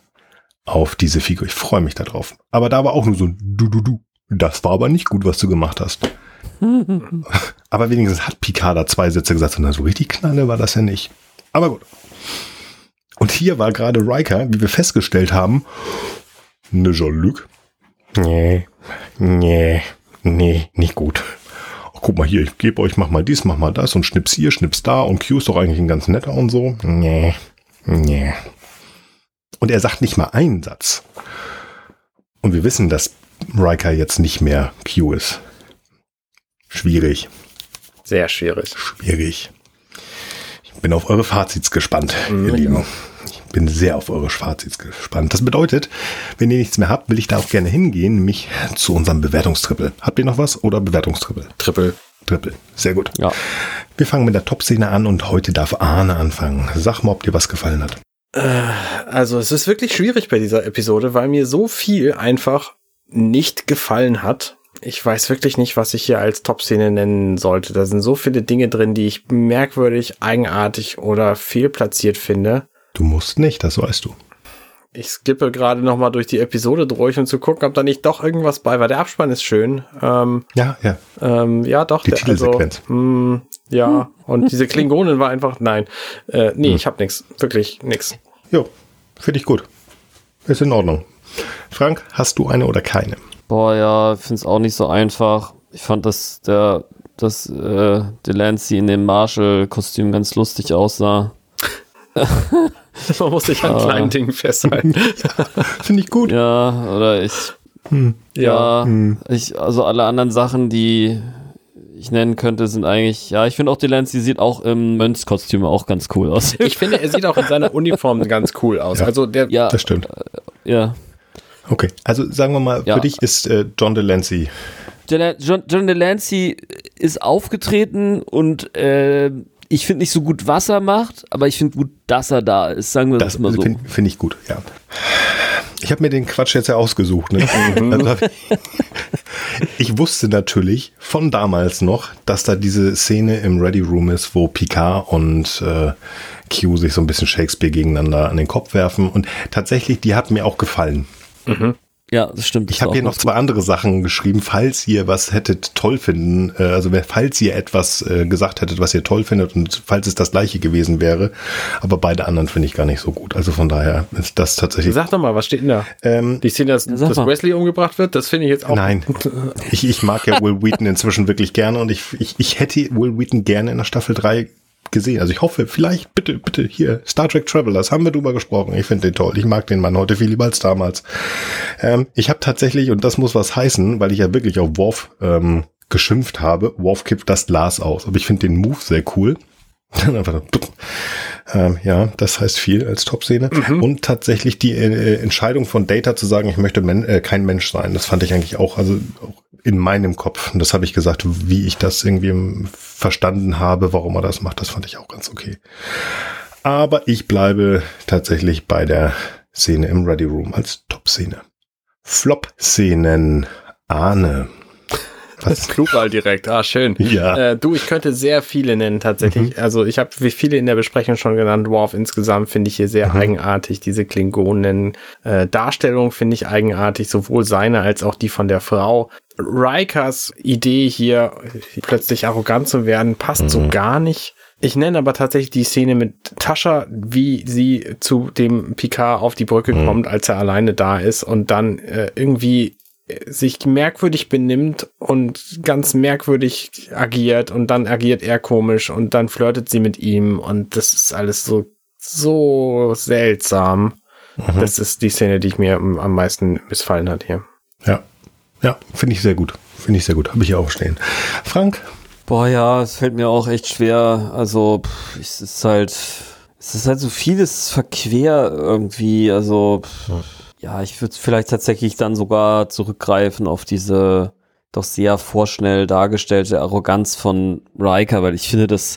auf diese Figur. Ich freue mich darauf. Aber da war auch nur so ein Du, Du, Du. Das war aber nicht gut, was du gemacht hast. aber wenigstens hat Picard da zwei Sätze gesagt. Und so richtig knalle war das ja nicht. Aber gut. Und hier war gerade Riker, wie wir festgestellt haben, ne Jean-Luc. Nee, nee, nee, nicht gut. Ach, guck mal hier, ich gebe euch, mach mal dies, mach mal das und schnips hier, schnips da und Q ist doch eigentlich ein ganz netter und so. Nee, nee. Und er sagt nicht mal einen Satz. Und wir wissen, dass Riker jetzt nicht mehr Q ist. Schwierig, Sehr schwierig. schwierig. Ich bin auf eure Fazits gespannt, Mhm, ihr Lieben. auch. Ich bin sehr auf eure Fazits gespannt. Das bedeutet, wenn ihr nichts mehr habt, will ich da auch gerne hingehen, nämlich zu unserem Bewertungstrippel. Habt ihr noch was oder Bewertungstrippel? Triple. Trippel. Sehr gut. Ja. Wir fangen mit der Top-Szene an und heute darf Arne anfangen. Sag mal, ob dir was gefallen hat. Also es ist wirklich schwierig bei dieser Episode, weil mir so viel einfach nicht gefallen hat. Ich weiß wirklich nicht, was ich hier als Top-Szene nennen sollte. Da sind so viele Dinge drin, die ich merkwürdig, eigenartig oder fehlplatziert finde. Du musst nicht, das weißt du. Ich skippe gerade noch mal durch die Episode durch, um zu gucken, ob da nicht doch irgendwas bei war. Der Abspann ist schön. Ähm, Ja, ja. ähm, ja, doch. Die der, Titelsequenz. Also, mh, ja, und diese Klingonen war einfach, nein. Äh, nee, ich hab nix. Wirklich nix. Jo, finde ich gut. Ist in Ordnung. Frank, hast du eine oder keine? Boah, ja, finde es auch nicht so einfach. Ich fand, dass der, dass äh, Delancey in dem Marshall-Kostüm ganz lustig aussah. Man muss sich an Ah. kleinen Dingen festhalten. Finde ich gut. Ja, oder ich, ja, ich, also alle anderen Sachen, die ich nennen könnte, sind eigentlich, ja, ich finde auch Delancey sieht auch im Mönchskostüm auch ganz cool aus. Ich finde, er sieht auch in seiner Uniform ganz cool aus. Ja. Also der, ja, Das stimmt. ja. Okay, also sagen wir mal, Ja. für dich ist äh, John Delancey. John, John, John Delancey ist aufgetreten und äh, ich finde nicht so gut, was er macht, aber ich finde gut, dass er da ist, sagen wir das, Das mal so. finde find ich gut, ja. Ich habe mir den Quatsch jetzt ja ausgesucht. Ne? Also hab ich, ich wusste natürlich von damals noch, dass da diese Szene im Ready Room ist, wo Picard und äh, Q sich so ein bisschen Shakespeare gegeneinander an den Kopf werfen. Und tatsächlich, die hat mir auch gefallen. Ja, das stimmt. Ich habe hier noch zwei andere Sachen geschrieben, falls ihr was hättet toll finden, äh, also falls ihr etwas äh, gesagt hättet, was ihr toll findet und falls es das gleiche gewesen wäre, aber beide anderen finde ich gar nicht so gut. Also von daher ist das tatsächlich. sag doch mal, was steht denn da? Ähm, Die Szene, dass, dass. Wesley umgebracht wird, das finde ich jetzt auch. nein, ich, ich mag ja Will Wheaton inzwischen wirklich gerne und ich, ich, ich hätte Will Wheaton gerne in der Staffel 3 gesehen. Also ich hoffe, vielleicht, bitte, bitte, hier, Star Trek Travelers, haben wir drüber gesprochen. Ich finde den toll. Ich mag den Mann heute viel lieber als damals. Ähm, ich habe tatsächlich, und das muss was heißen, weil ich ja wirklich auf Worf ähm, geschimpft habe, Worf kippt das Glas aus. Aber ich finde den Move sehr cool. Dann einfach ähm, ja, das heißt viel als Top-Szene. Und tatsächlich die äh, Entscheidung von Data zu sagen, ich möchte men äh, kein Mensch sein, das fand ich eigentlich auch, also auch in meinem Kopf. Und das habe ich gesagt, wie ich das irgendwie verstanden habe, warum er das macht, das fand ich auch ganz okay. Aber ich tatsächlich bei der Szene im Ready Room als Top-Szene. Flop-Szenen. Ahne. Was? Plural direkt, ah, schön. Ja. Äh, du, ich könnte sehr viele nennen tatsächlich. Also ich habe wie viele in der Besprechung schon genannt. Worf insgesamt finde ich hier sehr eigenartig. Diese Klingonen äh, Darstellung finde ich eigenartig, sowohl seine als auch die von der Frau. Rikers Idee hier plötzlich arrogant zu werden passt so gar nicht. Ich nenne aber tatsächlich die Szene mit Tascha, wie sie zu dem Picard auf die Brücke kommt, als er alleine da ist und dann äh, irgendwie sich merkwürdig benimmt und ganz merkwürdig agiert und dann agiert er komisch und dann flirtet sie mit ihm und das ist alles so, so seltsam. Mhm. Das ist die Szene, die ich mir am meisten missfallen hat hier. Ja. Ja, finde ich sehr gut. Finde ich sehr gut. Habe ich auch stehen. Frank? Boah, ja, es fällt mir auch echt schwer. Also, pff, es ist halt, es ist halt so vieles verquer irgendwie. Also, pff, ja, ich würde vielleicht tatsächlich dann sogar zurückgreifen auf diese doch sehr vorschnell dargestellte Arroganz von Riker, weil ich finde, das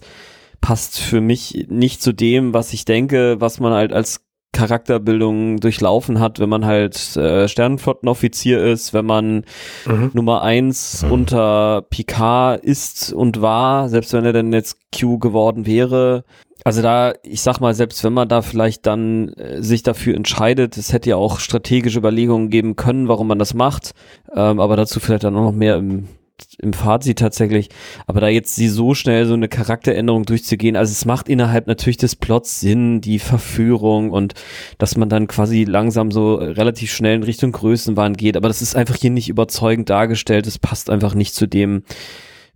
passt für mich nicht zu dem, was ich denke, was man halt als Charakterbildung durchlaufen hat, wenn man halt äh, Sternenflottenoffizier ist, wenn man mhm. Nummer eins mhm. unter Picard ist und war, selbst wenn er denn jetzt Q geworden wäre. Also da, ich sag mal, selbst wenn man da vielleicht dann äh, sich dafür entscheidet, es hätte ja auch strategische Überlegungen geben können, warum man das macht, ähm, aber dazu vielleicht dann auch noch mehr im im Fazit tatsächlich, aber da jetzt sie so schnell so eine Charakteränderung durchzugehen, also es macht innerhalb natürlich des Plots Sinn, die Verführung und dass man dann quasi langsam so relativ schnell in Richtung Größenwahn geht, aber das ist einfach hier nicht überzeugend dargestellt, es passt einfach nicht zu dem,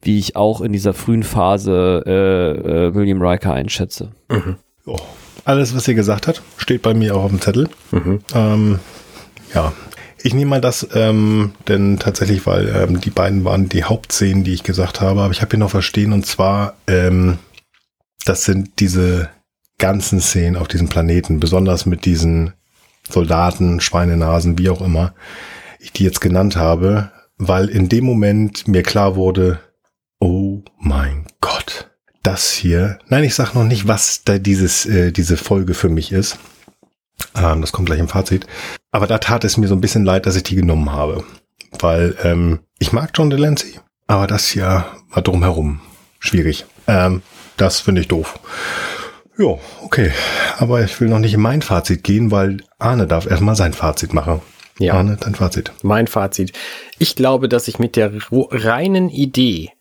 wie ich auch in dieser frühen Phase äh, äh, William Riker einschätze. Mhm. Oh. Alles, was ihr gesagt hat, steht bei mir auch auf dem Zettel. Mhm. Ähm, ja, ich nehme mal das, ähm, denn tatsächlich, weil ähm, die beiden waren die Hauptszenen, die ich gesagt habe, aber ich habe hier noch was stehen und zwar, ähm, das sind diese ganzen Szenen auf diesem Planeten, besonders mit diesen Soldaten, Schweinenasen, wie auch immer, ich die jetzt genannt habe, weil in dem Moment mir klar wurde, oh mein Gott, das hier, nein, ich sag noch nicht, was da dieses, äh, diese Folge für mich ist, ähm, das kommt gleich im Fazit. Aber da tat es mir so ein bisschen leid, dass ich die genommen habe. Weil ähm, ich mag John Delancey, aber das hier war drumherum schwierig. Ähm, das finde ich doof. Ja, okay. Aber ich will noch nicht in mein Fazit gehen, weil Arne darf erstmal sein Fazit machen. Ja. Arne, dein Fazit. Mein Fazit. Ich glaube, dass ich mit der reinen Idee,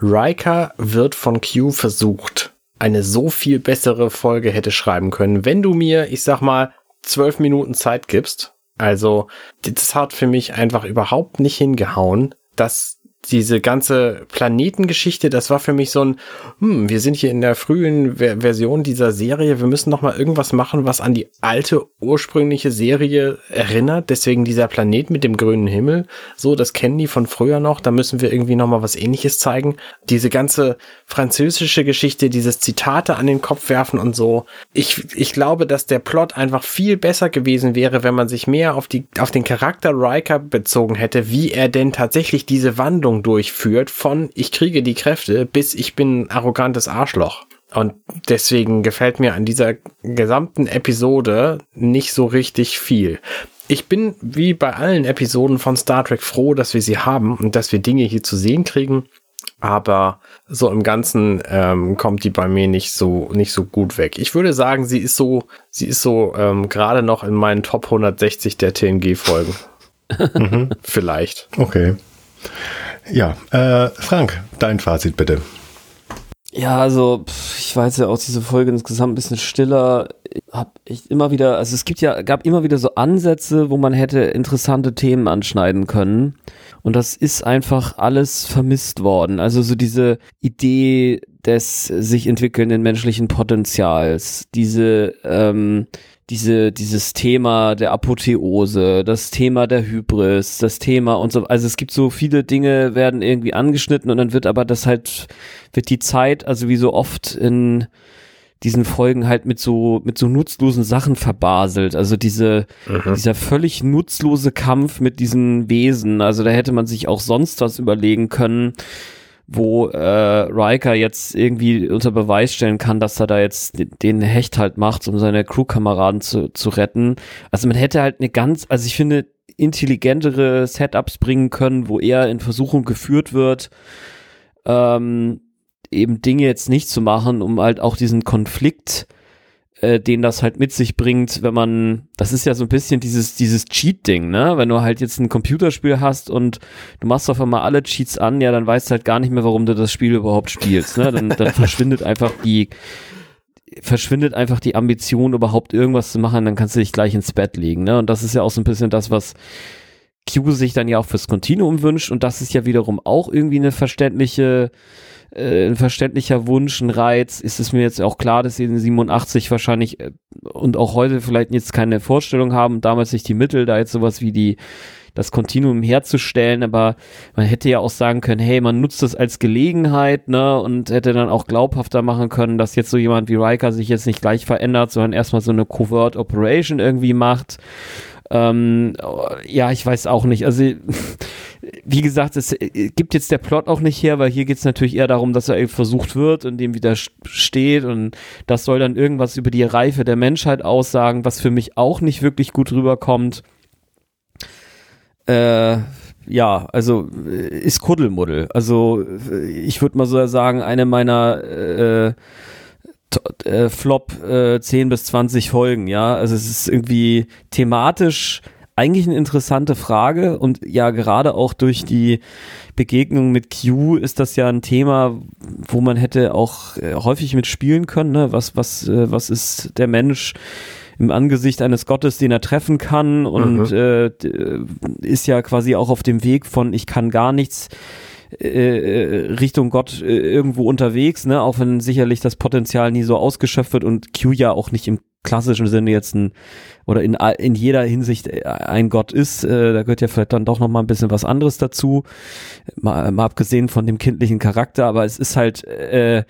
Riker wird von Q versucht, eine so viel bessere Folge hätte schreiben können, wenn du mir, ich sag mal, zwölf Minuten Zeit gibst. Also, das hat für mich einfach überhaupt nicht hingehauen, dass diese ganze Planetengeschichte, das war für mich so ein, hm, wir sind hier in der frühen Ver Version dieser Serie, wir müssen noch mal irgendwas machen, was an die alte ursprüngliche Serie erinnert. Deswegen dieser Planet mit dem grünen Himmel, so, das kennen die von früher noch. Da müssen wir irgendwie noch mal was Ähnliches zeigen. Diese ganze französische Geschichte, dieses Zitate an den Kopf werfen und so. Ich, ich glaube, dass der Plot einfach viel besser gewesen wäre, wenn man sich mehr auf die, auf den Charakter Riker bezogen hätte, wie er denn tatsächlich diese Wandlung Entwicklung durchführt von ich kriege die Kräfte bis ich bin ein arrogantes Arschloch. Und deswegen gefällt mir an dieser gesamten Episode nicht so richtig viel. Ich bin wie bei allen Episoden von Star Trek froh, dass wir sie haben und dass wir Dinge hier zu sehen kriegen. Aber so im Ganzen ähm, kommt die bei mir nicht so nicht so gut weg. Ich würde sagen, sie ist so sie ist so ähm, gerade noch in meinen Top 160 der TNG Folgen. mhm. Vielleicht. Okay. Ja, äh, Frank, dein Fazit bitte. Ja, also ich weiß ja auch diese Folge insgesamt ein bisschen stiller. Hab ich immer wieder, also es gibt ja, gab immer wieder so Ansätze, wo man hätte interessante Themen anschneiden können. Und das ist einfach alles vermisst worden. Also so diese Idee des sich entwickelnden menschlichen Potenzials, diese ähm, diese, dieses Thema der Apotheose, das Thema der Hybris, das Thema und so, also es gibt so viele Dinge werden irgendwie angeschnitten und dann wird aber das halt, wird die Zeit, also wie so oft in diesen Folgen halt mit so, mit so nutzlosen Sachen verbaselt. Also diese, mhm. dieser völlig nutzlose Kampf mit diesen Wesen. Also da hätte man sich auch sonst was überlegen können wo äh, Riker jetzt irgendwie unter Beweis stellen kann, dass er da jetzt den Hecht halt macht, um seine Crewkameraden zu, zu retten. Also man hätte halt eine ganz, also ich finde, intelligentere Setups bringen können, wo er in Versuchung geführt wird, ähm, eben Dinge jetzt nicht zu machen, um halt auch diesen Konflikt äh, den das halt mit sich bringt, wenn man, das ist ja so ein bisschen dieses, dieses Cheat-Ding, ne? Wenn du halt jetzt ein Computerspiel hast und du machst auf einmal alle Cheats an, ja, dann weißt du halt gar nicht mehr, warum du das Spiel überhaupt spielst, ne? Dann, dann verschwindet einfach die, verschwindet einfach die Ambition, überhaupt irgendwas zu machen, dann kannst du dich gleich ins Bett legen, ne? Und das ist ja auch so ein bisschen das, was Q sich dann ja auch fürs Kontinuum wünscht und das ist ja wiederum auch irgendwie eine verständliche äh, ein verständlicher Wunsch, ein Reiz, ist es mir jetzt auch klar, dass sie in 87 wahrscheinlich äh, und auch heute vielleicht jetzt keine Vorstellung haben, damals nicht die Mittel, da jetzt sowas wie die das Kontinuum herzustellen, aber man hätte ja auch sagen können, hey, man nutzt das als Gelegenheit, ne, und hätte dann auch glaubhafter machen können, dass jetzt so jemand wie Riker sich jetzt nicht gleich verändert, sondern erstmal so eine Covert Operation irgendwie macht. Ähm, ja, ich weiß auch nicht. Also, wie gesagt, es gibt jetzt der Plot auch nicht her, weil hier geht es natürlich eher darum, dass er versucht wird und dem widersteht und das soll dann irgendwas über die Reife der Menschheit aussagen, was für mich auch nicht wirklich gut rüberkommt. Äh, ja, also ist Kuddelmuddel. Also ich würde mal so sagen, eine meiner äh, äh, Flop äh, 10 bis 20 Folgen, ja. Also es ist irgendwie thematisch eigentlich eine interessante Frage und ja, gerade auch durch die Begegnung mit Q ist das ja ein Thema, wo man hätte auch äh, häufig mitspielen können, ne? Was, was, äh, was ist der Mensch? im Angesicht eines Gottes, den er treffen kann und mhm. äh, äh ist ja quasi auch auf dem Weg von ich kann gar nichts äh, äh, Richtung Gott äh, irgendwo unterwegs, ne, auch wenn sicherlich das Potenzial nie so ausgeschöpft wird und Q ja auch nicht im klassischen Sinne jetzt ein oder in, in jeder Hinsicht ein Gott ist, äh, da gehört ja vielleicht dann doch noch mal ein bisschen was anderes dazu, mal, mal abgesehen von dem kindlichen Charakter, aber es ist halt äh,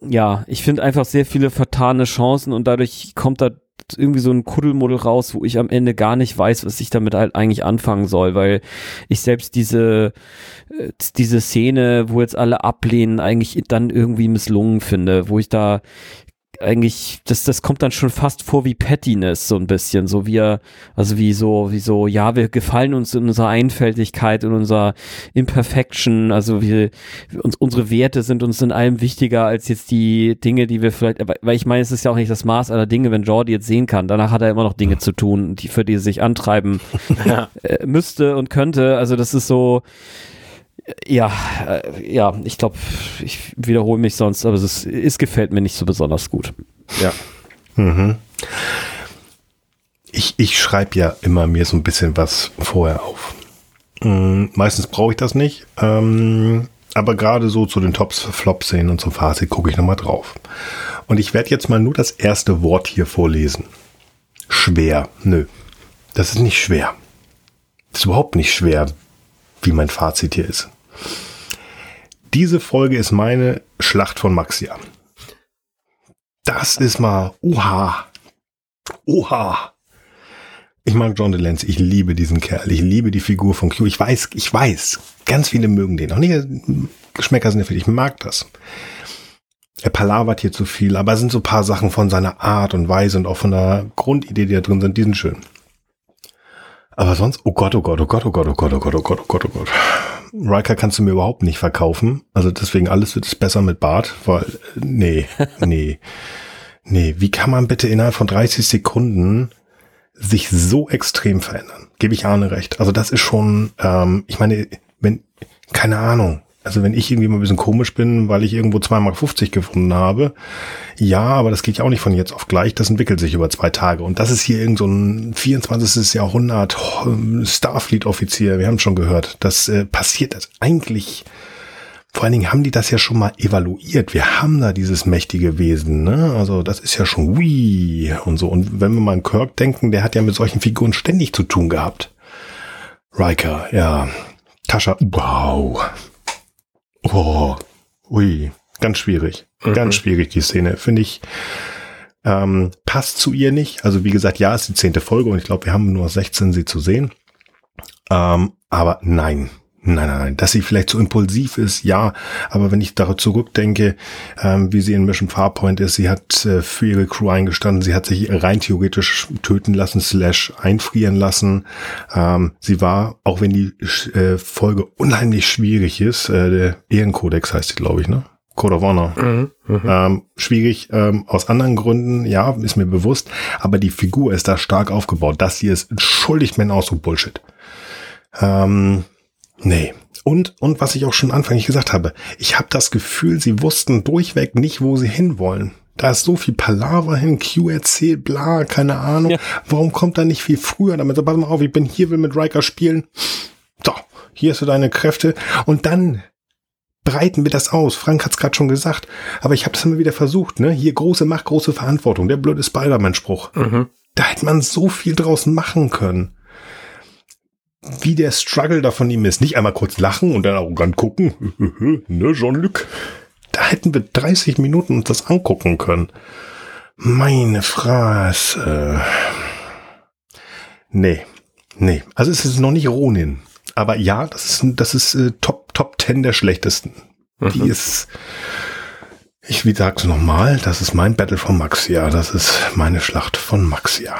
ja, ich finde einfach sehr viele vertane Chancen und dadurch kommt da irgendwie so ein Kuddelmuddel raus, wo ich am Ende gar nicht weiß, was ich damit halt eigentlich anfangen soll, weil ich selbst diese, äh, diese Szene, wo jetzt alle ablehnen, eigentlich dann irgendwie misslungen finde, wo ich da eigentlich, das, das kommt dann schon fast vor wie Pettiness, so ein bisschen, so wie er, also wie so, wie so, ja, wir gefallen uns in unserer Einfältigkeit, in unserer Imperfection, also wir, uns, unsere Werte sind uns in allem wichtiger als jetzt die Dinge, die wir vielleicht, weil ich meine, es ist ja auch nicht das Maß aller Dinge, wenn Jordi jetzt sehen kann, danach hat er immer noch Dinge zu tun, die, für die er sich antreiben ja. äh, müsste und könnte, also das ist so, ja, äh, ja, ich glaube, ich wiederhole mich sonst, aber es, ist, es gefällt mir nicht so besonders gut. Ja. Mhm. Ich, ich schreibe ja immer mir so ein bisschen was vorher auf. Mhm, meistens brauche ich das nicht, ähm, aber gerade so zu den Tops, Flop-Szenen und zum Fazit gucke ich nochmal drauf. Und ich werde jetzt mal nur das erste Wort hier vorlesen. Schwer. Nö. Das ist nicht schwer. Das ist überhaupt nicht schwer, wie mein Fazit hier ist. Diese Folge ist meine Schlacht von Maxia. Das ist mal, oha, oha. Ich mag John DeLance, ich liebe diesen Kerl, ich liebe die Figur von Q. Ich weiß, ich weiß, ganz viele mögen den. Auch nicht, Geschmäcker sind ja viel, ich mag das. Er palavert hier zu viel, aber es sind so ein paar Sachen von seiner Art und Weise und auch von der Grundidee, die da drin sind, die sind schön. Aber sonst, oh Gott, oh Gott, oh Gott, oh Gott, oh Gott, oh Gott, oh Gott, oh Gott, oh Gott. Riker kannst du mir überhaupt nicht verkaufen. Also deswegen alles wird es besser mit Bart, weil, nee, nee, nee. Wie kann man bitte innerhalb von 30 Sekunden sich so extrem verändern? Gebe ich Arne recht. Also das ist schon, ähm, ich meine, wenn, keine Ahnung, also wenn ich irgendwie mal ein bisschen komisch bin, weil ich irgendwo 2,50 Mark gefunden habe, ja, aber das geht ja auch nicht von jetzt auf gleich, das entwickelt sich über zwei Tage. Und das ist hier irgend so ein 24. Jahrhundert oh, Starfleet-Offizier, wir haben schon gehört, das äh, passiert das eigentlich. Vor allen Dingen haben die das ja schon mal evaluiert. Wir haben da dieses mächtige Wesen, ne? Also das ist ja schon wie und so. Und wenn wir mal an Kirk denken, der hat ja mit solchen Figuren ständig zu tun gehabt. Riker, ja. Tascha, wow. Oh, ui, ganz schwierig. Mhm. Ganz schwierig, die Szene. Finde ich, ähm, passt zu ihr nicht. Also wie gesagt, ja, ist die zehnte Folge und ich glaube, wir haben nur 16, sie zu sehen. Ähm, aber nein, Nein, nein, nein. Dass sie vielleicht zu impulsiv ist, ja. Aber wenn ich darauf zurückdenke, ähm, wie sie in Mission Farpoint ist, sie hat äh, für ihre Crew eingestanden, sie hat sich rein theoretisch töten lassen, slash einfrieren lassen. Ähm, sie war, auch wenn die äh, Folge unheimlich schwierig ist, äh, der Ehrenkodex heißt sie, glaube ich, ne? Code of Honor. Mhm, mh. ähm, schwierig ähm, aus anderen Gründen, ja, ist mir bewusst. Aber die Figur ist da stark aufgebaut. Das hier ist, entschuldigt mir auch so Bullshit. Ähm, Nee. Und, und was ich auch schon anfänglich gesagt habe, ich habe das Gefühl, sie wussten durchweg nicht, wo sie hinwollen. Da ist so viel Palaver hin, Q erzählt, bla, keine Ahnung. Ja. Warum kommt er nicht viel früher damit? So, pass mal auf, ich bin hier, will mit Riker spielen. So, hier hast du deine Kräfte. Und dann breiten wir das aus. Frank hat es gerade schon gesagt, aber ich habe das immer wieder versucht. Ne? Hier große Macht, große Verantwortung. Der blöde Spider-Man-Spruch. Mhm. Da hätte man so viel draus machen können. Wie der Struggle da von ihm ist. Nicht einmal kurz lachen und dann arrogant gucken. ne, Jean-Luc? Da hätten wir 30 Minuten uns das angucken können. Meine Fresse. Nee. Nee. Also es ist noch nicht Ronin. Aber ja, das ist, das ist äh, Top, Top 10 der schlechtesten. Mhm. Die ist, ich wie sag's nochmal, das ist mein Battle von Maxia. Das ist meine Schlacht von Maxia.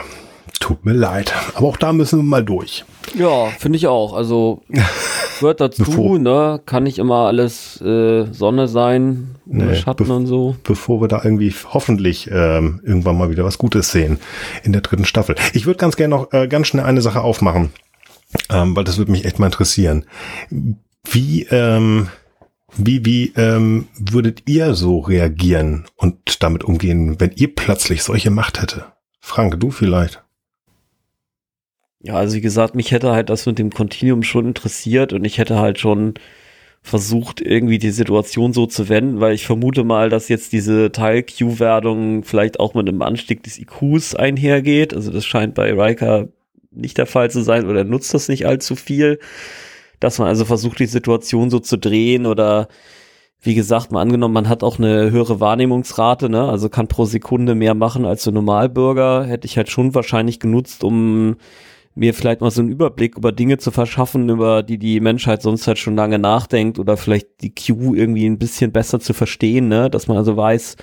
Tut mir leid. Aber auch da müssen wir mal durch. Ja, finde ich auch. Also gehört dazu, bevor, ne? Kann nicht immer alles äh, Sonne sein, nee, Schatten und so. Bevor wir da irgendwie hoffentlich ähm, irgendwann mal wieder was Gutes sehen in der dritten Staffel. Ich würde ganz gerne noch äh, ganz schnell eine Sache aufmachen ähm, weil das würde mich echt mal interessieren. Wie, ähm, wie, wie ähm, würdet ihr so reagieren und damit umgehen, wenn ihr plötzlich solche Macht hätte? Frank, du vielleicht? Ja, also wie gesagt, mich hätte halt das mit dem Continuum schon interessiert und ich hätte halt schon versucht, irgendwie die Situation so zu wenden, weil ich vermute mal, dass jetzt diese Teil-Q-Werdung vielleicht auch mit einem Anstieg des IQs einhergeht. Also das scheint bei Riker nicht der Fall zu sein oder nutzt das nicht allzu viel. Dass man also versucht, die Situation so zu drehen oder wie gesagt, mal angenommen, man hat auch eine höhere Wahrnehmungsrate, ne? also kann pro Sekunde mehr machen als der Normalbürger, hätte ich halt schon wahrscheinlich genutzt, um mir vielleicht mal so einen Überblick über Dinge zu verschaffen, über die die Menschheit sonst halt schon lange nachdenkt oder vielleicht die Q irgendwie ein bisschen besser zu verstehen, ne? dass man also weiß,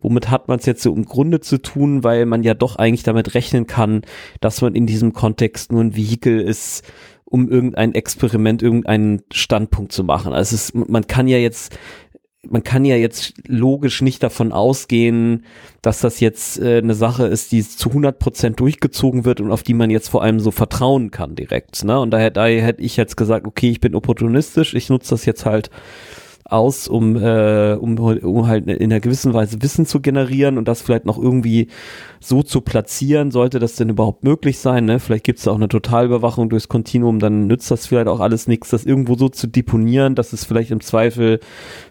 womit hat man es jetzt so im Grunde zu tun, weil man ja doch eigentlich damit rechnen kann, dass man in diesem Kontext nur ein Vehikel ist, um irgendein Experiment, irgendeinen Standpunkt zu machen. Also es ist, man kann ja jetzt man kann ja jetzt logisch nicht davon ausgehen, dass das jetzt äh, eine Sache ist, die zu 100 Prozent durchgezogen wird und auf die man jetzt vor allem so vertrauen kann direkt. Ne? Und daher, daher hätte ich jetzt gesagt, okay, ich bin opportunistisch, ich nutze das jetzt halt aus, um, äh, um, um halt in einer gewissen Weise Wissen zu generieren und das vielleicht noch irgendwie so zu platzieren, sollte das denn überhaupt möglich sein. Ne? Vielleicht gibt es auch eine Totalüberwachung durchs Kontinuum, dann nützt das vielleicht auch alles nichts, das irgendwo so zu deponieren, dass es vielleicht im Zweifel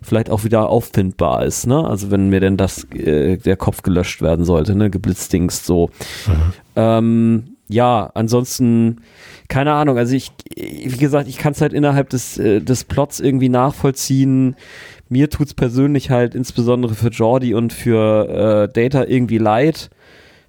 vielleicht auch wieder auffindbar ist. Ne? Also wenn mir denn das äh, der Kopf gelöscht werden sollte, ne, geblitzdingst so. Mhm. Ähm, ja, ansonsten keine Ahnung, also ich, wie gesagt, ich kann es halt innerhalb des, äh, des Plots irgendwie nachvollziehen. Mir tut's persönlich halt insbesondere für Jordi und für äh, Data irgendwie leid,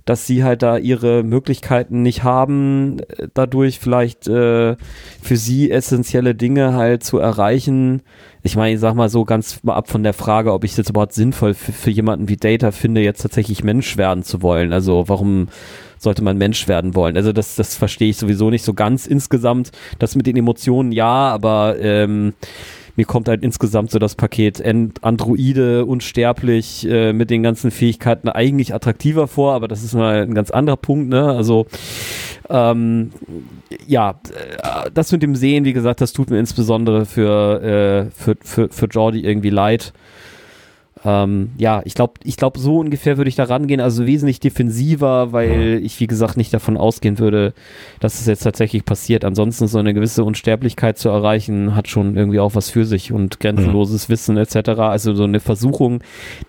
dass sie halt da ihre Möglichkeiten nicht haben, äh, dadurch vielleicht äh, für sie essentielle Dinge halt zu erreichen. Ich meine, ich sag mal so ganz mal ab von der Frage, ob ich es jetzt überhaupt sinnvoll für jemanden wie Data finde, jetzt tatsächlich Mensch werden zu wollen. Also warum sollte man Mensch werden wollen. Also das, das verstehe ich sowieso nicht so ganz insgesamt. Das mit den Emotionen ja, aber ähm, mir kommt halt insgesamt so das Paket Androide, unsterblich, äh, mit den ganzen Fähigkeiten eigentlich attraktiver vor, aber das ist mal ein ganz anderer Punkt, ne? Also ähm, ja, äh, das mit dem Sehen, wie gesagt, das tut mir insbesondere für, äh, für, für, für Jordi irgendwie leid. Ähm, ja, ich glaube, ich glaube, so ungefähr würde ich da rangehen, also wesentlich defensiver, weil ich, wie gesagt, nicht davon ausgehen würde, dass es jetzt tatsächlich passiert. Ansonsten so eine gewisse Unsterblichkeit zu erreichen, hat schon irgendwie auch was für sich und grenzenloses. Wissen etc. Also so eine Versuchung,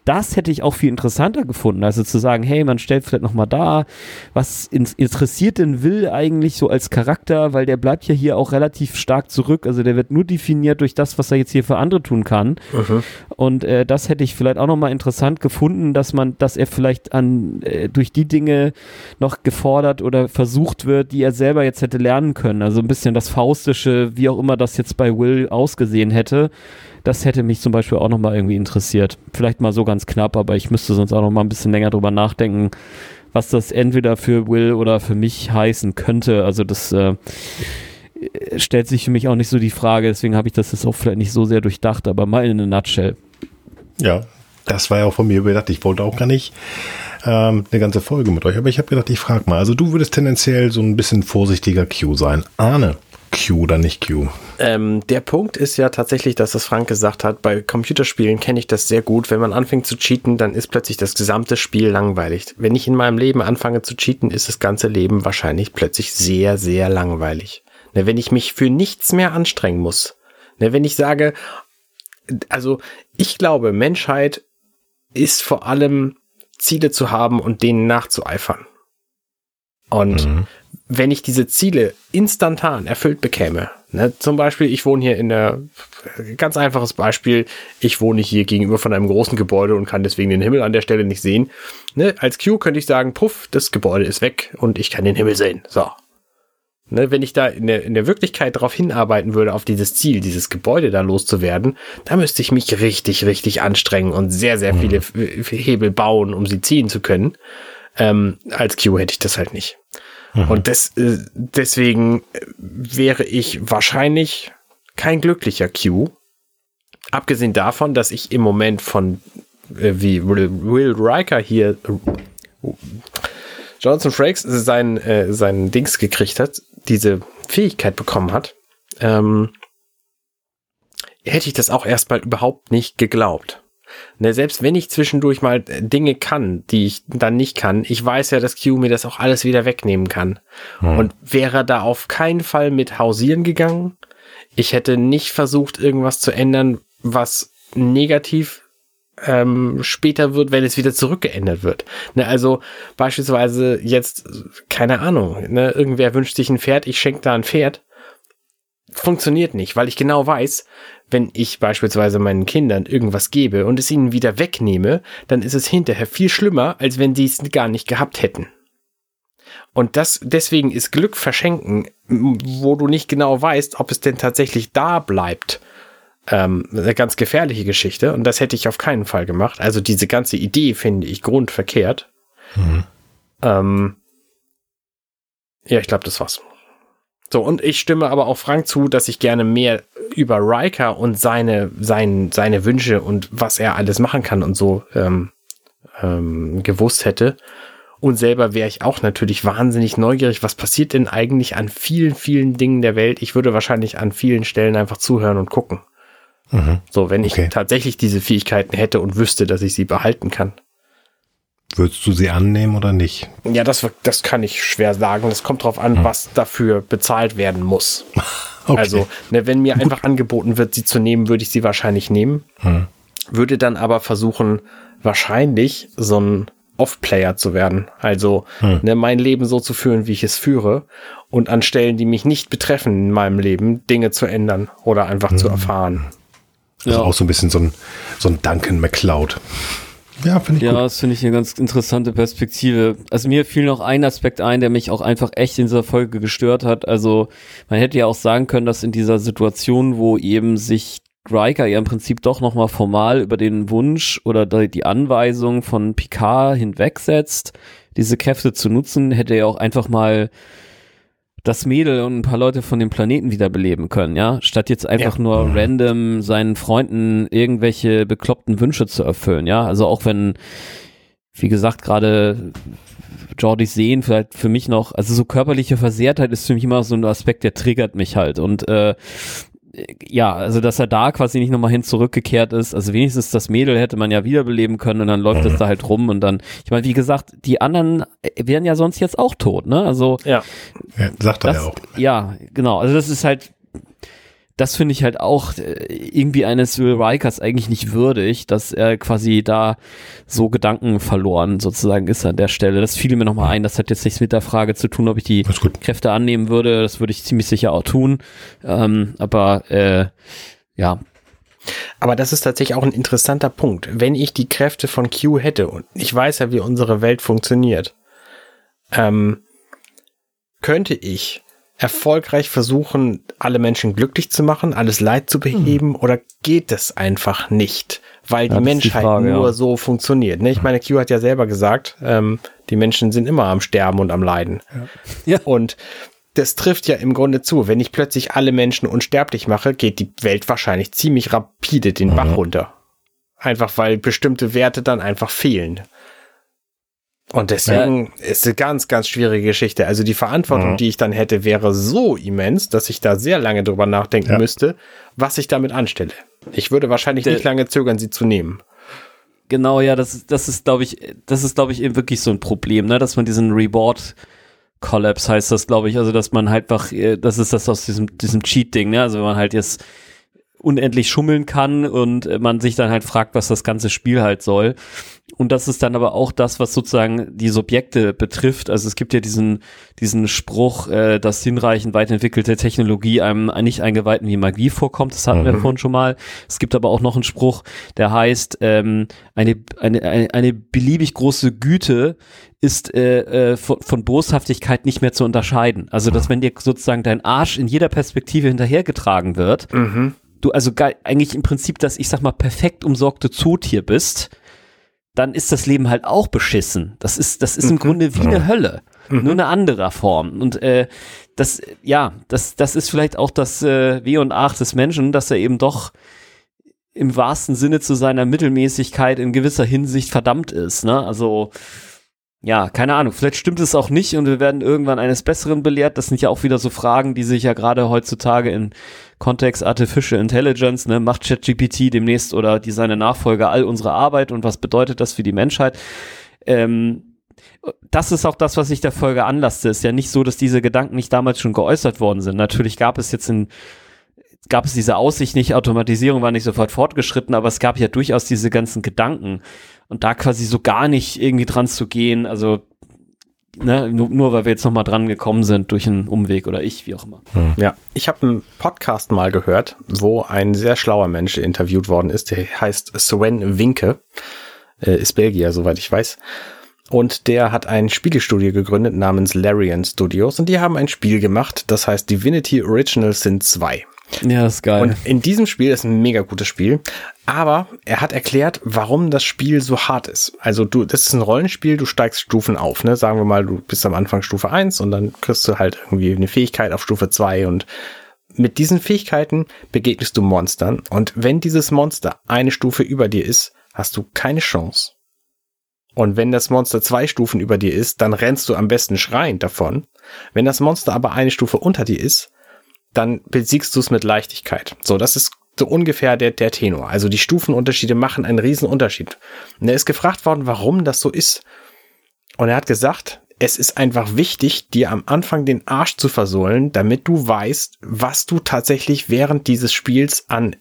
das hätte ich auch viel interessanter gefunden. Also zu sagen, hey, man stellt vielleicht nochmal da, was interessiert denn Will eigentlich so als Charakter, weil der bleibt ja hier auch relativ stark zurück. Also der wird nur definiert durch das, was er jetzt hier für andere tun kann. Mhm. Und äh, das hätte ich vielleicht vielleicht auch nochmal interessant gefunden, dass man, dass er vielleicht an äh, durch die Dinge noch gefordert oder versucht wird, die er selber jetzt hätte lernen können. Also ein bisschen das Faustische, wie auch immer das jetzt bei Will ausgesehen hätte. Das hätte mich zum Beispiel auch nochmal irgendwie interessiert. Vielleicht mal so ganz knapp, aber ich müsste sonst auch nochmal ein bisschen länger drüber nachdenken, was das entweder für Will oder für mich heißen könnte. Also das äh, stellt sich für mich auch nicht so die Frage, deswegen habe ich das jetzt auch vielleicht nicht so sehr durchdacht, aber mal in a nutshell. Ja, das war ja auch von mir überdacht. Ich wollte auch gar nicht ähm, eine ganze Folge mit euch, aber ich habe gedacht, ich frage mal. Also du würdest tendenziell so ein bisschen vorsichtiger Q sein. Arne, Q oder nicht Q? Ähm, der Punkt ist ja tatsächlich, dass das Frank gesagt hat, bei Computerspielen kenne ich das sehr gut. Wenn man anfängt zu cheaten, dann ist plötzlich das gesamte Spiel langweilig. Wenn ich in meinem Leben anfange zu cheaten, ist das ganze Leben wahrscheinlich plötzlich sehr, sehr langweilig. Ne, wenn ich mich für nichts mehr anstrengen muss. Ne, wenn ich sage, also ich glaube, Menschheit ist vor allem Ziele zu haben und denen nachzueifern. Und mhm. wenn ich diese Ziele instantan erfüllt bekäme, ne, zum Beispiel, ich wohne hier in der, ganz einfaches Beispiel, ich wohne hier gegenüber von einem großen Gebäude und kann deswegen den Himmel an der Stelle nicht sehen. Ne, als Q könnte ich sagen, puff, das Gebäude ist weg und ich kann den Himmel sehen. So. Ne, wenn ich da in der, in der Wirklichkeit darauf hinarbeiten würde, auf dieses Ziel, dieses Gebäude da loszuwerden, da müsste ich mich richtig, richtig anstrengen und sehr, sehr viele mhm. Hebel bauen, um sie ziehen zu können. Ähm, als Q hätte ich das halt nicht. Mhm. Und des, äh, deswegen wäre ich wahrscheinlich kein glücklicher Q. Abgesehen davon, dass ich im Moment von, äh, wie Will, Riker hier, äh, Jonathan Frakes sein, äh, sein Dings gekriegt hat, diese Fähigkeit bekommen hat, ähm, hätte ich das auch erstmal überhaupt nicht geglaubt. Ne, selbst wenn ich zwischendurch mal Dinge kann, die ich dann nicht kann, ich weiß ja, dass Q mir das auch alles wieder wegnehmen kann. Hm. Und wäre da auf keinen Fall mit hausieren gegangen. Ich hätte nicht versucht, irgendwas zu ändern, was negativ ähm, später wird, wenn es wieder zurückgeändert wird. Ne, also beispielsweise jetzt, keine Ahnung, ne, irgendwer wünscht sich ein Pferd, ich schenke da ein Pferd. Funktioniert nicht, weil ich genau weiß, wenn ich beispielsweise meinen Kindern irgendwas gebe und es ihnen wieder wegnehme, dann ist es hinterher viel schlimmer, als wenn sie es gar nicht gehabt hätten. Und das, deswegen ist Glück verschenken, wo du nicht genau weißt, ob es denn tatsächlich da bleibt ähm, eine ganz gefährliche Geschichte und das hätte ich auf keinen Fall gemacht. Also diese ganze Idee finde ich grundverkehrt. Mhm. Ähm, ja, ich glaube, das war's. So, und ich stimme aber auch Frank zu, dass ich gerne mehr über Riker und seine, sein, seine Wünsche und was er alles machen kann und so ähm, ähm, gewusst hätte. Und selber wäre ich auch natürlich wahnsinnig neugierig, was passiert denn eigentlich an vielen, vielen Dingen der Welt. Ich würde wahrscheinlich an vielen Stellen einfach zuhören und gucken. Mhm. So, wenn okay. ich tatsächlich diese Fähigkeiten hätte und wüsste, dass ich sie behalten kann. Würdest du sie annehmen oder nicht? Ja, das, das kann ich schwer sagen. Das kommt drauf an, hm. was dafür bezahlt werden muss. okay. Also, ne, wenn mir einfach angeboten wird, sie zu nehmen, würde ich sie wahrscheinlich nehmen. Hm. Würde dann aber versuchen, wahrscheinlich so ein Off-Player zu werden. Also hm. ne, mein Leben so zu führen, wie ich es führe. Und an Stellen, die mich nicht betreffen in meinem Leben, Dinge zu ändern oder einfach zu hm. erfahren. Also ja. auch so ein bisschen so ein, so ein Duncan McCloud. Ja, finde ich Ja, gut. das finde ich eine ganz interessante Perspektive. Also mir fiel noch ein Aspekt ein, der mich auch einfach echt in dieser Folge gestört hat. Also man hätte ja auch sagen können, dass in dieser Situation, wo eben sich Riker ja im Prinzip doch nochmal formal über den Wunsch oder die Anweisung von Picard hinwegsetzt, diese Kräfte zu nutzen, hätte er auch einfach mal das Mädel und ein paar Leute von dem Planeten wiederbeleben können, ja, statt jetzt einfach ja. nur mhm. random seinen Freunden irgendwelche bekloppten Wünsche zu erfüllen, ja, also auch wenn, wie gesagt, gerade Jordys Sehen vielleicht für mich noch, also so körperliche Versehrtheit ist für mich immer so ein Aspekt, der triggert mich halt und äh, ja, also dass er da quasi nicht nochmal hin zurückgekehrt ist. Also wenigstens das Mädel hätte man ja wiederbeleben können und dann läuft es mhm. da halt rum und dann, ich meine, wie gesagt, die anderen wären ja sonst jetzt auch tot, ne? Also ja, ja sagt er das, ja auch. Ja, genau. Also das ist halt das finde ich halt auch äh, irgendwie eines Will Rikers eigentlich nicht würdig, dass er quasi da so Gedanken verloren sozusagen ist an der Stelle. Das fiel mir nochmal ein. Das hat jetzt nichts mit der Frage zu tun, ob ich die Kräfte annehmen würde. Das würde ich ziemlich sicher auch tun. Ähm, aber äh, ja, aber das ist tatsächlich auch ein interessanter Punkt. Wenn ich die Kräfte von Q hätte und ich weiß ja, wie unsere Welt funktioniert, ähm, könnte ich erfolgreich versuchen, alle Menschen glücklich zu machen, alles Leid zu beheben, hm. oder geht es einfach nicht, weil ja, die Menschheit die Frage, nur ja. so funktioniert? Ne? Ich meine, Q hat ja selber gesagt, ähm, die Menschen sind immer am Sterben und am Leiden. Ja. ja. Und das trifft ja im Grunde zu. Wenn ich plötzlich alle Menschen unsterblich mache, geht die Welt wahrscheinlich ziemlich rapide den Bach mhm. runter. Einfach weil bestimmte Werte dann einfach fehlen. Und deswegen ja. ist eine ganz, ganz schwierige Geschichte. Also die Verantwortung, mhm. die ich dann hätte, wäre so immens, dass ich da sehr lange drüber nachdenken ja. müsste, was ich damit anstelle. Ich würde wahrscheinlich Der, nicht lange zögern, sie zu nehmen. Genau, ja, das, das ist, glaube ich, das ist, glaube ich, eben wirklich so ein Problem, ne, dass man diesen Reward Collapse heißt das, glaube ich, also dass man halt einfach, äh, das ist das aus diesem, diesem Cheat-Ding, ne, also wenn man halt jetzt unendlich schummeln kann und man sich dann halt fragt, was das ganze Spiel halt soll. Und das ist dann aber auch das, was sozusagen die Subjekte betrifft. Also es gibt ja diesen, diesen Spruch, äh, dass hinreichend weit entwickelte Technologie einem nicht Eingeweihten wie Magie vorkommt. Das hatten mhm. wir vorhin schon mal. Es gibt aber auch noch einen Spruch, der heißt, ähm, eine, eine, eine, eine beliebig große Güte ist äh, äh, von, von Boshaftigkeit nicht mehr zu unterscheiden. Also dass wenn dir sozusagen dein Arsch in jeder Perspektive hinterhergetragen wird, mhm du also eigentlich im Prinzip das, ich sag mal, perfekt umsorgte Zootier bist, dann ist das Leben halt auch beschissen. Das ist, das ist im mhm. Grunde wie eine Hölle. Mhm. Nur eine andere Form. Und äh, das, ja, das, das ist vielleicht auch das äh, Weh und Ach des Menschen, dass er eben doch im wahrsten Sinne zu seiner Mittelmäßigkeit in gewisser Hinsicht verdammt ist. Ne? Also ja, keine Ahnung, vielleicht stimmt es auch nicht und wir werden irgendwann eines Besseren belehrt. Das sind ja auch wieder so Fragen, die sich ja gerade heutzutage in Kontext Artificial Intelligence, ne, macht ChatGPT demnächst oder die seine Nachfolger all unsere Arbeit und was bedeutet das für die Menschheit? Ähm, das ist auch das, was ich der Folge anlasste. Ist ja nicht so, dass diese Gedanken nicht damals schon geäußert worden sind. Natürlich gab es jetzt in gab es diese Aussicht nicht, Automatisierung war nicht sofort fortgeschritten, aber es gab ja durchaus diese ganzen Gedanken und da quasi so gar nicht irgendwie dran zu gehen, also ne, nur, nur weil wir jetzt nochmal dran gekommen sind durch einen Umweg oder ich, wie auch immer. Hm. Ja, ich habe einen Podcast mal gehört, wo ein sehr schlauer Mensch interviewt worden ist, der heißt Sven Winke, äh, ist Belgier, soweit ich weiß. Und der hat ein Spielestudio gegründet namens Larian Studios und die haben ein Spiel gemacht, das heißt Divinity Original Sin 2. Ja, ist geil. Und in diesem Spiel ist ein mega gutes Spiel. Aber er hat erklärt, warum das Spiel so hart ist. Also du, das ist ein Rollenspiel, du steigst Stufen auf, ne? Sagen wir mal, du bist am Anfang Stufe 1 und dann kriegst du halt irgendwie eine Fähigkeit auf Stufe 2 und mit diesen Fähigkeiten begegnest du Monstern und wenn dieses Monster eine Stufe über dir ist, hast du keine Chance. Und wenn das Monster zwei Stufen über dir ist, dann rennst du am besten schreiend davon. Wenn das Monster aber eine Stufe unter dir ist, dann besiegst du es mit Leichtigkeit. So, das ist so ungefähr der, der Tenor. Also die Stufenunterschiede machen einen riesen Unterschied. Und er ist gefragt worden, warum das so ist. Und er hat gesagt, es ist einfach wichtig, dir am Anfang den Arsch zu versohlen, damit du weißt, was du tatsächlich während dieses Spiels an,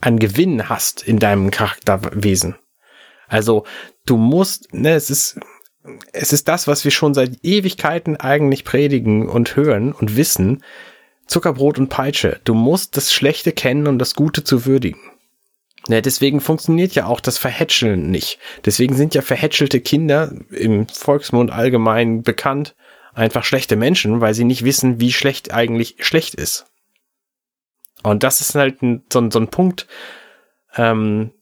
an Gewinn hast in deinem Charakterwesen. Also du musst, ne, es ist, es ist das, was wir schon seit Ewigkeiten eigentlich predigen und hören und wissen. Zuckerbrot und Peitsche. Du musst das Schlechte kennen und das Gute zu würdigen. Ja, deswegen funktioniert ja auch das Verhätscheln nicht. Deswegen sind ja verhätschelte Kinder im Volksmund allgemein bekannt einfach schlechte Menschen, weil sie nicht wissen, wie schlecht eigentlich schlecht ist. Und das ist halt ein, so, so ein Punkt, ähm,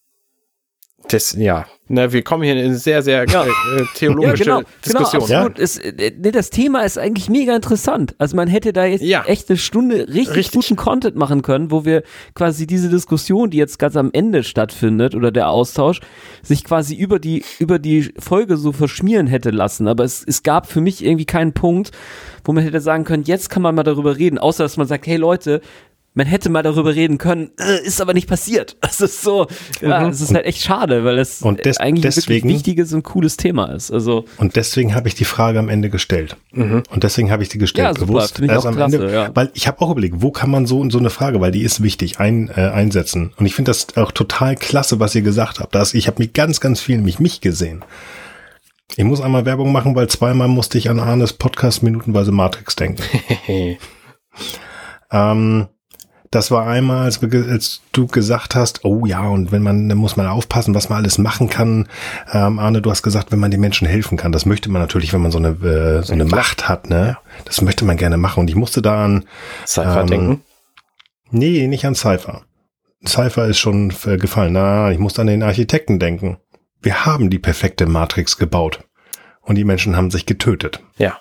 das, ja, na, wir kommen hier in eine sehr, sehr ja. äh, theologische ja, genau, Diskussion. Genau, absolut. Ja? Es, äh, nee, das Thema ist eigentlich mega interessant. Also man hätte da jetzt ja. echt eine Stunde richtig, richtig, guten Content machen können, wo wir quasi diese Diskussion, die jetzt ganz am Ende stattfindet oder der Austausch, sich quasi über die, über die Folge so verschmieren hätte lassen. Aber es, es gab für mich irgendwie keinen Punkt, wo man hätte sagen können, jetzt kann man mal darüber reden, außer dass man sagt, hey Leute, man hätte mal darüber reden können, äh, ist aber nicht passiert. Das ist so, ja, mhm. es ist halt echt schade, weil es eigentlich deswegen, ein wichtiges und cooles Thema ist. Also und deswegen habe ich die Frage am Ende gestellt. Mhm. Und deswegen habe ich die gestellt, ja, super, bewusst. Ich am klasse, Ende, ja. Weil ich habe auch überlegt, wo kann man so so eine Frage, weil die ist wichtig, ein, äh, einsetzen. Und ich finde das auch total klasse, was ihr gesagt habt. Das, ich habe mich ganz, ganz viel mich mich gesehen. Ich muss einmal Werbung machen, weil zweimal musste ich an Arnes Podcast minutenweise Matrix denken. ähm, das war einmal, als, als, du gesagt hast, oh ja, und wenn man, dann muss man aufpassen, was man alles machen kann. Ähm, Arne, du hast gesagt, wenn man den Menschen helfen kann. Das möchte man natürlich, wenn man so eine, äh, so eine ja, Macht hat, ne? Das möchte man gerne machen. Und ich musste da an Cypher ähm, denken. Nee, nicht an Cypher. Cypher ist schon äh, gefallen. Na, ich musste an den Architekten denken. Wir haben die perfekte Matrix gebaut. Und die Menschen haben sich getötet. Ja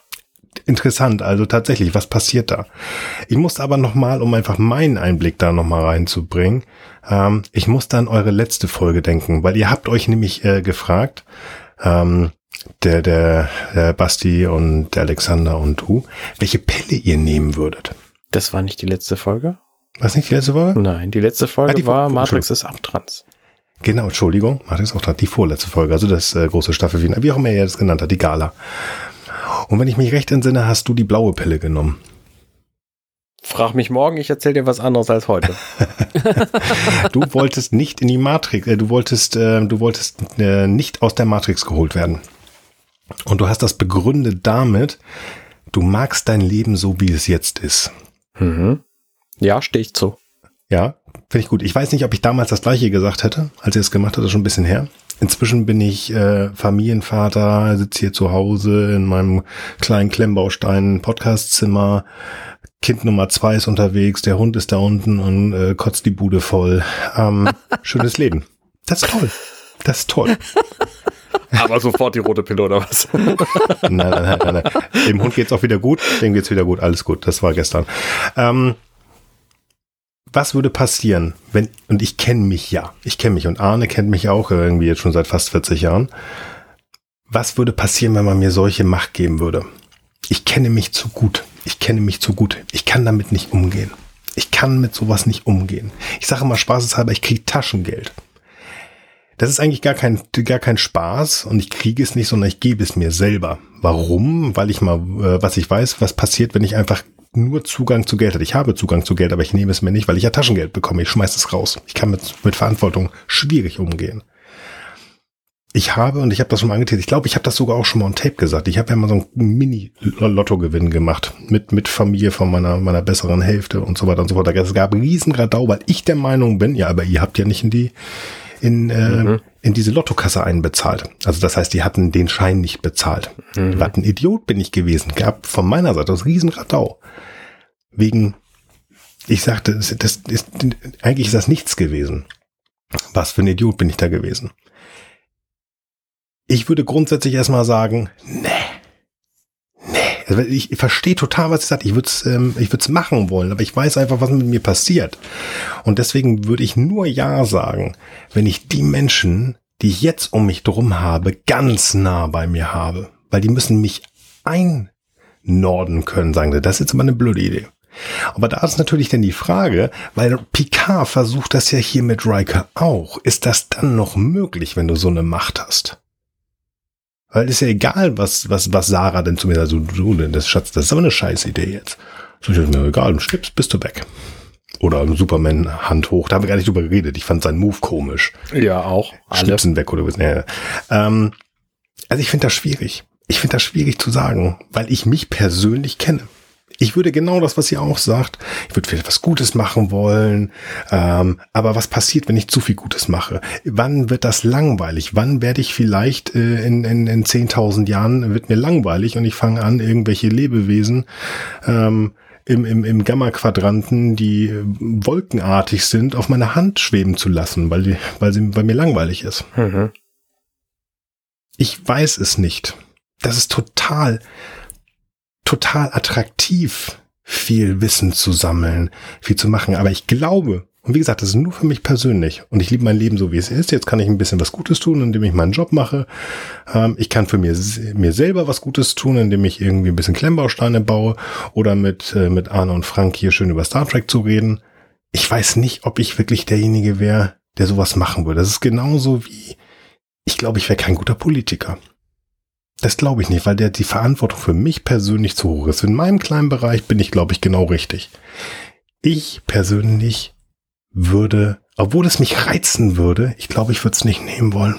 interessant. Also tatsächlich, was passiert da? Ich muss aber nochmal, um einfach meinen Einblick da nochmal reinzubringen, ähm, ich muss dann eure letzte Folge denken, weil ihr habt euch nämlich äh, gefragt, ähm, der, der, der Basti und der Alexander und du, welche Pille ihr nehmen würdet. Das war nicht die letzte Folge? Was nicht die letzte Folge? Nein, die letzte Folge Ah, die- war Matrix ist Abtrans. Genau, Entschuldigung, Matrix auch die vorletzte Folge, also das äh, große Staffelfinale, wie auch immer er das genannt hat, die Gala. Und wenn ich mich recht entsinne, hast du die blaue Pille genommen. Frag mich morgen, ich erzähle dir was anderes als heute. Du wolltest nicht in die Matrix, äh, du wolltest, äh, du wolltest äh, nicht aus der Matrix geholt werden. Und du hast das begründet damit, du magst dein Leben so, wie es jetzt ist. mhm. Ja, stehe ich zu. Ja, finde ich gut. Ich weiß nicht, ob ich damals das gleiche gesagt hätte, als ihr es gemacht das ist schon ein bisschen her. Inzwischen bin ich äh, Familienvater, sitze hier zu Hause in meinem kleinen Klemmbaustein Podcastzimmer. Kind Nummer zwei ist unterwegs, der Hund ist da unten und äh, kotzt die Bude voll. Ähm, schönes Leben. Das ist toll. Das ist toll. Aber sofort die rote Pille oder was? Nein, nein, nein, nein, nein. Dem Hund geht's auch wieder gut, dem geht's wieder gut, alles gut. Das war gestern. Ähm, was würde passieren, wenn, und ich kenne mich ja, ich kenne mich und Arne kennt mich auch irgendwie jetzt schon seit fast 40 Jahren. Was würde passieren, wenn man mir solche Macht geben würde? Ich kenne mich zu gut. Ich kenne mich zu gut. Ich kann damit nicht umgehen. Ich kann mit sowas nicht umgehen. Ich sage mal spaßeshalber, ich kriege Taschengeld. Das ist eigentlich gar kein, gar kein Spaß und ich kriege es nicht, sondern ich gebe es mir selber. Warum? Weil ich mal, äh, was ich weiß, was passiert, wenn ich einfach nur Zugang zu Geld habe. Ich habe Zugang zu Geld, aber ich nehme es mir nicht, weil ich ja Taschengeld bekomme. Ich schmeiß es raus. Ich kann mit, mit Verantwortung schwierig umgehen. Ich habe, und ich habe das schon mal angetätigt, ich glaube, ich habe das sogar auch schon mal on Tape gesagt. Ich habe ja mal so einen Mini-Lottogewinn gemacht mit, mit Familie von meiner, meiner besseren Hälfte und so weiter und so fort. Es gab riesen Radau, weil ich der Meinung bin, ja, aber ihr habt ja nicht in die, in, äh, in diese Lottokasse einbezahlt. Also das heißt, die hatten den Schein nicht bezahlt. Was ein Idiot bin ich gewesen. Gab von meiner Seite aus riesen Radau. Wegen, ich sagte, das, das ist, eigentlich ist das nichts gewesen. Was für ein Idiot bin ich da gewesen? Ich würde grundsätzlich erstmal sagen, nee. Also ich, verstehe total, was ihr sagt. Ich würde es ähm, ich würd's machen wollen, aber ich weiß einfach, was mit mir passiert. Und deswegen würde ich nur Ja sagen, wenn ich die Menschen, die ich jetzt um mich drum habe, ganz nah bei mir habe. Weil die müssen mich einnorden können, sagen sie. Das ist jetzt aber eine blöde Idee. Aber da ist natürlich dann die Frage, weil Picard versucht das ja hier mit Riker auch. Ist das dann noch möglich, wenn du so eine Macht hast? Weil ist ja egal, was, was, was Sarah denn zu mir sagt, so, du, das Schatz, das ist aber eine scheiß Idee jetzt. So, ich mir egal, du schnippst, bist du weg. Oder Superman Hand hoch, da haben wir gar nicht drüber geredet. Ich fand seinen Move komisch. Ja, auch. Alle. Schnipsen weg oder was. Ja. Ähm, also ich finde das schwierig. Ich finde das schwierig zu sagen, weil ich mich persönlich kenne. Ich würde genau das, was ihr auch sagt, ich würde vielleicht was Gutes machen wollen, ähm, aber was passiert, wenn ich zu viel Gutes mache? Wann wird das langweilig? Wann werde ich vielleicht äh, in, in, in 10.000 Jahren, wird mir langweilig und ich fange an, irgendwelche Lebewesen ähm, im, im, im Gamma-Quadranten, die äh, wolkenartig sind, auf meine Hand schweben zu lassen, weil, die, weil, sie, weil mir langweilig ist. Mhm. Ich weiß es nicht. Das ist total, total attraktiv, viel Wissen zu sammeln, viel zu machen. Aber ich glaube, und wie gesagt, das ist nur für mich persönlich. Und ich liebe mein Leben so, wie es ist. Jetzt kann ich ein bisschen was Gutes tun, indem ich meinen Job mache. Ähm, ich kann für mir, mir selber was Gutes tun, indem ich irgendwie ein bisschen Klemmbausteine baue oder mit, äh, mit Arne und Frank hier schön über Star Trek zu reden. Ich weiß nicht, ob ich wirklich derjenige wäre, der sowas machen würde. Das ist genauso wie, ich glaube, ich wäre kein guter Politiker. Das glaube ich nicht, weil der die Verantwortung für mich persönlich zu hoch ist. In meinem kleinen Bereich bin ich, glaube ich, genau richtig. Ich persönlich würde, obwohl es mich reizen würde, ich glaube, ich würde es nicht nehmen wollen.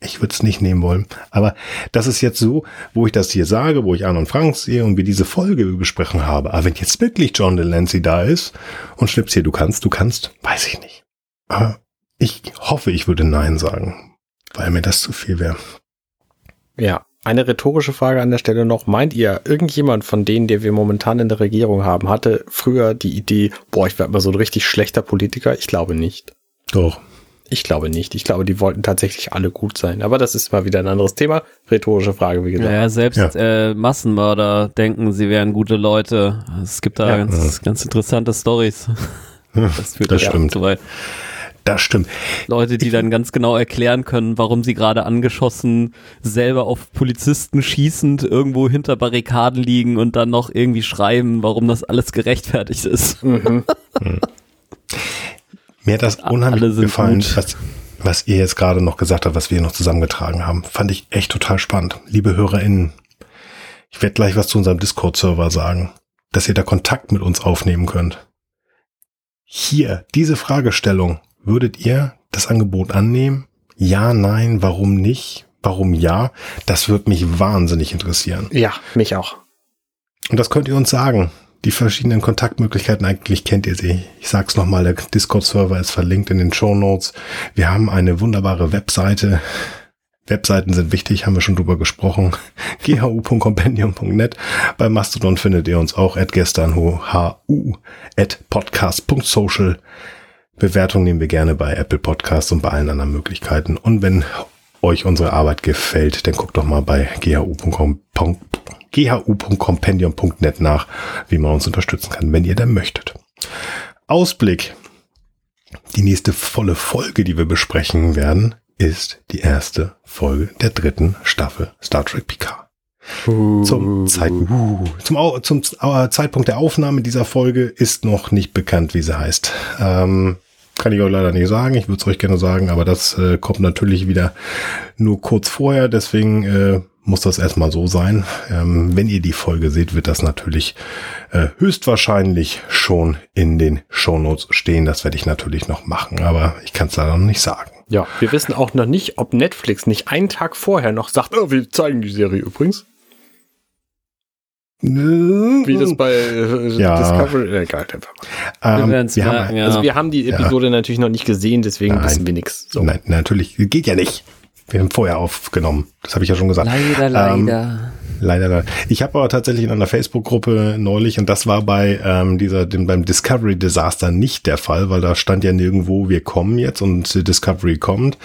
Ich würde es nicht nehmen wollen. Aber das ist jetzt so, wo ich das hier sage, wo ich Arne und Frank sehe und wir diese Folge besprochen haben. Aber wenn jetzt wirklich John Delancey da ist und schnippst hier, du kannst, du kannst, weiß ich nicht. Aber ich hoffe, ich würde Nein sagen, weil mir das zu viel wäre. Ja, eine rhetorische Frage an der Stelle noch. Meint ihr, irgendjemand von denen, die wir momentan in der Regierung haben, hatte früher die Idee, boah, ich werde mal so ein richtig schlechter Politiker? Ich glaube nicht. Doch. Ich glaube nicht. Ich glaube, die wollten tatsächlich alle gut sein. Aber das ist mal wieder ein anderes Thema. Rhetorische Frage, wie gesagt. Naja, selbst Ja. Äh, Massenmörder denken, sie wären gute Leute. Es gibt da Ja. ganz, ganz interessante Stories. Das führt das ja stimmt. zu weit. Das stimmt. Leute, die dann ganz genau erklären können, warum sie gerade angeschossen, selber auf Polizisten schießend irgendwo hinter Barrikaden liegen und dann noch irgendwie schreiben, warum das alles gerechtfertigt ist. Mhm. Mir hat das unheimlich gefallen, was, was ihr jetzt gerade noch gesagt habt, was wir noch zusammengetragen haben. Fand ich echt total spannend. Liebe HörerInnen, ich werde gleich was zu unserem Discord-Server sagen, dass ihr da Kontakt mit uns aufnehmen könnt. Hier, diese Fragestellung, würdet ihr das Angebot annehmen? Ja, nein, warum nicht? Warum ja? Das würde mich wahnsinnig interessieren. Ja, mich auch. Und das könnt ihr uns sagen. Die verschiedenen Kontaktmöglichkeiten, eigentlich kennt ihr sie. Ich sag's nochmal, der Discord-Server ist verlinkt in den Show Notes. Wir haben eine wunderbare Webseite. Webseiten sind wichtig, haben wir schon drüber gesprochen. ghu.compendium.net. Bei Mastodon findet ihr uns auch at gestern hu at podcast.social. Bewertung nehmen wir gerne bei Apple Podcasts und bei allen anderen Möglichkeiten. Und wenn euch unsere Arbeit gefällt, dann guckt doch mal bei ghu.compendium.net nach, wie man uns unterstützen kann, wenn ihr denn möchtet. Ausblick. Die nächste volle Folge, die wir besprechen werden, ist die erste Folge der dritten Staffel Star Trek Picard. Uh. Zum, Zeit, uh, zum, zum uh, Zeitpunkt der Aufnahme dieser Folge ist noch nicht bekannt, wie sie heißt. Ähm, kann ich euch leider nicht sagen. Ich würde es euch gerne sagen, aber das äh, kommt natürlich wieder nur kurz vorher. Deswegen äh, muss das erstmal so sein. Ähm, wenn ihr die Folge seht, wird das natürlich äh, höchstwahrscheinlich schon in den Shownotes stehen. Das werde ich natürlich noch machen, aber ich kann es leider noch nicht sagen. Ja, wir wissen auch noch nicht, ob Netflix nicht einen Tag vorher noch sagt, oh, wir zeigen die Serie übrigens. Wie das bei äh, ja. Discovery. Egal. Ähm, wir, wir haben, ja. Also wir haben die Episode ja. natürlich noch nicht gesehen, deswegen Nein. wissen wir nichts. So. Nein, natürlich, geht ja nicht. Wir haben vorher aufgenommen. Das habe ich ja schon gesagt. Leider, ähm, leider. Leider, leider. Ich habe aber tatsächlich in einer Facebook-Gruppe neulich, und das war bei ähm, dieser, dem, beim Discovery Disaster nicht der Fall, weil da stand ja nirgendwo, wir kommen jetzt und Discovery kommt.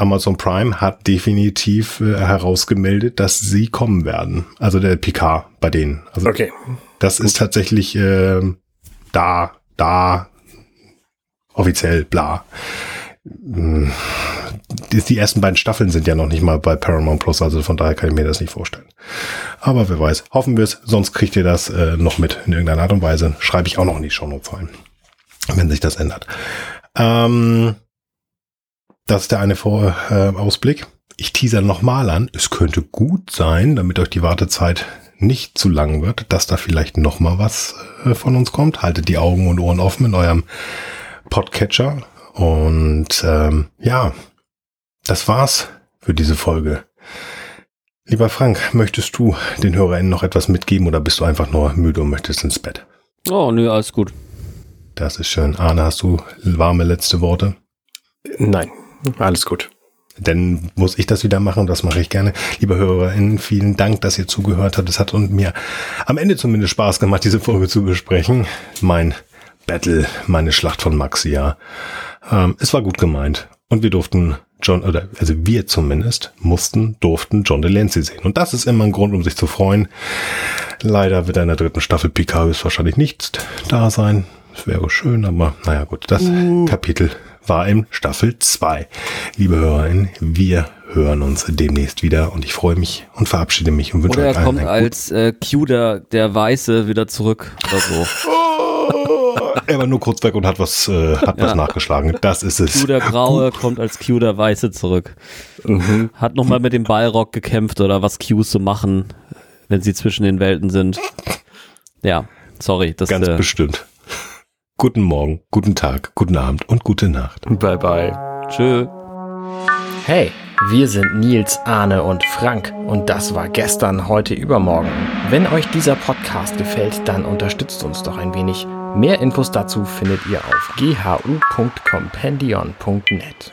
Amazon Prime hat definitiv äh, herausgemeldet, dass sie kommen werden. Also der Picard bei denen. Also okay. Das Gut. ist tatsächlich äh, da, da, offiziell, bla. Hm. Die, die ersten beiden Staffeln sind ja noch nicht mal bei Paramount Plus, also von daher kann ich mir das nicht vorstellen. Aber wer weiß, hoffen wir es, sonst kriegt ihr das äh, noch mit in irgendeiner Art und Weise. Schreibe ich auch noch in die Show Notes rein, wenn sich das ändert. Ähm, das ist der eine Vor äh, Ausblick. Ich teaser nochmal an. Es könnte gut sein, damit euch die Wartezeit nicht zu lang wird, dass da vielleicht nochmal was äh, von uns kommt. Haltet die Augen und Ohren offen in eurem Podcatcher. Und ähm, ja, das war's für diese Folge. Lieber Frank, möchtest du den HörerInnen noch etwas mitgeben oder bist du einfach nur müde und möchtest ins Bett? Oh, nö, alles gut. Das ist schön. Arne, hast du warme letzte Worte? Nein. Alles gut. Dann muss ich das wieder machen und das mache ich gerne. Liebe HörerInnen, vielen Dank, dass ihr zugehört habt. Es hat und mir am Ende zumindest Spaß gemacht, diese Folge zu besprechen. Mein Battle, meine Schlacht von Maxia. Ähm, es war gut gemeint. Und wir durften John, oder also wir zumindest, mussten, durften John Delancey sehen. Und das ist immer ein Grund, um sich zu freuen. Leider wird in der dritten Staffel Picard wahrscheinlich nicht da sein. Das wäre schön, aber naja gut, das uh. Kapitel war in Staffel 2. Liebe Hörerinnen, wir hören uns demnächst wieder und ich freue mich und verabschiede mich und wünsche oder euch allen kommt als äh, Q der, der Weiße wieder zurück oder so. Oh, er war nur kurz weg und hat was, äh, hat ja. was nachgeschlagen. Das ist es. Q der Graue kommt als Q der Weiße zurück. Mhm. Hat nochmal mit dem Ballrock gekämpft oder was Qs so machen, wenn sie zwischen den Welten sind. Ja, sorry. Das, Ganz äh, bestimmt guten Morgen, guten Tag, guten Abend und gute Nacht. Bye bye. Tschö. Hey, wir sind Nils, Arne und Frank und das war gestern, heute, übermorgen. Wenn euch dieser Podcast gefällt, dann unterstützt uns doch ein wenig. Mehr Infos dazu findet ihr auf ghu.compendion.net.